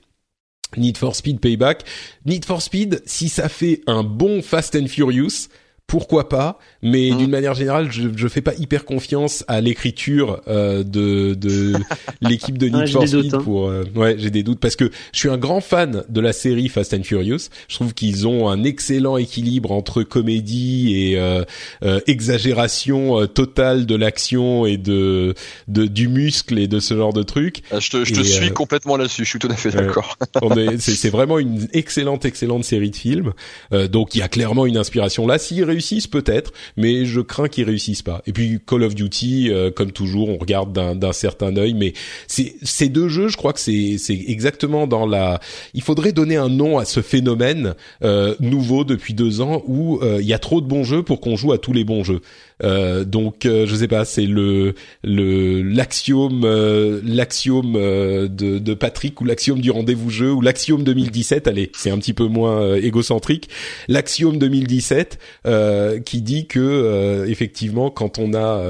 Need for Speed Payback. Need for Speed, si ça fait un bon Fast and Furious, pourquoi pas, mais d'une manière générale, je, je fais pas hyper confiance à l'écriture euh, de, de l'équipe de Need for doutes, hein. pour. euh, ouais, j'ai des doutes parce que je suis un grand fan de la série Fast and Furious. Je trouve qu'ils ont un excellent équilibre entre comédie et euh, euh, exagération euh, totale de l'action et de, de du muscle et de ce genre de trucs. Ah, Je te, je te suis complètement là-dessus. Je suis tout à fait d'accord. C'est c'est vraiment une excellente, excellente série de films. Euh, donc il y a clairement une inspiration là. S'ils réussissent, peut-être, mais je crains qu'ils réussissent pas. Et puis Call of Duty, euh, comme toujours, on regarde d'un certain œil. Mais ces deux jeux, je crois que c'est c'est exactement dans la. Il faudrait donner un nom à ce phénomène euh, nouveau depuis deux ans où euh, il y a trop de bons jeux pour qu'on joue à tous les bons jeux. Euh, donc euh, je sais pas, c'est le le l'axiome euh, l'axiome euh, de, de Patrick ou l'axiome du rendez-vous jeu ou l'axiome 2017. Allez, c'est un petit peu moins euh, égocentrique. L'axiome 2017 euh, qui dit que effectivement quand on a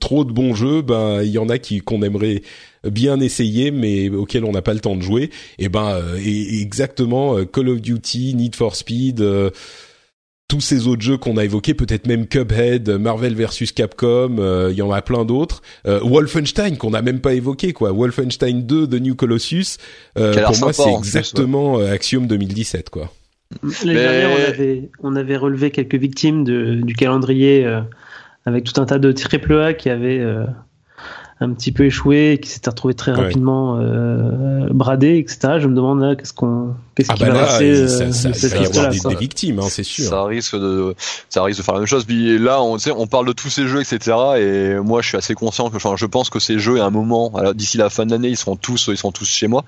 trop de bons jeux, ben il y en a qui qu'on aimerait bien essayer mais auxquels on n'a pas le temps de jouer. Et ben euh, exactement Call of Duty, Need for Speed. euh, tous ces autres jeux qu'on a évoqués, peut-être même Cuphead, Marvel versus Capcom, euh, il y en a plein d'autres. Euh, Wolfenstein qu'on n'a même pas évoqué quoi. Wolfenstein 2 de New Colossus. euh, pour moi, c'est plus, exactement Axiom 2017 quoi. L'année Mais- dernière, on avait, on avait relevé quelques victimes de, du calendrier euh, avec tout un tas de triple A qui avaient euh, un petit peu échoué et qui s'étaient retrouvés très Ouais. rapidement euh, bradés, etc. Je me demande là, qu'est-ce qu'on, qu'est-ce Ah qui bah va là, passer euh, ça, ça, de il cette va y avoir liste-là, des, des victimes, hein, c'est sûr. Ça risque de, ça risque de faire la même chose. Puis là, on, on parle de tous ces jeux, etc. Et moi, je suis assez conscient que, enfin, je pense que ces jeux, à un moment, alors, d'ici la fin de l'année, ils seront tous, ils seront tous chez moi.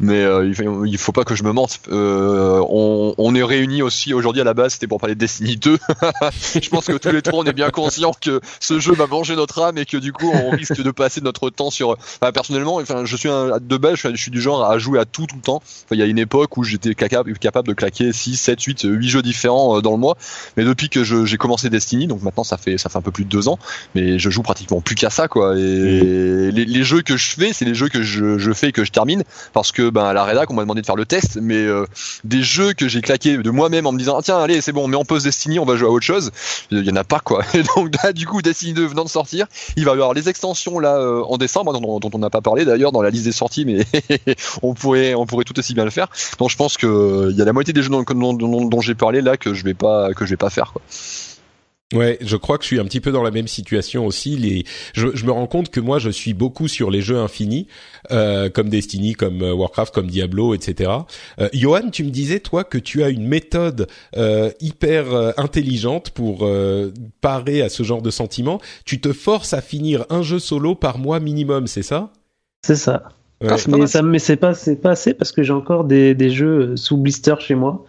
Mais euh, il, faut, il faut pas que je me mente. Euh, on, on est réunis aussi aujourd'hui à la base, c'était pour parler de Destiny 2. je pense que tous les trois, on est bien conscients que ce jeu va manger notre âme et que du coup, on risque de passer notre temps sur. Enfin, personnellement, enfin, je suis un, de base, je suis, je suis du genre à jouer à tout tout le temps. Enfin, il y a une époque où j'étais capable, de claquer 6, 7, 8, 8 jeux différents euh, dans le mois. Mais depuis que j'ai commencé Destiny, donc maintenant ça fait ça fait un peu plus de deux ans, mais je joue pratiquement plus qu'à ça quoi. Et les, les jeux que je fais, c'est les jeux que je, je fais et que je termine parce que ben à la rédac on m'a demandé de faire le test, mais euh, des jeux que j'ai claqué de moi-même en me disant ah, tiens allez c'est bon, on met en pause Destiny, on va jouer à autre chose. Il y en a pas quoi. Et donc là du coup Destiny 2 venant de sortir, il va y avoir les extensions là euh, en décembre hein, dont, dont on n'a pas parlé d'ailleurs dans la liste des sorties, mais on pourrait on pourrait tout aussi bien le faire. Donc je pense que euh, il y a la moitié des jeux dont, dont, dont- dont j'ai parlé là que je vais pas que je vais pas faire quoi. Ouais, je crois que je suis un petit peu dans la même situation aussi. Les, je, je me rends compte que moi, je suis beaucoup sur les jeux infinis, euh, comme Destiny, comme euh, Warcraft, comme Diablo, etc. Euh, Johan, tu me disais toi que tu as une méthode euh, hyper euh, intelligente pour euh, parer à ce genre de sentiments. Tu te forces à finir un jeu solo par mois minimum, c'est ça? C'est ça. Ouais. Ah, pas Mais ça, mais c'est pas, c'est pas assez parce que j'ai encore des, des jeux euh, sous blister chez moi.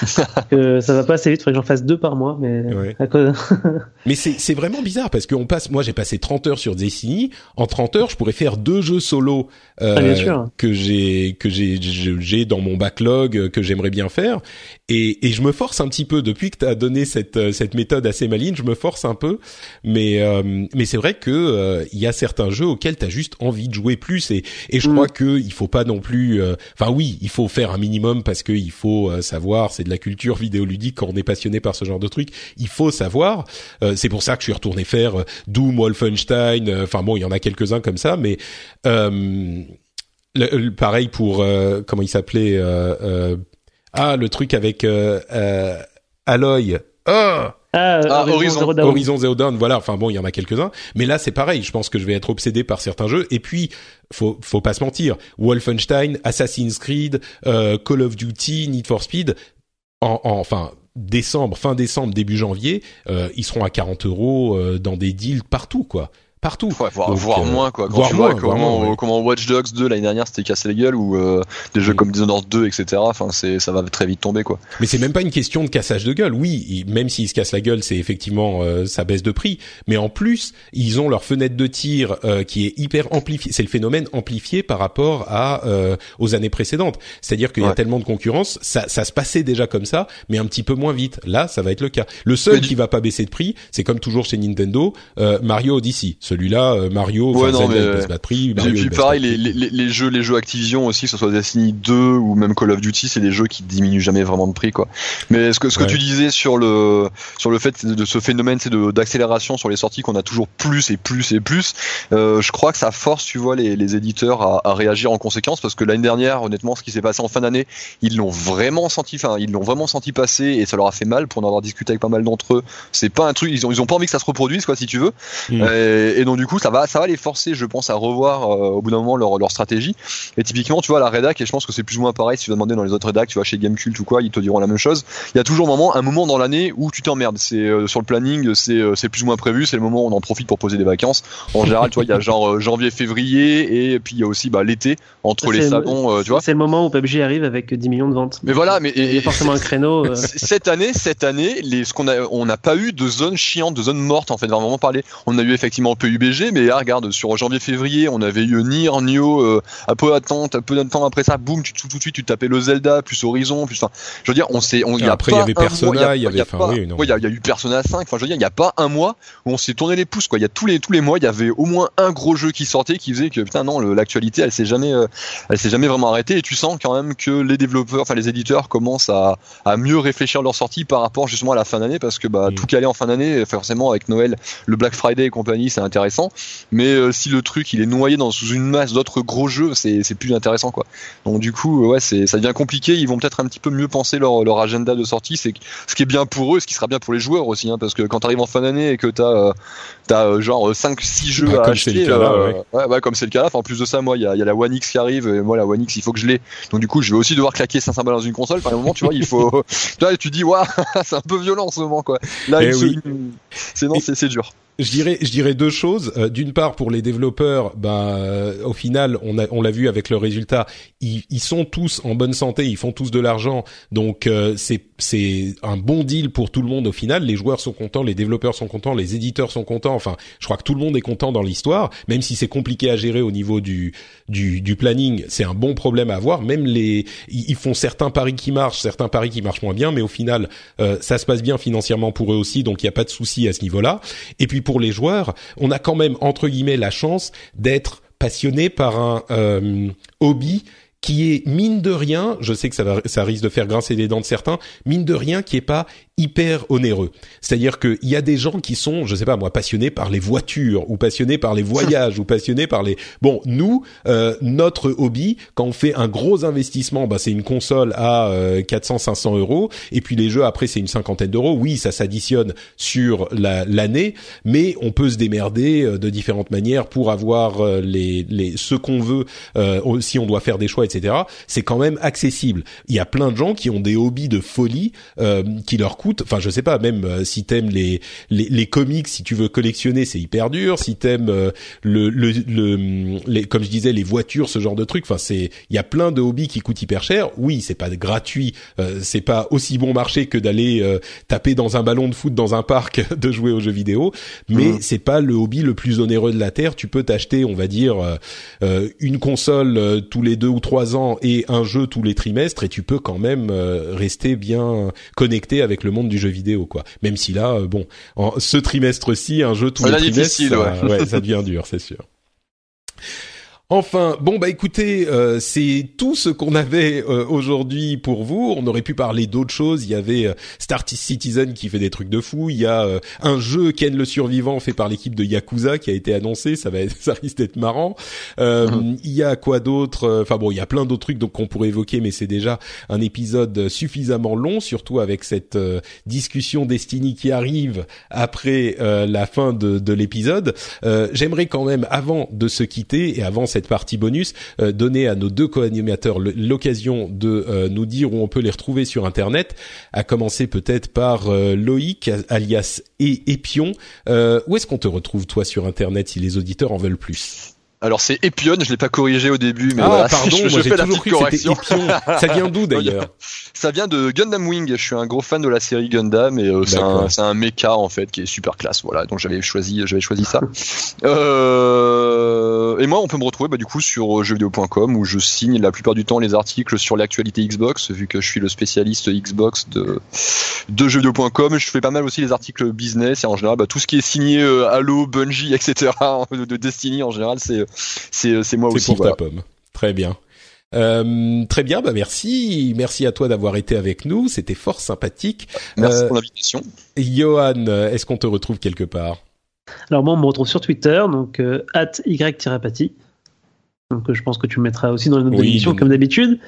que ça va pas assez vite, faudrait que j'en fasse deux par mois, mais Ouais. à cause- Mais c'est c'est vraiment bizarre parce qu'on passe. Moi, j'ai passé 30 heures sur Destiny. En 30 heures, je pourrais faire deux jeux solo euh, Ah, que j'ai que j'ai j'ai dans mon backlog euh, que j'aimerais bien faire. Et, et je me force un petit peu depuis que tu as donné cette euh, cette méthode assez maligne. Je me force un peu, mais euh, mais c'est vrai que euh, il y a certains jeux auxquels tu as juste envie de jouer plus. Et et je Mm. crois que il faut pas non plus. euh, Enfin oui, il faut faire un minimum parce que il faut savoir. C'est de la culture vidéoludique quand on est passionné par ce genre de truc. Il faut savoir. Euh, c'est pour ça que je suis retourné faire Doom, Wolfenstein. Enfin bon, il y en a quelques-uns comme ça, mais euh, le- le- pareil pour euh, comment il s'appelait euh, euh, Ah, le truc avec euh, euh, Aloy. Ah Ah, Ah, Horizon, Horizon. Zero Dawn. Horizon Zero Dawn, voilà. Enfin bon, il y en a quelques-uns, mais là c'est pareil. Je pense que je vais être obsédé par certains jeux. Et puis, faut faut pas se mentir. Wolfenstein, Assassin's Creed, euh, Call of Duty, Need for Speed, en, en- enfin décembre, fin décembre, début janvier, euh, ils seront à 40 euros euh, dans des deals partout, quoi. Partout. Ouais, voire, Donc, voire euh, moins quoi. Quand voire tu vois moins, comment, moins, ouais. comment Watch Dogs 2 l'année dernière c'était cassé les gueules ou euh, des jeux Mm. comme Dishonored 2 etc. Enfin c'est ça va très vite tomber quoi. Mais c'est même pas une question de cassage de gueule. Oui, ils- même s'ils se cassent la gueule, c'est effectivement euh, ça baisse de prix. Mais en plus, ils ont leur fenêtre de tir euh, qui est hyper amplifiée. C'est le phénomène amplifié par rapport à euh, aux années précédentes. C'est-à-dire qu'il y a tellement de concurrence, ça, ça se passait déjà comme ça, mais un petit peu moins vite. Là, ça va être le cas. Le seul Mais du- qui va pas baisser de prix, c'est comme toujours chez Nintendo, euh, Mario Odyssey. Celui-là, euh, Mario, Ouais, non, mais- il prix. Mario, puis il baisse pareil, les, prix. les, les jeux, les jeux Activision aussi, que ce soit Destiny 2 ou même Call of Duty, c'est des jeux qui diminuent jamais vraiment de prix, quoi. Mais ce que ce que tu disais sur le sur le fait de ce phénomène, c'est d'accélération sur les sorties qu'on a toujours plus et plus et plus. Euh, je crois que ça force, tu vois, les, les éditeurs à, à réagir en conséquence parce que l'année dernière, honnêtement, ce qui s'est passé en fin d'année, ils l'ont vraiment senti, enfin, ils l'ont vraiment senti passer et ça leur a fait mal pour en avoir discuté avec pas mal d'entre eux. C'est pas un truc, ils ont ils ont pas envie que ça se reproduise, quoi, si tu veux. Mm. Euh, et donc du coup, ça va, ça va les forcer, je pense, à revoir euh, au bout d'un moment leur, leur stratégie. Et typiquement, tu vois, la rédac, et je pense que c'est plus ou moins pareil si tu vas demander dans les autres rédacs, tu vois, chez Gamecult ou quoi, ils te diront la même chose. Il y a toujours un moment, un moment dans l'année où tu t'emmerdes. C'est euh, sur le planning, c'est euh, c'est plus ou moins prévu, c'est le moment où on en profite pour poser des vacances. En général, tu vois, il y a genre janvier, février, et puis il y a aussi bah, l'été entre les salons, tu vois. C'est le moment où PUBG arrive avec 10 millions de ventes. Mais voilà, mais Il y et, a forcément un créneau. cette année, cette année, les, ce qu'on a, on n'a pas eu de zone chiante, de zone morte en fait, vraiment parler. On a eu effectivement PUBG, mais là, regarde, sur janvier-février, on avait eu Nier, Nioh, euh, un peu d'attente, un peu de temps après ça, boum, tu, tout, tout de suite, tu tapais le Zelda, plus Horizon, plus, enfin, je veux dire, on s'est, on, y a Après, il y avait Persona, il y avait- enfin, oui, ouais, il y a, il y a eu Persona 5, enfin, je veux dire, il n'y a pas un mois où on s'est tourné les pouces, quoi. Il y a tous les, tous les mois, il y avait au moins un gros jeu qui sortait, qui faisait que, putain, non, l'actualité, elle s'est jamais, euh, elle s'est jamais vraiment arrêtée, et tu sens quand même que les développeurs, enfin, les éditeurs commencent à, à mieux réfléchir leur sortie par rapport justement à la fin d'année parce que bah, Mm. tout calé en fin d'année forcément avec Noël le Black Friday et compagnie c'est intéressant mais euh, si le truc il est noyé dans sous une masse d'autres gros jeux c'est plus intéressant quoi donc du coup ouais c'est ça devient compliqué ils vont peut-être un petit peu mieux penser leur, leur agenda de sortie c'est ce qui est bien pour eux ce qui sera bien pour les joueurs aussi hein, parce que quand tu arrives en fin d'année et que t'as euh, t'as euh, genre 5 6 jeux Bah, à comme acheter le cas là, euh, ouais. ouais, ouais, comme c'est le cas là Enfin, en plus de ça moi il y a, y a la One X qui arrive et moi la One X il faut que je l'ai donc du coup je vais aussi devoir claquer 500 balles dans une console par un moment tu vois il faut Là, tu dis, waouh, c'est un peu violent en ce moment, quoi. Là, Eh oui. non, c'est c'est dur. Je dirais, je dirais deux choses. Euh, D'une part, pour les développeurs, bah, euh, au final, on a, on l'a vu avec le résultat, ils, ils sont tous en bonne santé, ils font tous de l'argent, donc euh, c'est c'est un bon deal pour tout le monde au final. Les joueurs sont contents, les développeurs sont contents, les éditeurs sont contents. Enfin, je crois que tout le monde est content dans l'histoire, même si c'est compliqué à gérer au niveau du du, du planning. C'est un bon problème à avoir. Même les, ils font certains paris qui marchent, certains paris qui marchent moins bien, mais au final, euh, ça se passe bien financièrement pour eux aussi, donc il n'y a pas de souci à ce niveau-là. Et puis pour les joueurs, on a quand même entre guillemets la chance d'être passionné par un euh, hobby qui est mine de rien, je sais que ça va, ça risque de faire grincer les dents de certains, mine de rien qui est pas hyper onéreux. C'est-à-dire qu'il y a des gens qui sont, je sais pas moi, passionnés par les voitures ou passionnés par les voyages ou passionnés par les. Bon, nous, euh, notre hobby, quand on fait un gros investissement, bah c'est une console à euh, 400-500 euros et puis les jeux après c'est une cinquantaine d'euros. Oui, ça s'additionne sur la- l'année, mais on peut se démerder euh, de différentes manières pour avoir euh, les, les ce qu'on veut. Euh, si on doit faire des choix, etc. C'est quand même accessible. Il y a plein de gens qui ont des hobbies de folie euh, qui leur coûtent. Enfin, je sais pas. Même euh, si t'aimes les, les les comics, si tu veux collectionner, c'est hyper dur. Si t'aimes euh, le le, le les, comme je disais les voitures, ce genre de trucs. Enfin, c'est il y a plein de hobbies qui coûtent hyper cher. Oui, c'est pas gratuit. Euh, c'est pas aussi bon marché que d'aller euh, taper dans un ballon de foot dans un parc de jouer aux jeux vidéo. Mais Mhm. c'est pas le hobby le plus onéreux de la terre. Tu peux t'acheter, on va dire, euh, euh, une console tous les deux ou trois ans et un jeu tous les trimestres, et tu peux quand même euh, rester bien connecté avec le monde du jeu vidéo, quoi. Même si là, euh, bon, en ce trimestre-ci, un jeu tous Ça les trimestres, difficile, ça, ouais, ça devient dur, c'est sûr. Enfin, bon bah écoutez, euh, c'est tout ce qu'on avait euh, aujourd'hui pour vous. On aurait pu parler d'autres choses. Il y avait euh, Star Citizen qui fait des trucs de fou. Il y a euh, un jeu Ken le survivant fait par l'équipe de Yakuza qui a été annoncé. Ça va, être, ça risque d'être marrant. Euh, Il y a quoi d'autre Enfin bon, il y a plein d'autres trucs donc qu'on pourrait évoquer, mais c'est déjà un épisode suffisamment long, surtout avec cette euh, discussion Destiny qui arrive après euh, la fin de, de l'épisode. Euh, J'aimerais quand même, avant de se quitter et avant cette partie bonus, euh, donner à nos deux co-animateurs l'occasion de euh, nous dire où on peut les retrouver sur Internet. À commencer peut-être par euh, Loïc, alias et Epion. Euh, où est-ce qu'on te retrouve toi sur Internet si les auditeurs en veulent plus? Alors c'est Epion, je l'ai pas corrigé au début, mais Ah voilà, pardon, je, fais la petite correction. Ça vient d'où d'ailleurs Ça vient de Gundam Wing. Je suis un gros fan de la série Gundam et euh, c'est un, c'est un mecha en fait qui est super classe. Voilà, donc j'avais choisi, j'avais choisi ça. Euh, euh, et moi, on peut me retrouver bah, du coup sur jeuxvideo.com où je signe la plupart du temps les articles sur l'actualité Xbox, vu que je suis le spécialiste Xbox de, de jeuxvideo.com. Je fais pas mal aussi les articles business et en général, bah, tout ce qui est signé Halo, Bungie, etc. de Destiny en général, c'est c'est moi aussi. C'est pour ta pomme. Très bien. Euh, très bien, bah merci, merci à toi d'avoir été avec nous, c'était fort sympathique. Merci pour l'invitation. Johan, est-ce qu'on te retrouve quelque part? Alors moi, on me retrouve sur Twitter, donc euh, at y-pathie. Donc euh, je pense que tu me mettras aussi dans les notes d'émission comme d'habitude.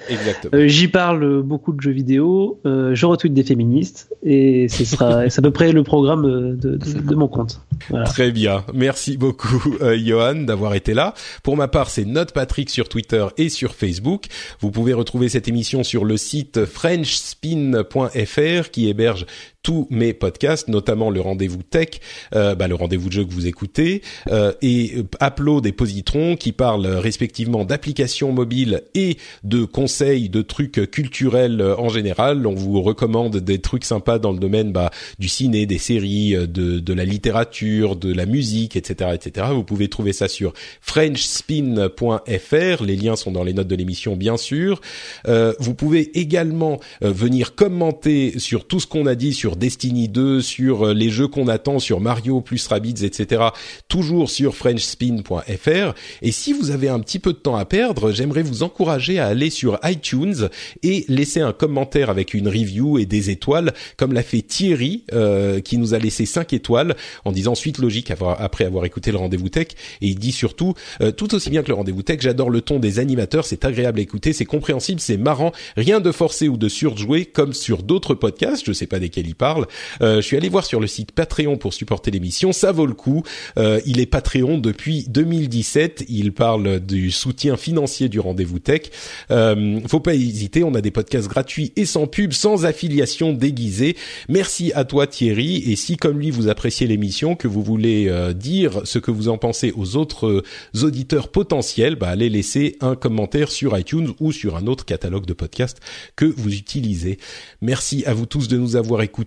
Euh, J'y parle beaucoup de jeux vidéo, euh, je retweet des féministes et ce sera à peu près le programme de, de, de mon compte. Voilà. Très bien, merci beaucoup euh, Johan d'avoir été là. Pour ma part, c'est Note Patrick sur Twitter et sur Facebook. Vous pouvez retrouver cette émission sur le site frenchspin.fr qui héberge tous mes podcasts, notamment le rendez-vous tech, euh, bah, le rendez-vous de jeu que vous écoutez, euh, et Upload et Positron qui parlent respectivement d'applications mobiles et de conseils, de trucs culturels euh, en général. On vous recommande des trucs sympas dans le domaine bah, du ciné, des séries, euh, de, de la littérature, de la musique, etc., etc. Vous pouvez trouver ça sur frenchspin.fr. Les liens sont dans les notes de l'émission, bien sûr. Euh, vous pouvez également venir commenter sur tout ce qu'on a dit sur Destiny 2, sur les jeux qu'on attend, sur Mario plus Rabbids, etc. Toujours sur FrenchSpin.fr. Et si vous avez un petit peu de temps à perdre, j'aimerais vous encourager à aller sur iTunes et laisser un commentaire avec une review et des étoiles, comme l'a fait Thierry, euh, qui nous a laissé 5 étoiles en disant suite logique après avoir écouté le rendez-vous tech. Et il dit surtout, euh, tout aussi bien que le rendez-vous tech, j'adore le ton des animateurs, c'est agréable à écouter, c'est compréhensible, c'est marrant, rien de forcé ou de surjoué comme sur d'autres podcasts, je sais pas desquels il parle. Euh, je suis allé voir sur le site Patreon pour supporter l'émission, ça vaut le coup. Il est Patreon depuis 2017. Il parle du soutien financier du rendez-vous tech. Euh, faut pas hésiter, on a des podcasts gratuits et sans pub, sans affiliation déguisée. Merci à toi Thierry. Et si comme lui vous appréciez l'émission, que vous voulez euh, dire ce que vous en pensez aux autres euh, auditeurs potentiels, bah allez laisser un commentaire sur iTunes ou sur un autre catalogue de podcasts que vous utilisez. Merci à vous tous de nous avoir écoutés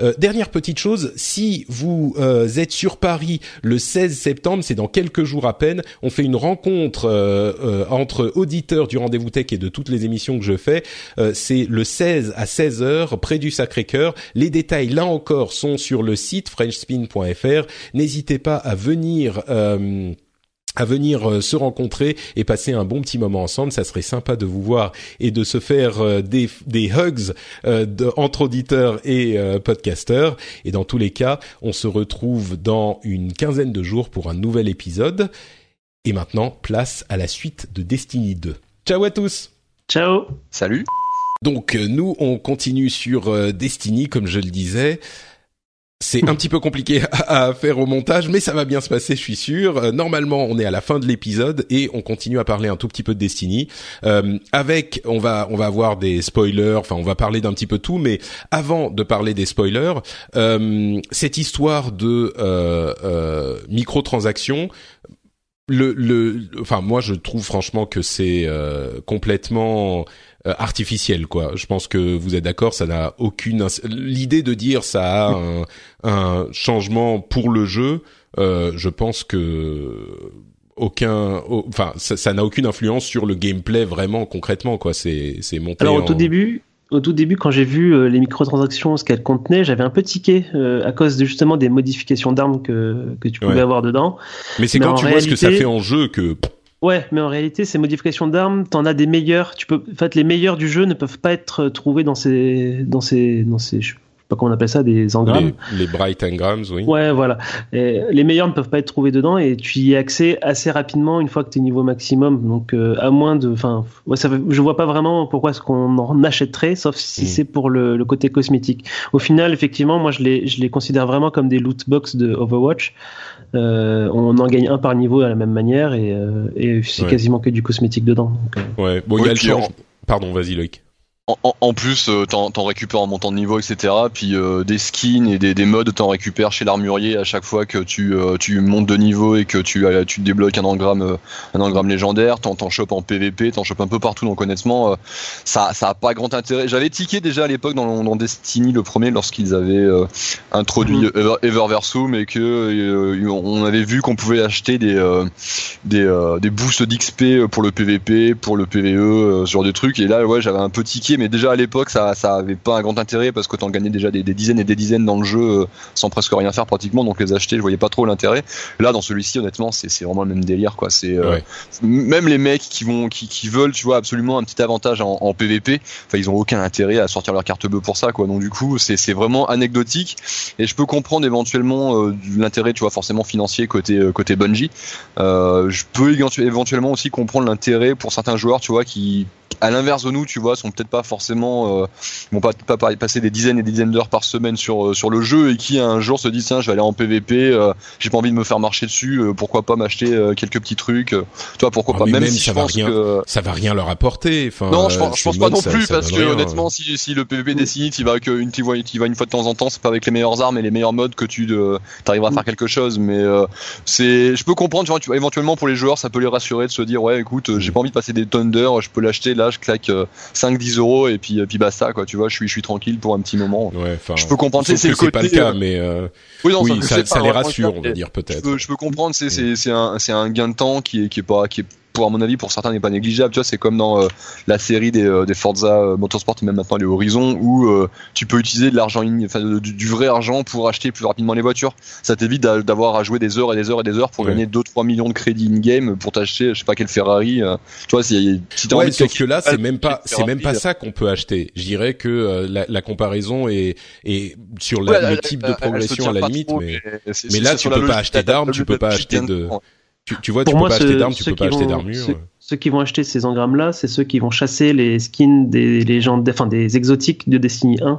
euh, dernière petite chose, si vous euh, êtes sur Paris le 16 septembre, c'est dans quelques jours à peine, on fait une rencontre entre auditeurs du Rendez-vous Tech et de toutes les émissions que je fais. c'est le 16 à 16 heures près du Sacré-Cœur. Les détails là encore sont sur le site frenchspin.fr. N'hésitez pas à venir à venir euh, se rencontrer et passer un bon petit moment ensemble. Ça serait sympa de vous voir et de se faire euh, des, hugs euh, entre auditeurs et podcasteurs. Et dans tous les cas, on se retrouve dans une quinzaine de jours pour un nouvel épisode. Et maintenant, place à la suite de Destiny 2. Ciao à tous Ciao Salut Donc nous, on continue sur Destiny, comme je le disais c'est un petit peu compliqué à, faire au montage, mais ça va bien se passer, je suis sûr. Euh, normalement, on est à la fin de l'épisode et on continue à parler un tout petit peu de Destiny. Euh, avec, on va, on va avoir des spoilers. Enfin, on va parler d'un petit peu tout, mais avant de parler des spoilers, euh, cette histoire de euh, microtransactions le, le, enfin moi je trouve franchement que c'est complètement euh, artificielle quoi. Je pense que vous êtes d'accord, ça n'a aucune l'idée de dire ça a un, un changement pour le jeu. Euh, je pense que aucun, enfin ça n'a aucune influence sur le gameplay vraiment concrètement quoi. C'est c'est monté. Alors au tout début, au tout début, quand j'ai vu euh, les microtransactions, ce qu'elles contenaient, j'avais un peu tiqué à cause de, justement des modifications d'armes que, que tu pouvais avoir dedans. Mais c'est quand tu vois ce que ça fait en jeu que Ouais, mais en réalité, ces modifications d'armes, t'en as des meilleurs. Tu peux, en fait, les meilleurs du jeu ne peuvent pas être trouvés dans ces, dans ces, dans ces, pas comment on appelle ça, des engrammes. Les, bright engrams, oui. Ouais, voilà. Et les meilleurs ne peuvent pas être trouvés dedans et tu y as accès assez rapidement une fois que tu es niveau maximum. Donc, euh, à moins de, enfin, ouais, ça, je vois pas vraiment pourquoi est-ce qu'on en achèterait, sauf si mm. c'est pour le, le, côté cosmétique. Au final, effectivement, moi, je les, je les considère vraiment comme des loot box de Overwatch. Euh, on en gagne un par niveau à la même manière et, euh, et c'est quasiment que du cosmétique dedans. Euh. Ouais, bon, il y a le change. Pardon, vas-y Loïc. En, en, plus, euh, t'en, t'en récupères en montant de niveau, etc. Puis euh, des skins et des, des modes, t'en récupères chez l'armurier à chaque fois que tu, euh, tu montes de niveau et que tu, tu débloques un engramme, un engramme légendaire. T'en, t'en chopes en PVP, t'en chopes un peu partout. Donc honnêtement, ça, ça a pas grand intérêt. J'avais tiqué déjà à l'époque dans, dans Destiny le premier lorsqu'ils avaient introduit mm. Ever, Everversum et que on avait vu qu'on pouvait acheter des des, des boosts d'XP pour le PVP, pour le PVE, ce genre de trucs. Et là, ouais, j'avais un peu tiqué mais déjà à l'époque, ça, ça avait pas un grand intérêt parce que t'en gagnais déjà des, dizaines et des dizaines dans le jeu euh, sans presque rien faire pratiquement, donc les acheter, je voyais pas trop l'intérêt. Là, dans celui-ci, honnêtement, c'est vraiment le même délire, quoi. C'est euh, même les mecs qui vont, qui, qui, veulent, tu vois, absolument un petit avantage en, en, PVP. Enfin, ils ont aucun intérêt à sortir leur carte bleue pour ça, quoi. Donc du coup, c'est vraiment anecdotique et je peux comprendre éventuellement euh, l'intérêt, tu vois, forcément financier côté côté Bungie. je peux éventuellement aussi comprendre l'intérêt pour certains joueurs, tu vois, qui à l'inverse de nous, tu vois, sont peut-être pas forcément, euh, vont pas, pas, passer des dizaines et des dizaines d'heures par semaine sur euh, sur le jeu et qui un jour se dit tiens, je vais aller en PVP, euh, j'ai pas envie de me faire marcher dessus, euh, pourquoi pas m'acheter quelques petits trucs, tu vois, pourquoi ah, pas, même, si ça va rien, que... ça va rien leur apporter. Enfin, non, je pense, je pense pas non plus parce que honnêtement, si, si le PVP décide, il va que une, fois de temps en temps, c'est pas avec les meilleures armes et les meilleurs modes que tu arriveras à faire quelque chose, mais c'est, je peux comprendre, tu éventuellement pour les joueurs, ça peut les rassurer de se dire ouais, écoute, j'ai pas envie de passer des tonnes d'heures, je peux l'acheter là, je claque 5-10 euros et puis, puis basta quoi tu vois je suis je suis tranquille pour un petit moment. Ouais, je peux comprendre c'est le côté pas le cas euh, mais euh... oui, non, oui, ça, ça, ça les rassure on va dire peut-être. je, je, peux comprendre c'est c'est c'est un c'est un gain de temps qui est qui est pas qui est pour à mon avis pour certains n'est pas négligeable. Tu vois c'est comme dans euh, la série des, euh, des Forza euh, Motorsport et même maintenant les Horizon où euh, tu peux utiliser de l'argent enfin du, du, vrai argent pour acheter plus rapidement les voitures. Ça t'évite d'avoir à jouer des heures et des heures et des heures pour ouais. gagner 2 3 millions de crédits in game pour t'acheter je sais pas quel Ferrari tu vois si, si t'as ouais, envie sauf que là c'est même pas c'est même pas ça qu'on peut acheter. Je dirais que la, la, comparaison est, est sur la, ouais, le type de progression à la limite trop, mais, mais, mais là tu peux pas acheter d'armes tu peux pas acheter de tu, tu vois, tu peux pas acheter d'armes, tu peux pas acheter d'armure. Ceux, ceux, qui vont acheter ces engrammes-là, c'est ceux qui vont chasser les skins des légendes, enfin des exotiques de Destiny 1. Mm.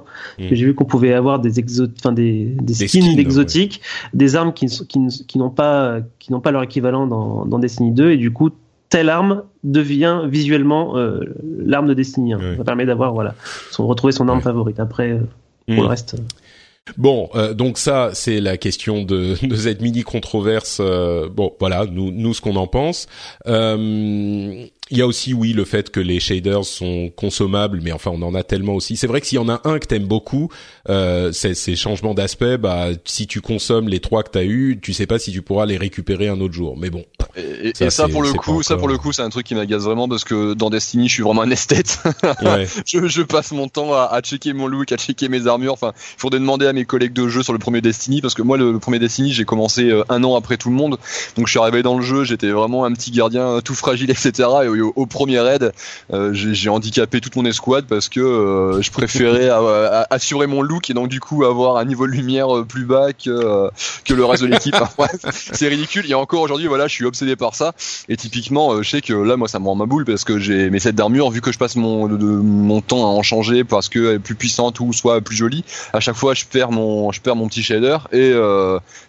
J'ai vu qu'on pouvait avoir des exo, enfin des, skins, skins d'exotiques, ouais. des armes qui, qui, qui n'ont pas, qui n'ont pas leur équivalent dans, dans Destiny 2, et du coup, telle arme devient visuellement euh, l'arme de Destiny 1. Ouais. Ça permet d'avoir, voilà, son, retrouver son arme ouais. favorite. Après, euh, pour mm. le reste. Euh, Bon, euh, donc ça, c'est la question de, de cette mini controverse. Euh, bon, voilà, nous, nous ce qu'on en pense. Euh, il y a aussi, oui, le fait que les shaders sont consommables, mais enfin, on en a tellement aussi. C'est vrai que s'il y en a un que t'aimes beaucoup, euh, ces, changements d'aspect, bah, si tu consommes les trois que t'as eu, tu sais pas si tu pourras les récupérer un autre jour. Mais bon. Et, ça, et ça pour le coup, ça pour le coup, c'est un truc qui m'agace vraiment parce que dans Destiny, je suis vraiment un esthète. Ouais. je, je, passe mon temps à, à, checker mon look, à checker mes armures. Enfin, il faudrait demander à mes collègues de jeu sur le premier Destiny parce que moi, le, le premier Destiny, j'ai commencé euh, un an après tout le monde. Donc, je suis arrivé dans le jeu, j'étais vraiment un petit gardien euh, tout fragile, etc. Et au, au premier raid, euh, j'ai handicapé toute mon escouade parce que euh, je préférais à, à, assurer mon look et donc du coup avoir un niveau de lumière euh, plus bas que que le reste de l'équipe. c'est ridicule. Et encore aujourd'hui, voilà, je suis obsédé par ça. Et typiquement, je sais que là, moi, ça me rend ma boule parce que j'ai mes sets d'armure, vu que je passe mon de, mon temps à en changer parce que elle est plus puissante ou soit plus jolie. À chaque fois, je perds mon je perds mon petit shader et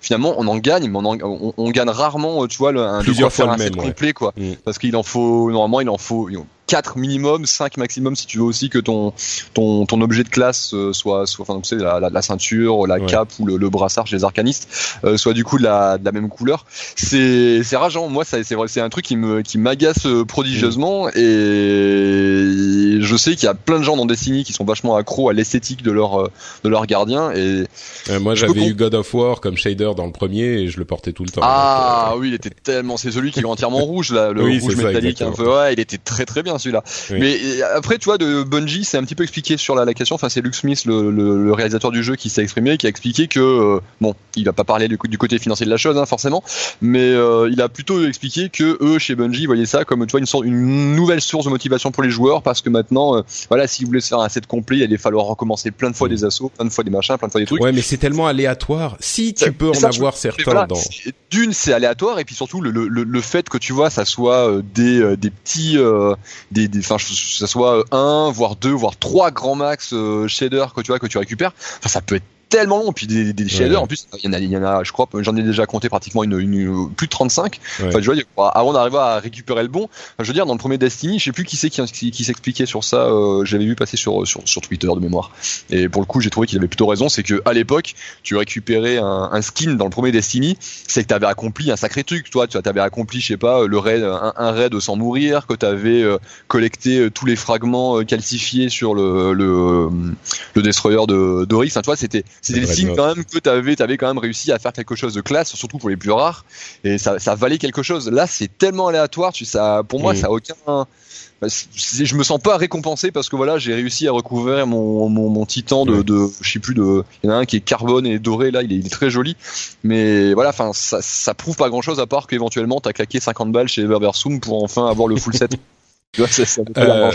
finalement, on en gagne, mais on, en, on, on gagne rarement, tu vois, le, un, Plusieurs de faire fois un set même, complet, quoi. Mm. Parce qu'il en faut normalement, il en faut 4 minimum, 5 maximum si tu veux aussi que ton ton, ton objet de classe euh, soit soit enfin tu sais la, la, la ceinture, la ouais. cape ou le, le, brassard chez les arcanistes euh, soit du coup de la, de la même couleur. C'est rageant. Moi c'est un truc qui me qui m'agace euh, prodigieusement et je sais qu'il y a plein de gens dans Destiny qui sont vachement accros à l'esthétique de leur euh, de leur gardien et euh, moi j'avais eu God of War comme shader dans le premier et je le portais tout le temps. Ah donc, oui, il était tellement c'est celui qui est entièrement rouge là, le oui, rouge métallique un peu ouais, il était très très bien celui-là. Oui. Mais après, tu vois, de Bungie, c'est un petit peu expliqué sur la, la question. Enfin, c'est Luke Smith, le, le, le, réalisateur du jeu, qui s'est exprimé, qui a expliqué que euh, bon, il va pas parler du, du, côté financier de la chose, hein, forcément, mais euh, il a plutôt expliqué que eux, chez Bungie, voyaient ça comme tu vois une sorte, une nouvelle source de motivation pour les joueurs, parce que maintenant, euh, voilà, s'ils voulaient se faire un set complet, il allait falloir recommencer plein de fois des assauts, plein de fois des machins, plein de fois des trucs. Ouais, mais c'est tellement aléatoire. Si tu peux en ça, avoir certains voilà, dans. D'une, c'est aléatoire, et puis surtout le, le, le, fait que tu vois, ça soit euh, des, des petits, des, des enfin ça soit un voire deux voire trois grands max euh, shaders que tu vois que tu récupères enfin ça peut être tellement long. Puis des, des shaders, Ouais. en plus, il y en a, il y en a, je crois, j'en ai déjà compté pratiquement une, une- plus de 35. Ouais. Enfin, je veux dire, avant d'arriver à récupérer le bon, je veux dire, dans le premier Destiny, je sais plus qui c'est qui, qui, qui s'expliquait sur ça. euh, J'avais vu passer sur, sur sur Twitter de mémoire. Et pour le coup, j'ai trouvé qu'il avait plutôt raison. C'est que à l'époque, tu récupérais un, un skin dans le premier Destiny, c'est que t'avais accompli un sacré truc. Toi, tu avais accompli, je sais pas, le raid, un, un raid sans mourir, que t'avais euh, collecté euh, tous les fragments euh, calcifiés sur le le, le destroyer de d'Oryx. Enfin, toi, c'était c'était Le le signe Dreadnought. quand même que t'avais t'avais quand même réussi à faire quelque chose de classe, surtout pour les plus rares. Et ça ça valait quelque chose. Là, c'est tellement aléatoire. Tu ça pour moi, Mm. ça a aucun bah, c'est- je me sens pas récompensé parce que voilà j'ai réussi à recouvrir mon, mon, mon titan de, de je sais plus de il y en a un qui est carbone et doré là il est, il est très joli mais voilà enfin ça, ça prouve pas grand chose à part qu'éventuellement t'as claqué 50 balles chez Everversum pour enfin avoir le full set Tu vois, ça- ça Euh.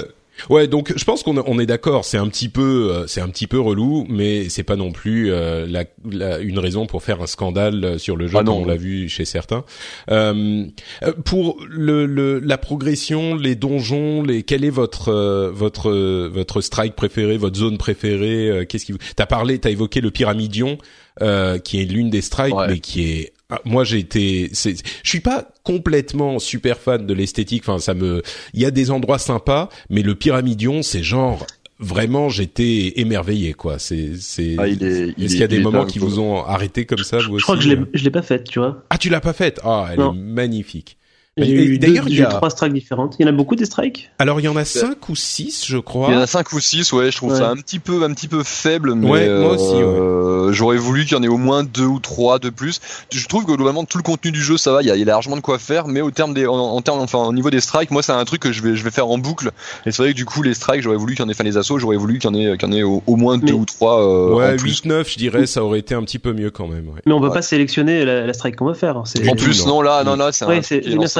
Ouais, donc je pense qu'on on est d'accord. C'est un petit peu, euh, c'est un petit peu relou, mais c'est pas non plus euh, la, la- une raison pour faire un scandale euh, sur le jeu Ah comme on l'a vu chez certains. Euh, euh, pour le, le, la progression, les donjons, les, quel est votre euh, votre votre strike préféré, votre zone préférée euh, Qu'est-ce qui vous T'as parlé, t'as évoqué le Pyramidion, euh, qui est l'une des strikes, Ouais. mais qui est ah, moi j'ai été c'est je suis pas complètement super fan de l'esthétique enfin ça me il y a des endroits sympas mais le pyramidion c'est genre vraiment j'étais émerveillé quoi c'est c'est Ah, il est- il est-ce est- qu'il y a des moments qui vous ont arrêté comme ça vous Je crois que je l'ai, je l'ai pas faite, tu vois. ah tu l'as pas faite? Ah elle Non. est magnifique J'ai eu d'ailleurs, il y a- trois strikes différentes. Il y en a beaucoup des strikes? Alors il y en a cinq ou six je crois Il y en a 5 ou 6, ouais, je trouve Ouais. ça un petit peu, un petit peu faible, mais Ouais, moi aussi, ouais. euh, j'aurais voulu qu'il y en ait au moins deux ou trois de plus. Je trouve que globalement tout le contenu du jeu ça va, il y a, il y a largement de quoi faire, mais au terme des, en, en termes, enfin au niveau des strikes, moi c'est un truc que je vais, je vais faire en boucle. Et c'est vrai que du coup les strikes, j'aurais voulu qu'il y en ait, enfin les assauts, j'aurais voulu qu'il y en ait, qu'il y en ait au, au moins deux Mais- ou trois. euh, ouais en plus. 8 9 je dirais ça aurait été un petit peu mieux quand même ouais. Mais on peut Ouais. pas sélectionner la, la strike qu'on va faire. hein. En plus, non. non, là, non, là, c'est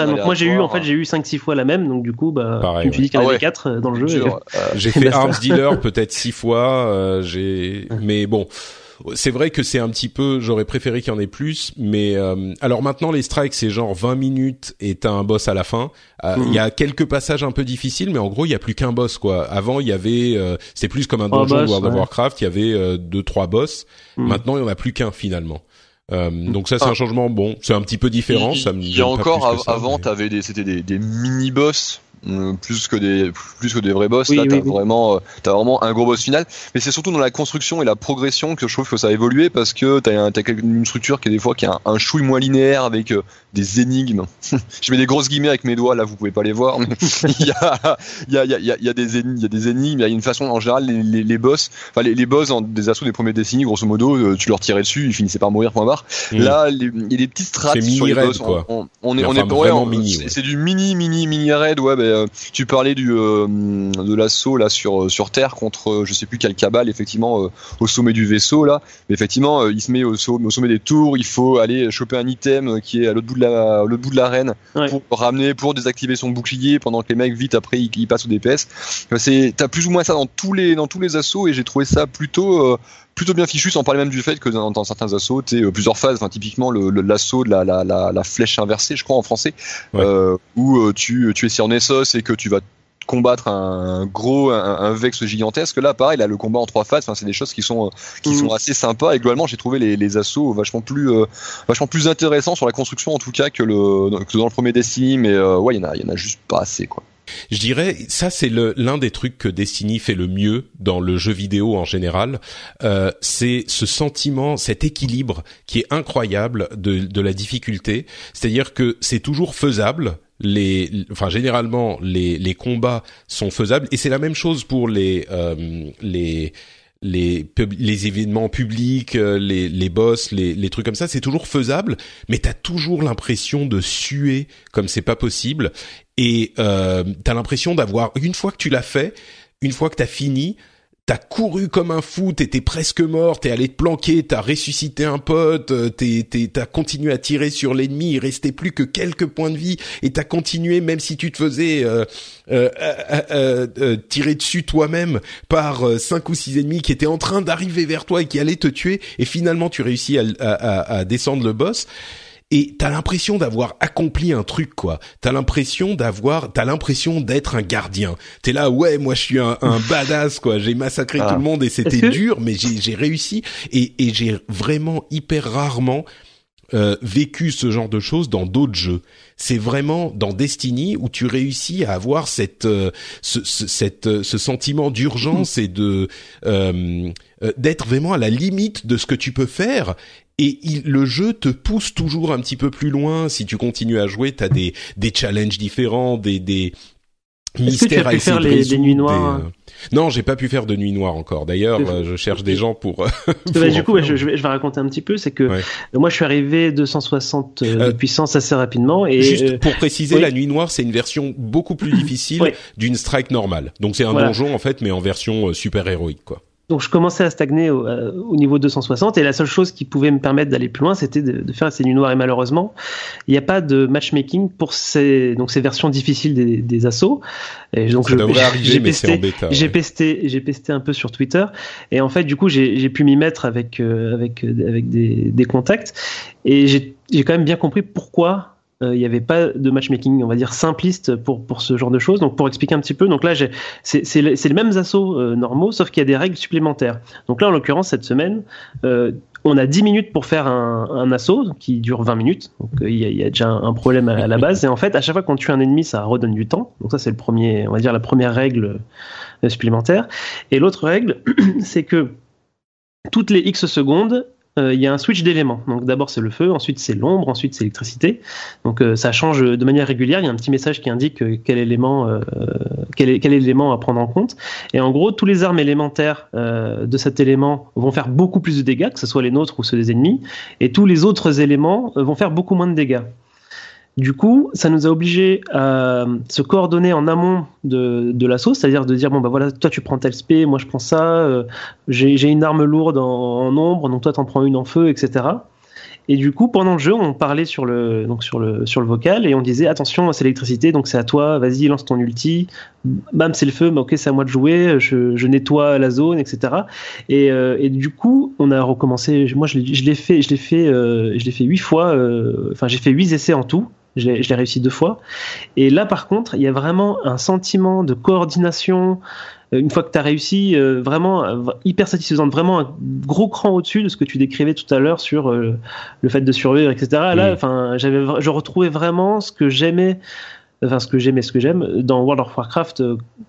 c'est c'est Donc moi j'ai eu en fait j'ai eu 5 6 fois la même donc du coup bah Pareil, je me suis dit qu'il y en Ah avait ouais. 4 dans le jeu. euh, J'ai fait. Arms Dealer peut-être six fois. euh, j'ai, mais bon, c'est vrai que c'est un petit peu. J'aurais préféré qu'il y en ait plus, mais euh, alors maintenant les strikes c'est genre 20 minutes et t'as un boss à la fin. Euh, Il Mhm. y a quelques passages un peu difficiles, mais en gros il y a plus qu'un boss quoi. Avant il y avait, euh, c'était plus comme un Trois donjon de boss, World of. Warcraft. Il y avait euh, deux trois boss. Mhm. Maintenant il y en a plus qu'un finalement. Euh, donc ça c'est Ah. un changement bon, c'est un petit peu différent. Il, ça me il y a encore av- avant, mais- t'avais des, c'était des, des mini boss. Euh, plus que des plus que des vrais boss Oui, là oui, t'as oui. vraiment euh, t'as vraiment un gros boss final mais c'est surtout dans la construction et la progression que je trouve que ça a évolué parce que t'as un- t'as quelque- une structure qui est des fois qui a un, un chouille moins linéaire avec euh, des énigmes je mets des grosses guillemets avec mes doigts là vous pouvez pas les voir mais il y a il y a il y a, il y a- il y a des énigmes il y a des énigmes il y a une façon en général les, les, les boss enfin les, les boss en, des assauts des premiers Destiny grosso modo euh, tu leur tirais dessus ils finissaient par mourir point barre Mhm. Là, les- il y a des petites strates C'est sur les boss. quoi. On, on est, on enfin, est ouais, vraiment on- mini, c'est- ouais. Du mini, mini, mini raid. Ouais, ben, euh, tu parlais du euh, de l'assaut là sur sur Terre contre euh, je sais plus quel cabal effectivement euh, au sommet du vaisseau là. Mais effectivement, euh, il se met au, sommet- au sommet des tours. Il faut aller choper un item euh, qui est à l'autre bout de la l'autre bout de l'arène Ouais. pour ramener pour désactiver son bouclier pendant que les mecs vite après ils, ils passent au DPS. C'est t'as plus ou moins ça dans tous les dans tous les assauts et j'ai trouvé ça plutôt euh, plutôt bien fichu sans parler même du fait que dans, dans certains assauts t'es euh, plusieurs phases. Enfin typiquement le le- l'assaut de la, la, la, la flèche inversée je crois en français Ouais. euh, où euh, tu tu es sur Nessos et que tu vas combattre un gros un, un vex gigantesque. Là pareil là le combat en trois phases enfin c'est des choses qui sont euh, qui Mhm. sont assez sympas. Et globalement j'ai trouvé les, les assauts vachement plus euh, vachement plus intéressants sur la construction en tout cas que le que dans le premier Destiny. Mais euh, ouais il y en a il y en a juste pas assez quoi Je dirais, ça c'est l'un des trucs que Destiny fait le mieux dans le jeu vidéo en général. Euh, c'est ce sentiment, cet équilibre qui est incroyable de, de la difficulté. C'est-à-dire que c'est toujours faisable. Les, enfin généralement les les combats sont faisables et c'est la même chose pour les euh, les les les événements publics, euh, les les boss, les les trucs comme ça, c'est toujours faisable, mais t'as toujours l'impression de suer comme c'est pas possible et euh, t'as l'impression d'avoir une fois que tu l'as fait, une fois que t'as fini, t'as couru comme un fou, t'étais presque mort, t'es allé te planquer, t'as ressuscité un pote, euh, t'es t'as continué à tirer sur l'ennemi, il restait plus que quelques points de vie et t'as continué même si tu te faisais euh, euh, tirer dessus toi-même par cinq ou six ennemis qui étaient en train d'arriver vers toi et qui allaient te tuer et finalement tu réussis à descendre le boss et t'as l'impression d'avoir accompli un truc quoi. T'as l'impression d'avoir, t'as l'impression d'être un gardien. T'es là, ouais, moi je suis un, un badass quoi. J'ai massacré tout Ah. le monde et c'était dur, mais j'ai j'ai réussi et, et j'ai vraiment hyper rarement euh, vécu ce genre de choses dans d'autres jeux. C'est vraiment dans Destiny où tu réussis à avoir cette euh, ce, ce, cette, euh, ce sentiment d'urgence et de euh, euh, d'être vraiment à la limite de ce que tu peux faire. Et il, le jeu te pousse toujours un petit peu plus loin. Si tu continues à jouer, t'as des des challenges différents, des des mystères à essayer les- résoudre, nuits noires des, euh, Non, j'ai pas pu faire de nuit noire encore. D'ailleurs, euh, je cherche des gens pour. Bah, du coup, ouais, je, je vais, je vais raconter un petit peu. C'est que Ouais. moi, je suis arrivé 260 euh, de puissance assez rapidement. Et Juste pour préciser, oui. la nuit noire, c'est une version beaucoup plus difficile Oui. d'une strike normale. Donc c'est un Voilà. donjon en fait, mais en version super héroïque quoi. Donc, je commençais à stagner au, euh, au niveau 260. Et la seule chose qui pouvait me permettre d'aller plus loin, c'était de, de faire ces nuits noires. Et malheureusement, il n'y a pas de matchmaking pour ces, donc, ces versions difficiles des, des assauts. Et donc, Ça je- j'ai pesté-. J'ai ouais. pesté, j'ai pesté un peu sur Twitter et en fait du coup j'ai j'ai pu m'y mettre avec euh, avec euh, avec des, des contacts et j'ai j'ai quand même bien compris pourquoi il n'y avait pas de matchmaking, on va dire simpliste pour pour ce genre de choses. Donc pour expliquer un petit peu, donc là c'est c'est c'est les mêmes assauts euh, normaux sauf qu'il y a des règles supplémentaires. Donc là en l'occurrence cette semaine euh, on a 10 minutes pour faire un, un assaut qui dure 20 minutes. Donc euh, il y, a, y a déjà un, problème à, à la base. Et en fait, à chaque fois qu'on tue un ennemi, ça redonne du temps. Donc ça, c'est le premier, on va dire la première règle euh, supplémentaire. Et l'autre règle, c'est que toutes les X secondes, euh, il y a un switch d'éléments. D'abord c'est le feu, ensuite c'est l'ombre, ensuite c'est l'électricité. Donc euh, ça change de manière régulière. Il y a un petit message qui indique euh, quel élément, euh, à prendre en compte. Et en gros, tous les armes élémentaires euh, de cet élément vont faire beaucoup plus de dégâts, que ce soit les nôtres ou ceux des ennemis, et tous les autres éléments euh, vont faire beaucoup moins de dégâts. Du coup, ça nous a obligés à se coordonner en amont de, l'assaut, c'est-à-dire de dire bon bah voilà, toi tu prends tel spé, moi je prends ça, euh, j'ai une arme lourde en, ombre, donc toi t'en prends une en feu, etc. Et du coup, pendant le jeu, on parlait sur le, vocal et on disait attention, c'est l'électricité, donc c'est à toi, vas-y, lance ton ulti. Bam, c'est le feu, mais ok, c'est à moi de jouer, je, nettoie la zone, etc. Et, euh, et du coup, on a recommencé. Moi, je l'ai fait, je euh, je l'ai fait huit fois. Enfin, j'ai fait huit essais en tout. Je l'ai réussi deux fois. Et là, par contre, il y a vraiment un sentiment de coordination. euh, Une fois que tu as réussi, euh, vraiment euh, hyper satisfaisante, vraiment un gros cran au-dessus de ce que tu décrivais tout à l'heure sur euh, le fait de survivre, etc. Là, Mm. enfin, j'avais, je retrouvais vraiment ce que j'aimais, enfin ce que j'aimais, ce que j'aime dans World of Warcraft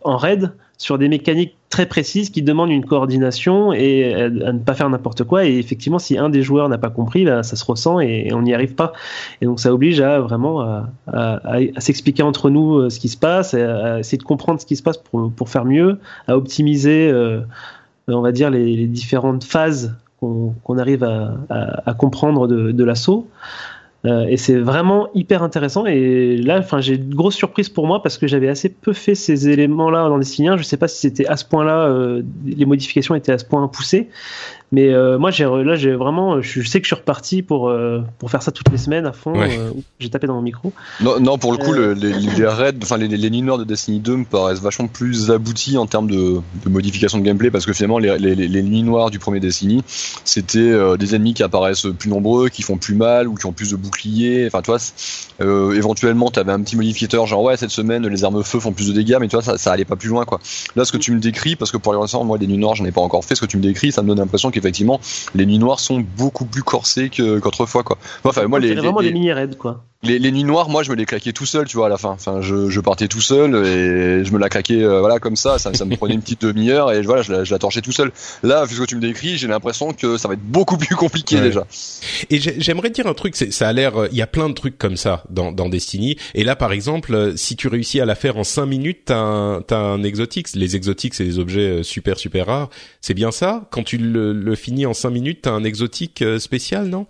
en raid sur des mécaniques très précises qui demandent une coordination et à, à ne pas faire n'importe quoi. Et effectivement, si un des joueurs n'a pas compris, là, ça se ressent et, on n'y arrive pas. Et donc, ça oblige à vraiment à, s'expliquer entre nous euh, ce qui se passe, à, essayer de comprendre ce qui se passe pour, pour faire mieux, à optimiser, euh, on va dire, les, différentes phases qu'on arrive à, comprendre de l'assaut. Euh, et c'est vraiment hyper intéressant. Et là, enfin, j'ai une grosse surprise pour moi parce que j'avais assez peu fait ces éléments-là dans Destiny 1. Je sais pas si c'était à ce point-là, euh, les modifications étaient à ce point poussées. Mais euh, moi, j'ai là, j'ai vraiment, je sais que je suis reparti pour euh, pour faire ça toutes les semaines à fond. Ouais. euh, j'ai tapé dans mon micro. Non, non, pour le coup, Euh. le- les, les raids, enfin les, les nuits noires de Destiny 2 me paraissent vachement plus aboutis en termes de, de modification de gameplay parce que finalement les, les, les- les nuits noires du premier Destiny, c'était euh, des ennemis qui apparaissent plus nombreux, qui font plus mal ou qui ont plus de boucliers. Enfin, tu vois, euh, éventuellement, t'avais un petit modificateur genre ouais cette semaine les armes feu font plus de dégâts, mais tu vois ça, ça allait pas plus loin quoi. Là, ce que tu me décris, parce que pour l'instant, moi, les nuits noires, j'en ai pas encore fait. Ce que tu me décris, ça me donne l'impression qu'effectivement, les nuits noires sont beaucoup plus corsées que- qu'autrefois, quoi. Enfin, moi, les, c'est les, vraiment les- des mini raids quoi. Les, les nuits noires, moi, je me les claquais tout seul, tu vois, à la fin. Enfin, je, je partais tout seul et je me la claquais, euh, voilà, comme ça. Ça, ça me prenait une petite demi-heure et voilà, je la, je la torchais tout seul. Là, vu ce que tu me décris, j'ai l'impression que ça va être beaucoup plus compliqué Ouais. déjà. Et j'ai- j'aimerais dire un truc, c'est- ça a l'air, euh, il y a plein de trucs comme ça dans, dans Destiny. Et là, par exemple, euh, si tu réussis à la faire en 5 minutes, t'as un, t'as un exotique. Les exotiques, c'est des objets super super rares. C'est bien ça? Quand tu le, le finis en 5 minutes, t'as un exotique spécial, non?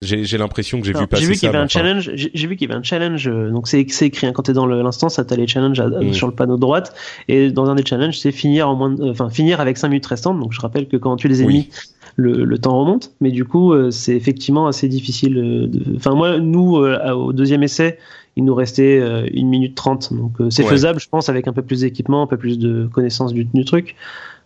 J'ai j'ai l'impression que j'ai vu passer J'ai vu ça. qu'il y avait mais un enfin, challenge. J'ai vu qu'il y avait un challenge. euh, Donc c'est c'est écrit hein, quand t'es dans l'instance, ça t'as les challenges à- Mm. sur le panneau de droite. Et dans un des challenges, c'est finir en moins, de- enfin finir avec 5 minutes restantes. Donc je rappelle que quand tu les ennemis, le, le temps remonte. Mais du coup, euh, c'est effectivement assez difficile. euh, Enfin moi, nous euh, au deuxième essai, il nous restait euh, une minute 30 Donc euh, c'est Ouais. faisable, je pense, avec un peu plus d'équipement, un peu plus de connaissance du, du truc.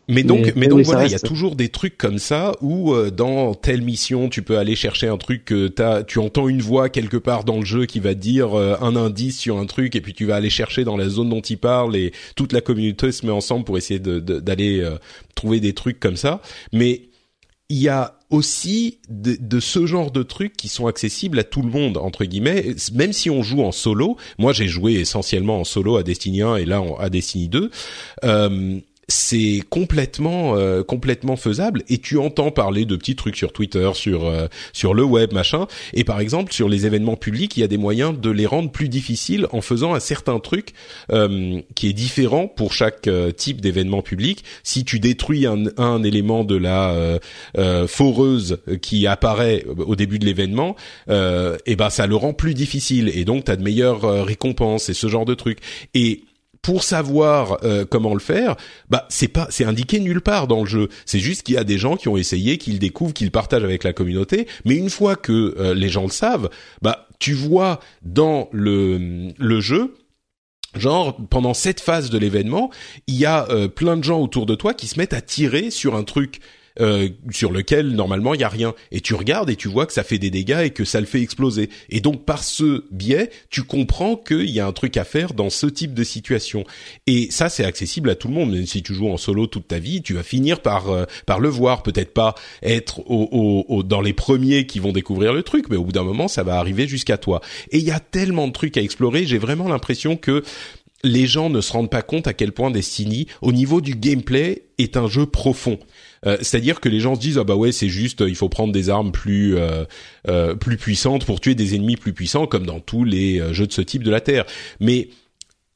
Mais donc, mais, donc voilà, il y a toujours des trucs comme ça où euh, dans telle mission, tu peux aller chercher un truc que t'as, tu entends une voix quelque part dans le jeu qui va dire euh, un indice sur un truc, et puis tu vas aller chercher dans la zone dont il parle, et toute la communauté se met ensemble pour essayer d'aller de, trouver des trucs comme ça. Mais il y a aussi de, de, ce genre de trucs qui sont accessibles à tout le monde entre guillemets même si on joue en solo moi j'ai joué essentiellement en solo à Destiny 1 et là à Destiny 2 euh, c'est complètement euh, complètement faisable et tu entends parler de petits trucs sur Twitter, sur euh, sur le web, machin. Et par exemple, sur les événements publics, il y a des moyens de les rendre plus difficiles en faisant un certain truc euh, qui est différent pour chaque type d'événement public. Si tu détruis un, un élément de la foreuse qui apparaît au début de l'événement, et eh ben ça le rend plus difficile et donc tu as de meilleures récompenses et ce genre de trucs. Et pour savoir euh, comment le faire, bah c'est pas c'est indiqué nulle part dans le jeu. C'est juste qu'il y a des gens qui ont essayé, qu'ils découvrent, qu'ils partagent avec la communauté. Mais une fois que euh, les gens le savent, bah tu vois dans le le jeu Genre pendant cette phase de l'événement, il y a euh, plein de gens autour de toi qui se mettent à tirer sur un truc euh, sur lequel normalement il y a rien. Et tu regardes et tu vois que ça fait des dégâts et que ça le fait exploser. Et donc par ce biais tu comprends qu'il y a un truc à faire dans ce type de situation. Et ça c'est accessible à tout le monde. Même si tu joues en solo toute ta vie tu vas finir par euh, par le voir. Peut-être pas être au, au, dans les premiers qui vont découvrir le truc mais au bout d'un moment ça va arriver jusqu'à toi. Et il y a tellement de trucs à explorer. J'ai vraiment l'impression que les gens ne se rendent pas compte à quel point Destiny, au niveau du gameplay, est un jeu profond. Euh, c'est-à-dire que les gens se disent ah bah ouais c'est juste il faut prendre des armes plus euh, euh, plus puissantes pour tuer des ennemis plus puissants comme dans tous les jeux de ce type de la Terre. Mais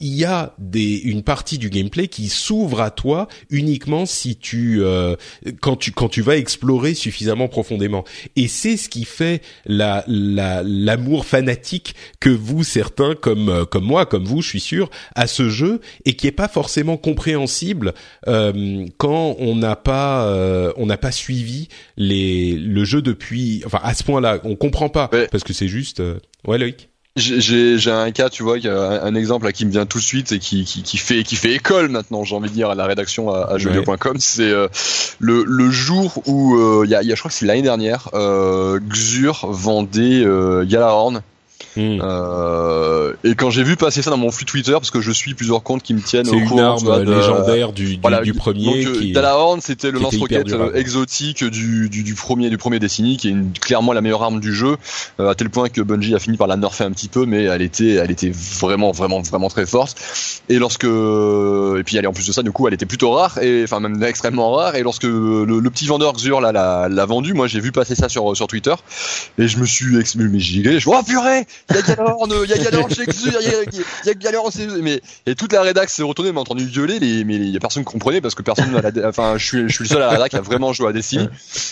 il y a des, une partie du gameplay qui s'ouvre à toi uniquement si tu euh, quand tu quand tu vas explorer suffisamment profondément. Et c'est ce qui fait la l'amour fanatique que vous certains comme euh, comme moi comme vous je suis sûr à ce jeu et qui est pas forcément compréhensible euh, quand on n'a pas euh, on n'a pas suivi les le jeu depuis enfin à ce point-là on comprend pas parce que c'est juste ouais Loïc j'ai un cas, tu vois, un, exemple là, qui me vient tout de suite et qui, qui, qui fait qui fait école maintenant, j'ai envie de dire à la rédaction à, à jeuxvideo.com, c'est euh, le, le jour où euh, il y, a, y, a, je crois que c'est l'année dernière, euh, Xur vendait euh, Galahorn Hmm. Euh, et quand j'ai vu passer ça dans mon flux Twitter, parce que je suis plusieurs comptes qui me tiennent au courant, une arme légendaire du, du, du premier. Donc, qui Dalahorn, c'était le lance-roquette euh, exotique du, du, du, premier du premier Destiny, qui est une, clairement la meilleure arme du jeu, euh, à tel point que Bungie a fini par la nerfer un petit peu, mais elle était, elle était vraiment, vraiment, vraiment très forte. Et lorsque, et puis elle en plus de ça, du coup, elle était plutôt rare, et enfin même extrêmement rare. Et lorsque le, le petit vendeur Xur là l'a vendu, moi j'ai vu passer ça sur sur Twitter, et je me suis, mais j'y je vois oh purée, il y a Galorn, il y a Galorn chez Xur, il y a, Galorn, mais et toute la rédac s'est retournée, m'a entendu gueuler, les, mais il y a personne qui comprenait parce que personne, la, enfin, je suis, je suis le seul à la rédac qui a vraiment joué à Destiny.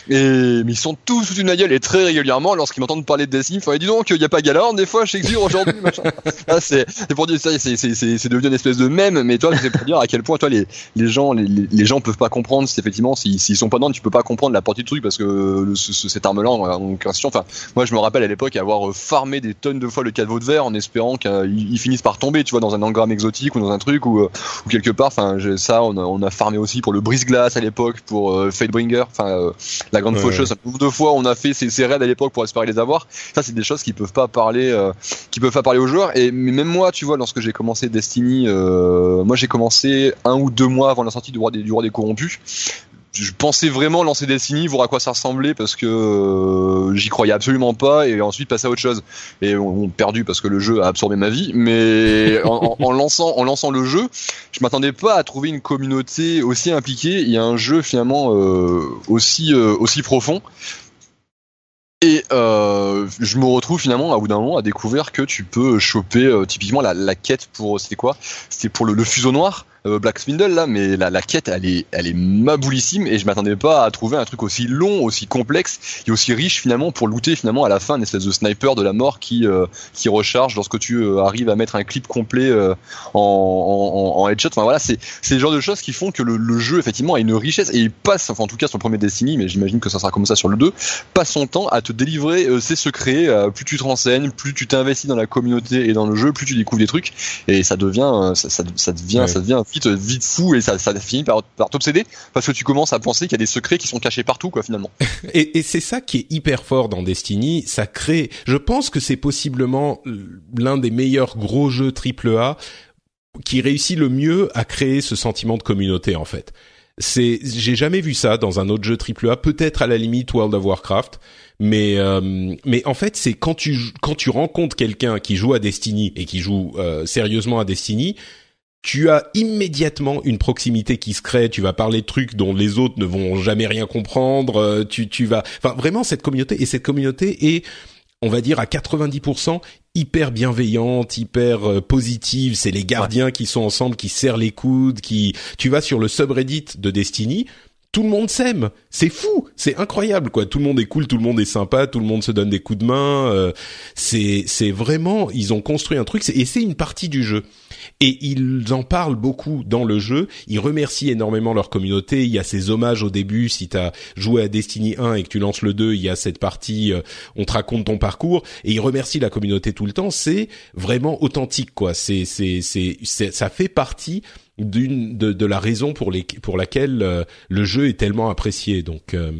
Et mais ils sont tous sous une gueule et très régulièrement, lorsqu'ils m'entendent parler de Destiny, il dis donc, il y a pas Galorn des fois chez Xur aujourd'hui, machin. Ah, c'est, pour dire ça, c'est, c'est, c'est devenu une espèce de mème, mais toi, c'est pour dire à quel point toi les, les gens, les, les gens peuvent pas comprendre si effectivement, s'ils sont pas dedans, tu peux pas comprendre la portée du truc parce que le, ce, cette arme-là, en question, enfin, moi je me rappelle à l'époque avoir farmé des tonnes de fois le cadeau de verre en espérant qu'ils finissent par tomber, tu vois, dans un engramme exotique ou dans un truc ou, euh, ou quelque part. Enfin, ça, on a, on a farmé aussi pour le brise-glace à l'époque, pour euh, Fatebringer, enfin euh, la grande faucheuse. Un nombre de fois, on a fait ces, ces raids à l'époque pour espérer les avoir. Ça, c'est des choses qui peuvent pas parler, euh, qui peuvent pas parler aux joueurs. Et même moi, tu vois, lorsque j'ai commencé Destiny, moi j'ai commencé un ou deux mois avant la sortie du roi des, du roi des corrompus je pensais vraiment lancer Destiny, voir à quoi ça ressemblait parce que euh, j'y croyais absolument pas et ensuite passer à autre chose. Et on, perdu parce que le jeu a absorbé ma vie, mais en, en, lançant en lançant le jeu, je m'attendais pas à trouver une communauté aussi impliquée Il y a un jeu finalement euh, aussi euh, aussi profond. Et euh, je me retrouve finalement à bout d'un moment à découvrir que tu peux choper typiquement la, la quête pour c'était quoi? C'était pour le, le fuseau noir euh, Black Swindle là, mais la, la, quête elle est, elle est maboulissime et je m'attendais pas à trouver un truc aussi long, aussi complexe et aussi riche finalement pour looter finalement à la fin une espèce de sniper de la mort qui euh, qui recharge lorsque tu euh, arrives à mettre un clip complet en, en, en, headshot. Enfin voilà, c'est c'est le genre de choses qui font que le, le, jeu effectivement a une richesse et il passe, enfin en tout cas sur le premier Destiny, mais j'imagine que ça sera comme ça sur le 2, passe son temps à te délivrer ses secrets. plus tu te renseignes, plus tu t'investis dans la communauté et dans le jeu, plus tu découvres des trucs et ça devient ça, ça, ça devient ça devient vite, vite fou et ça, finit par, t'obséder parce que tu commences à penser qu'il y a des secrets qui sont cachés partout, quoi, finalement. et, c'est ça qui est hyper fort dans Destiny. Ça crée, je pense que c'est possiblement l'un des meilleurs gros jeux triple A qui réussit le mieux à créer ce sentiment de communauté, en fait. C'est, j'ai jamais vu ça dans un autre jeu triple A. Peut-être à la limite World of Warcraft, mais euh, mais en fait c'est quand tu quand tu rencontres quelqu'un qui joue à Destiny et qui joue euh, sérieusement à Destiny, tu as immédiatement une proximité qui se crée. Tu vas parler de trucs dont les autres ne vont jamais rien comprendre. Euh, tu tu vas, enfin vraiment cette communauté et cette communauté est on va dire à 90% hyper bienveillante, hyper positive. C'est les gardiens qui sont ensemble, qui serrent les coudes, qui. Tu vas sur le subreddit de Destiny, tout le monde s'aime. C'est fou, c'est incroyable quoi. Tout le monde est cool, tout le monde est sympa, tout le monde se donne des coups de main. Euh, c'est c'est vraiment ils ont construit un truc et c'est une partie du jeu. Et ils en parlent beaucoup dans le jeu. Ils remercient énormément leur communauté. Il y a ces hommages au début. Si tu as joué à Destiny 1 et que tu lances le 2, il y a cette partie, euh, on te raconte ton parcours. Et ils remercient la communauté tout le temps. C'est vraiment authentique, quoi. C'est, c'est, c'est, ça fait partie d'une de, de, la raison pour les pour laquelle euh, le jeu est tellement apprécié. Donc euh,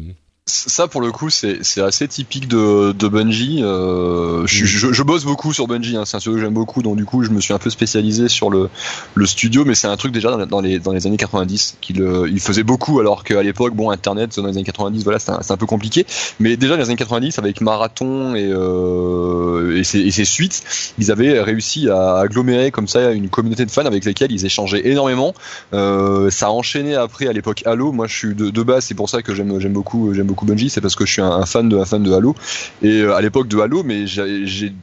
ça pour le coup c'est assez typique de, de Bungie. Euh, je, je, je, bosse beaucoup sur Bungie, hein, c'est un studio que j'aime beaucoup, donc du coup je me suis un peu spécialisé sur le, le studio, mais c'est un truc déjà dans, les, dans les années 90 qu'il euh, il faisait beaucoup, alors qu'à l'époque bon Internet dans les années 90 voilà c'est un, un, peu compliqué, mais déjà dans les années 90 avec Marathon et, euh, et, ses, et ses suites, ils avaient réussi à agglomérer comme ça une communauté de fans avec lesquels ils échangeaient énormément. Euh, ça a enchaîné après à l'époque Halo, moi je suis de, de base c'est pour ça que j'aime beaucoup j'aime beaucoup Bungie, c'est parce que je suis un, fan de un fan de Halo et euh, à l'époque de Halo, mais j'ai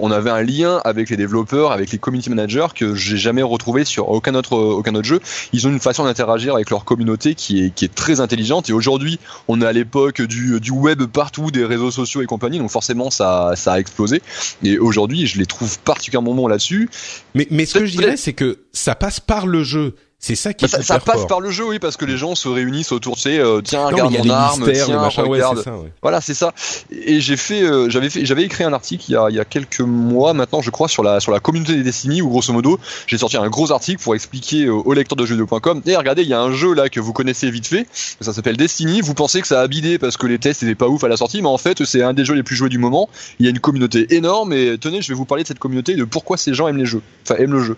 on avait un lien avec les développeurs, avec les community managers que j'ai jamais retrouvé sur aucun autre aucun autre jeu. Ils ont une façon d'interagir avec leur communauté qui est qui est très intelligente et aujourd'hui on est à l'époque du, du web partout, des réseaux sociaux et compagnie, donc forcément ça ça a explosé et aujourd'hui je les trouve particulièrement bons là-dessus. Mais mais ce que je dirais c'est que ça passe par le jeu. C'est ça qui bah, ça, ça, passe par le jeu, oui, parce que les gens se réunissent autour, tu sais, euh, tiens, regarde mon arme, tiens, machin, regarde. Ouais, ça, ouais. Voilà, c'est ça. Et j'ai fait, euh, j'avais fait, j'avais écrit un article il y, a, il y a quelques mois maintenant, je crois, sur la sur la communauté des Destiny, où grosso modo, j'ai sorti un gros article pour expliquer aux, aux lecteurs de jeux.com, et regardez, il y a un jeu là que vous connaissez vite fait, ça s'appelle Destiny. Vous pensez que ça a bidé parce que les tests étaient pas ouf à la sortie, mais en fait, c'est un des jeux les plus joués du moment. Il y a une communauté énorme, et tenez, je vais vous parler de cette communauté et de pourquoi ces gens aiment les jeux, enfin aiment le jeu.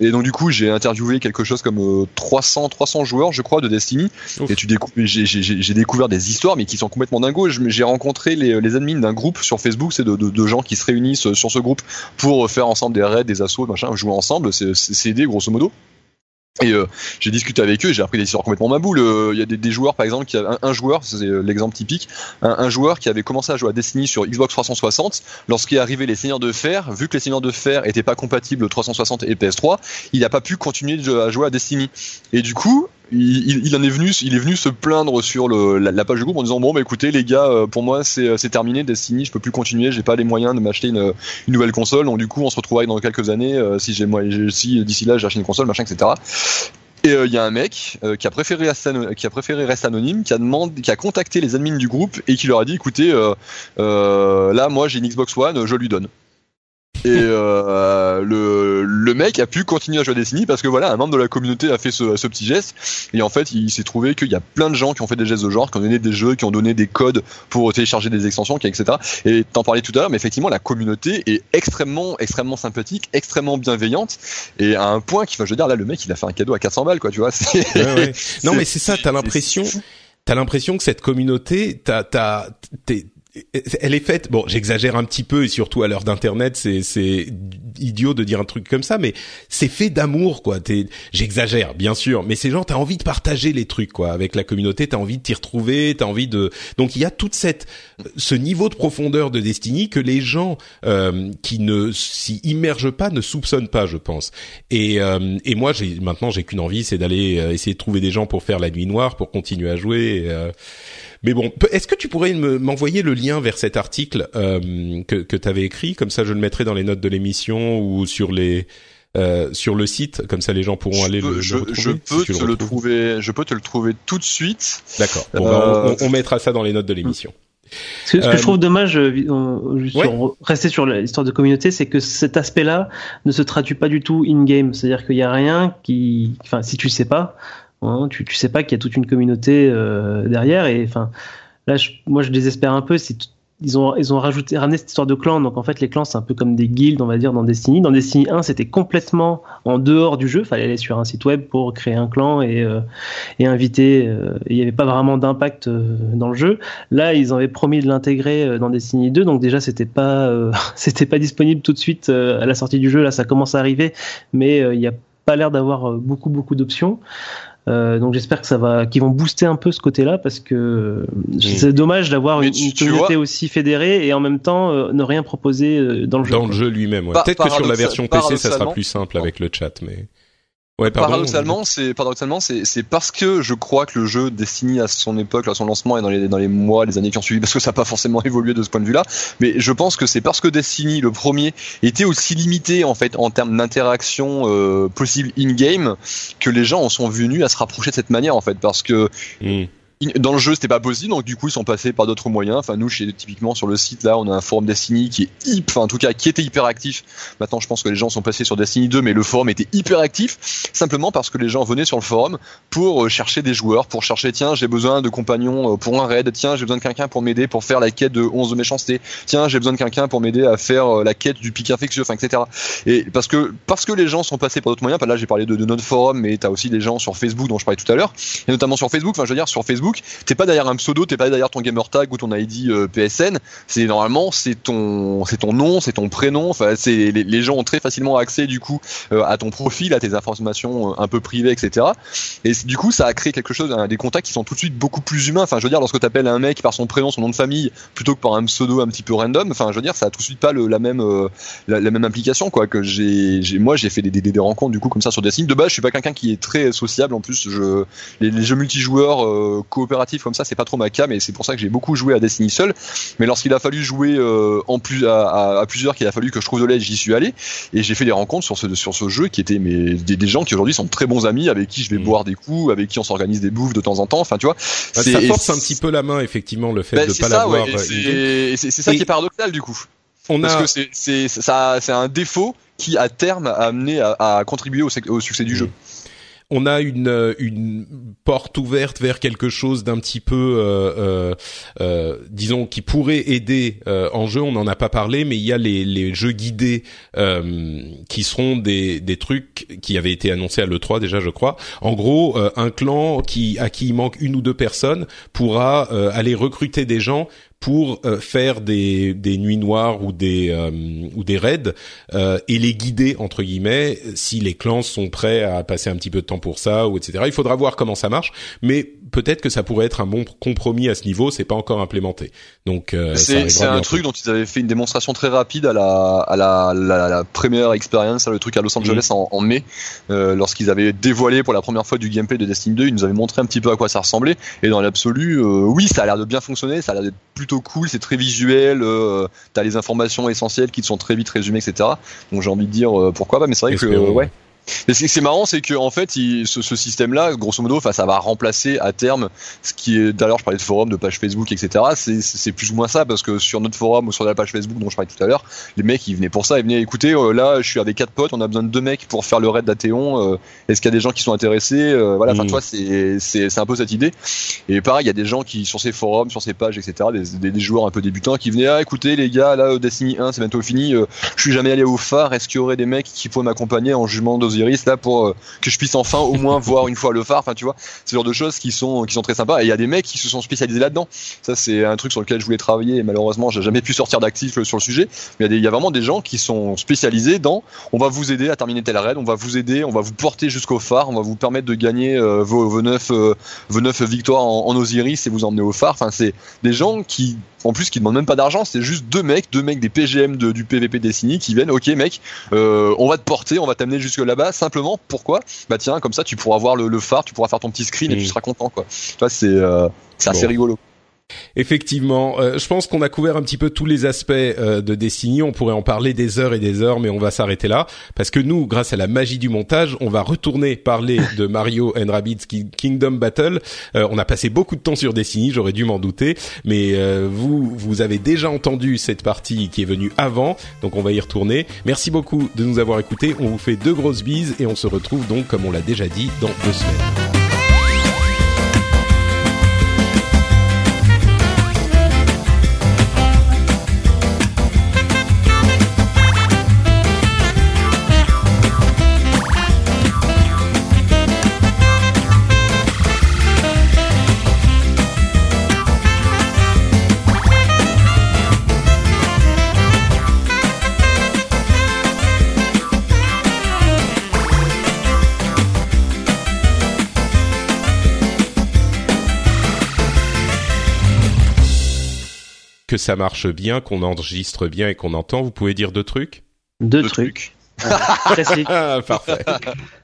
Et donc du coup, j'ai interviewé quelque chose comme euh, 300 300, joueurs, je crois, de Destiny. Ouf. Et tu j'ai découvert des histoires, mais qui sont complètement dingos. J'ai rencontré les, les admins d'un groupe sur Facebook, c'est de, de, de, gens qui se réunissent sur ce groupe pour faire ensemble des raids, des assauts, machin, jouer ensemble. C'est aider grosso modo. Et euh, j'ai discuté avec eux, j'ai appris des histoires complètement ma boule. Euh, il y a des, joueurs, par exemple, qui a, un, joueur, c'est l'exemple typique, un, joueur qui avait commencé à jouer à Destiny sur Xbox 360. Lorsqu'il est arrivé les Seigneurs de Fer, vu que les Seigneurs de Fer étaient pas compatibles 360 et PS3, il n'a pas pu continuer à jouer à Destiny. Et du coup, il, en est venu, il est venu se plaindre sur la, page du groupe en disant bon bah écoutez les gars, euh, pour moi c'est terminé Destiny, je peux plus continuer, j'ai pas les moyens de m'acheter une, nouvelle console, donc du coup on se retrouverait dans quelques années euh, si j'ai si d'ici là j'ai une console machin etc. Et il euh, y a un mec euh, qui a préféré qui a préféré rester anonyme, qui a demandé, qui a contacté les admins du groupe et qui leur a dit écoutez, euh, là moi j'ai une Xbox One, je lui donne. Et euh, le, le mec a pu continuer à jouer à Destiny parce que voilà, un membre de la communauté a fait ce, ce petit geste. Et en fait, il s'est trouvé qu'il y a plein de gens qui ont fait des gestes de genre, qui ont donné des jeux, qui ont donné des codes pour télécharger des extensions, etc. Et t'en parlais tout à l'heure, mais effectivement, la communauté est extrêmement, extrêmement sympathique, extrêmement bienveillante. Et à un point qui, enfin, je veux dire, là, le mec, il a fait un cadeau à 400 balles, quoi, tu vois. Ouais, ouais. Non, mais c'est ça, t'as l'impression, t'as l'impression que cette communauté, t'as, t'as, t'es, elle est faite. Bon, j'exagère un petit peu et surtout à l'heure d'internet, c'est c'est idiot de dire un truc comme ça, mais c'est fait d'amour quoi. J'exagère bien sûr, mais c'est genre t'as envie de partager les trucs quoi avec la communauté, t'as envie de t'y retrouver, t'as envie de. Donc il y a toute cette ce niveau de profondeur de Destiny que les gens euh, qui ne s'y immergent pas ne soupçonnent pas, je pense. Et euh, et moi j'ai maintenant j'ai qu'une envie, c'est d'aller euh, essayer de trouver des gens pour faire la nuit noire, pour continuer à jouer. Euh, mais bon, est-ce que tu pourrais m'envoyer le lien vers cet article euh, que, que tu avais écrit? Comme ça, je le mettrai dans les notes de l'émission ou sur les euh, sur le site, comme ça les gens pourront je aller peux, le, je, le retrouver. Je peux si te le, le trouver. Je peux te le trouver tout de suite. D'accord. Bon, euh... bah, on, on, mettra ça dans les notes de l'émission. Ce que, ce que je trouve dommage, juste sur, rester sur l'histoire de communauté, c'est que cet aspect-là ne se traduit pas du tout in-game. C'est-à-dire qu'il n'y a rien qui, enfin, si tu sais pas, hein, tu, tu sais pas qu'il y a toute une communauté derrière et enfin. Là, moi, je désespère un peu ils ont, ils ont rajouté, ramené cette histoire de clans. Donc en fait, les clans, c'est un peu comme des guildes, on va dire, dans Destiny. Dans Destiny 1, c'était complètement en dehors du jeu. Il fallait aller sur un site web pour créer un clan et, euh, et inviter. Euh, il n'y avait pas vraiment d'impact euh, dans le jeu. Là, ils avaient promis de l'intégrer dans Destiny 2. Donc déjà, c'était pas, c'était pas disponible tout de suite à la sortie du jeu. Là, ça commence à arriver, mais il n'y a pas l'air d'avoir beaucoup, beaucoup d'options. Euh, donc j'espère que ça va, qu'ils vont booster un peu ce côté-là parce que c'est dommage d'avoir une, communauté aussi fédérée et en même temps euh, ne rien proposer euh, dans le jeu. Dans le jeu lui-même. Ouais. Peut-être que sur la version PC ça sera plus simple avec le chat, mais. Ouais, paradoxalement, c'est paradoxalement, c'est parce que je crois que le jeu Destiny à son époque, à son lancement et dans les dans les mois, les années qui ont suivi, parce que ça n'a pas forcément évolué de ce point de vue-là, mais je pense que c'est parce que Destiny, le premier, était aussi limité en fait en termes d'interaction euh, possible in-game que les gens en sont venus à se rapprocher de cette manière en fait, parce que hmm dans le jeu c'était pas possible donc du coup ils sont passés par d'autres moyens. Enfin nous chez typiquement sur le site là on a un forum Destiny qui est hyper enfin en tout cas qui était hyper actif maintenant je pense que les gens sont passés sur Destiny 2 mais le forum était hyper actif simplement parce que les gens venaient sur le forum pour euh, chercher des joueurs pour chercher tiens j'ai besoin de compagnons euh, pour un raid tiens j'ai besoin de quelqu'un pour m'aider pour faire la quête de 11 de méchanceté tiens j'ai besoin de quelqu'un pour m'aider à faire euh, la quête du pic infectieux enfin etc et parce que parce que les gens sont passés par d'autres moyens là j'ai parlé de, de notre forum mais t'as aussi des gens sur Facebook dont je parlais tout à l'heure et notamment sur Facebook enfin je veux dire sur Facebook t'es pas derrière un pseudo, t'es pas derrière ton gamer tag ou ton ID euh, PSN. C'est normalement c'est ton c'est ton nom, c'est ton prénom. Enfin, c'est les, gens ont très facilement accès du coup euh, à ton profil, à tes informations euh, un peu privées, etc. Et du coup, ça a créé quelque chose, des contacts qui sont tout de suite beaucoup plus humains. Enfin, je veux dire, lorsque t'appelles un mec par son prénom, son nom de famille, plutôt que par un pseudo un petit peu random. Enfin, je veux dire, ça a tout de suite pas le, la même la, même implication quoi. Que j'ai moi j'ai fait des, des, des, rencontres du coup comme ça sur Destiny. De base, je suis pas quelqu'un qui est très sociable. En plus, je les, les jeux multijoueurs coopératifs comme ça, c'est pas trop ma cam et c'est pour ça que j'ai beaucoup joué à Destiny seul. Mais lorsqu'il a fallu jouer euh, en plus à, plusieurs, qu'il a fallu que je trouve de l'aide, j'y suis allé et j'ai fait des rencontres sur ce sur ce jeu qui étaient mais des, gens qui aujourd'hui sont très bons amis, avec qui je vais mm. boire des coups, avec qui on s'organise des bouffes de temps en temps. Enfin, tu vois, bah, ça force un petit peu la main effectivement le fait bah, de pas l'avoir. Euh, c'est ça qui est paradoxal du coup. On Parce que c'est ça, c'est un défaut qui à terme a amené à, contribuer au, succès du mm. jeu on a une, euh, une porte ouverte vers quelque chose d'un petit peu, euh, euh, euh disons, qui pourrait aider en jeu. On n'en a pas parlé, mais il y a les, les jeux guidés qui seront des, des trucs qui avaient été annoncés à l'E3 déjà, je crois. En gros, un clan qui à qui il manque une ou deux personnes pourra aller recruter des gens pour euh, faire des, des nuits noires ou des euh, ou des raids euh, et les guider entre guillemets si les clans sont prêts à passer un petit peu de temps pour ça ou etc. Il faudra voir comment ça marche, mais peut-être que ça pourrait être un bon compromis à ce niveau. C'est pas encore implémenté, donc c'est un truc dont ils avaient fait une démonstration très rapide à la à la, la, première expérience, le truc à Los Angeles mm. en, en, mai, lorsqu'ils avaient dévoilé pour la première fois du gameplay de Destiny 2. Ils nous avaient montré un petit peu à quoi ça ressemblait et dans l'absolu, oui, ça a l'air de bien fonctionner, ça a l'air d'être plutôt cool, c'est très visuel, euh, t'as les informations essentielles qui te sont très vite résumées, etc. Donc j'ai envie de dire euh, pourquoi pas, mais c'est vrai que ouais. Mais ce qui est marrant, c'est que en fait, ce, ce système-là, grosso modo, ça va remplacer à terme ce qui est. D'ailleurs, je parlais de forum, de page Facebook, etc. C'est plus ou moins ça, parce que sur notre forum ou sur la page Facebook dont je parlais tout à l'heure, les mecs ils venaient pour ça, ils venaient écouter. Euh, là, je suis avec quatre potes, on a besoin de deux mecs pour faire le raid d'Athéon. Euh, Est-ce qu'il y a des gens qui sont intéressés euh, Voilà, enfin, mmh. toi, c'est c'est un peu cette idée. Et pareil, il y a des gens qui sur ces forums, sur ces pages, etc. Des, des, joueurs un peu débutants qui venaient ah écoutez les gars, là Destiny 1 c'est bientôt fini. je suis jamais allé au phare. Est-ce qu'il y aurait des mecs qui pourraient m'accompagner en jugement d'Osiris là pour que je puisse enfin au moins voir une fois le phare. Enfin, tu vois, ce genre de choses qui sont qui sont très sympas. Et il y a des mecs qui se sont spécialisés là-dedans. Ça, c'est un truc sur lequel je voulais travailler. Et malheureusement, j'ai jamais pu sortir d'actif sur le sujet. Mais il y, a vraiment des gens qui sont spécialisés dans. On va vous aider à terminer tel raid. On va vous aider. On va vous porter jusqu'au phare. On va vous permettre de gagner euh, vos, neuf, euh, vos neuf victoires en, en Osiris et vous emmener au phare. Enfin, c'est des gens qui en plus qui demandent même pas d'argent, c'est juste deux mecs, deux mecs des PGM de, du PVP Destiny qui viennent, ok mec, euh, on va te porter, on va t'amener jusque là-bas, simplement, pourquoi? Bah tiens, comme ça tu pourras voir le, phare, tu pourras faire ton petit screen et tu seras content quoi. Tu vois, c'est euh, assez rigolo. Effectivement, euh, je pense qu'on a couvert un petit peu tous les aspects euh, de Destiny. On pourrait en parler des heures et des heures, mais on va s'arrêter là parce que nous, grâce à la magie du montage, on va retourner parler de Mario and Rabbids Kingdom Battle. Euh, on a passé beaucoup de temps sur Destiny, j'aurais dû m'en douter, mais vous, vous avez déjà entendu cette partie qui est venue avant, donc on va y retourner. Merci beaucoup de nous avoir écoutés. On vous fait deux grosses bises et on se retrouve donc, comme on l'a déjà dit, dans deux semaines. Que ça marche bien, qu'on enregistre bien et qu'on entend, vous pouvez dire deux trucs? Deux, trucs. trucs. Ah, parfait.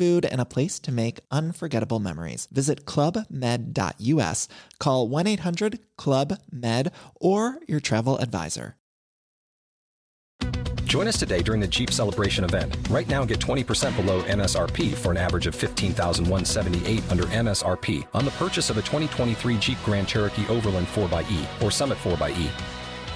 food, and a place to make unforgettable memories. Visit clubmed.us, call 1 800 Club Med, or your travel advisor. Join us today during the Jeep Celebration event. Right now, get 20% below MSRP for an average of 15178 under MSRP on the purchase of a 2023 Jeep Grand Cherokee Overland 4xE or Summit 4xE.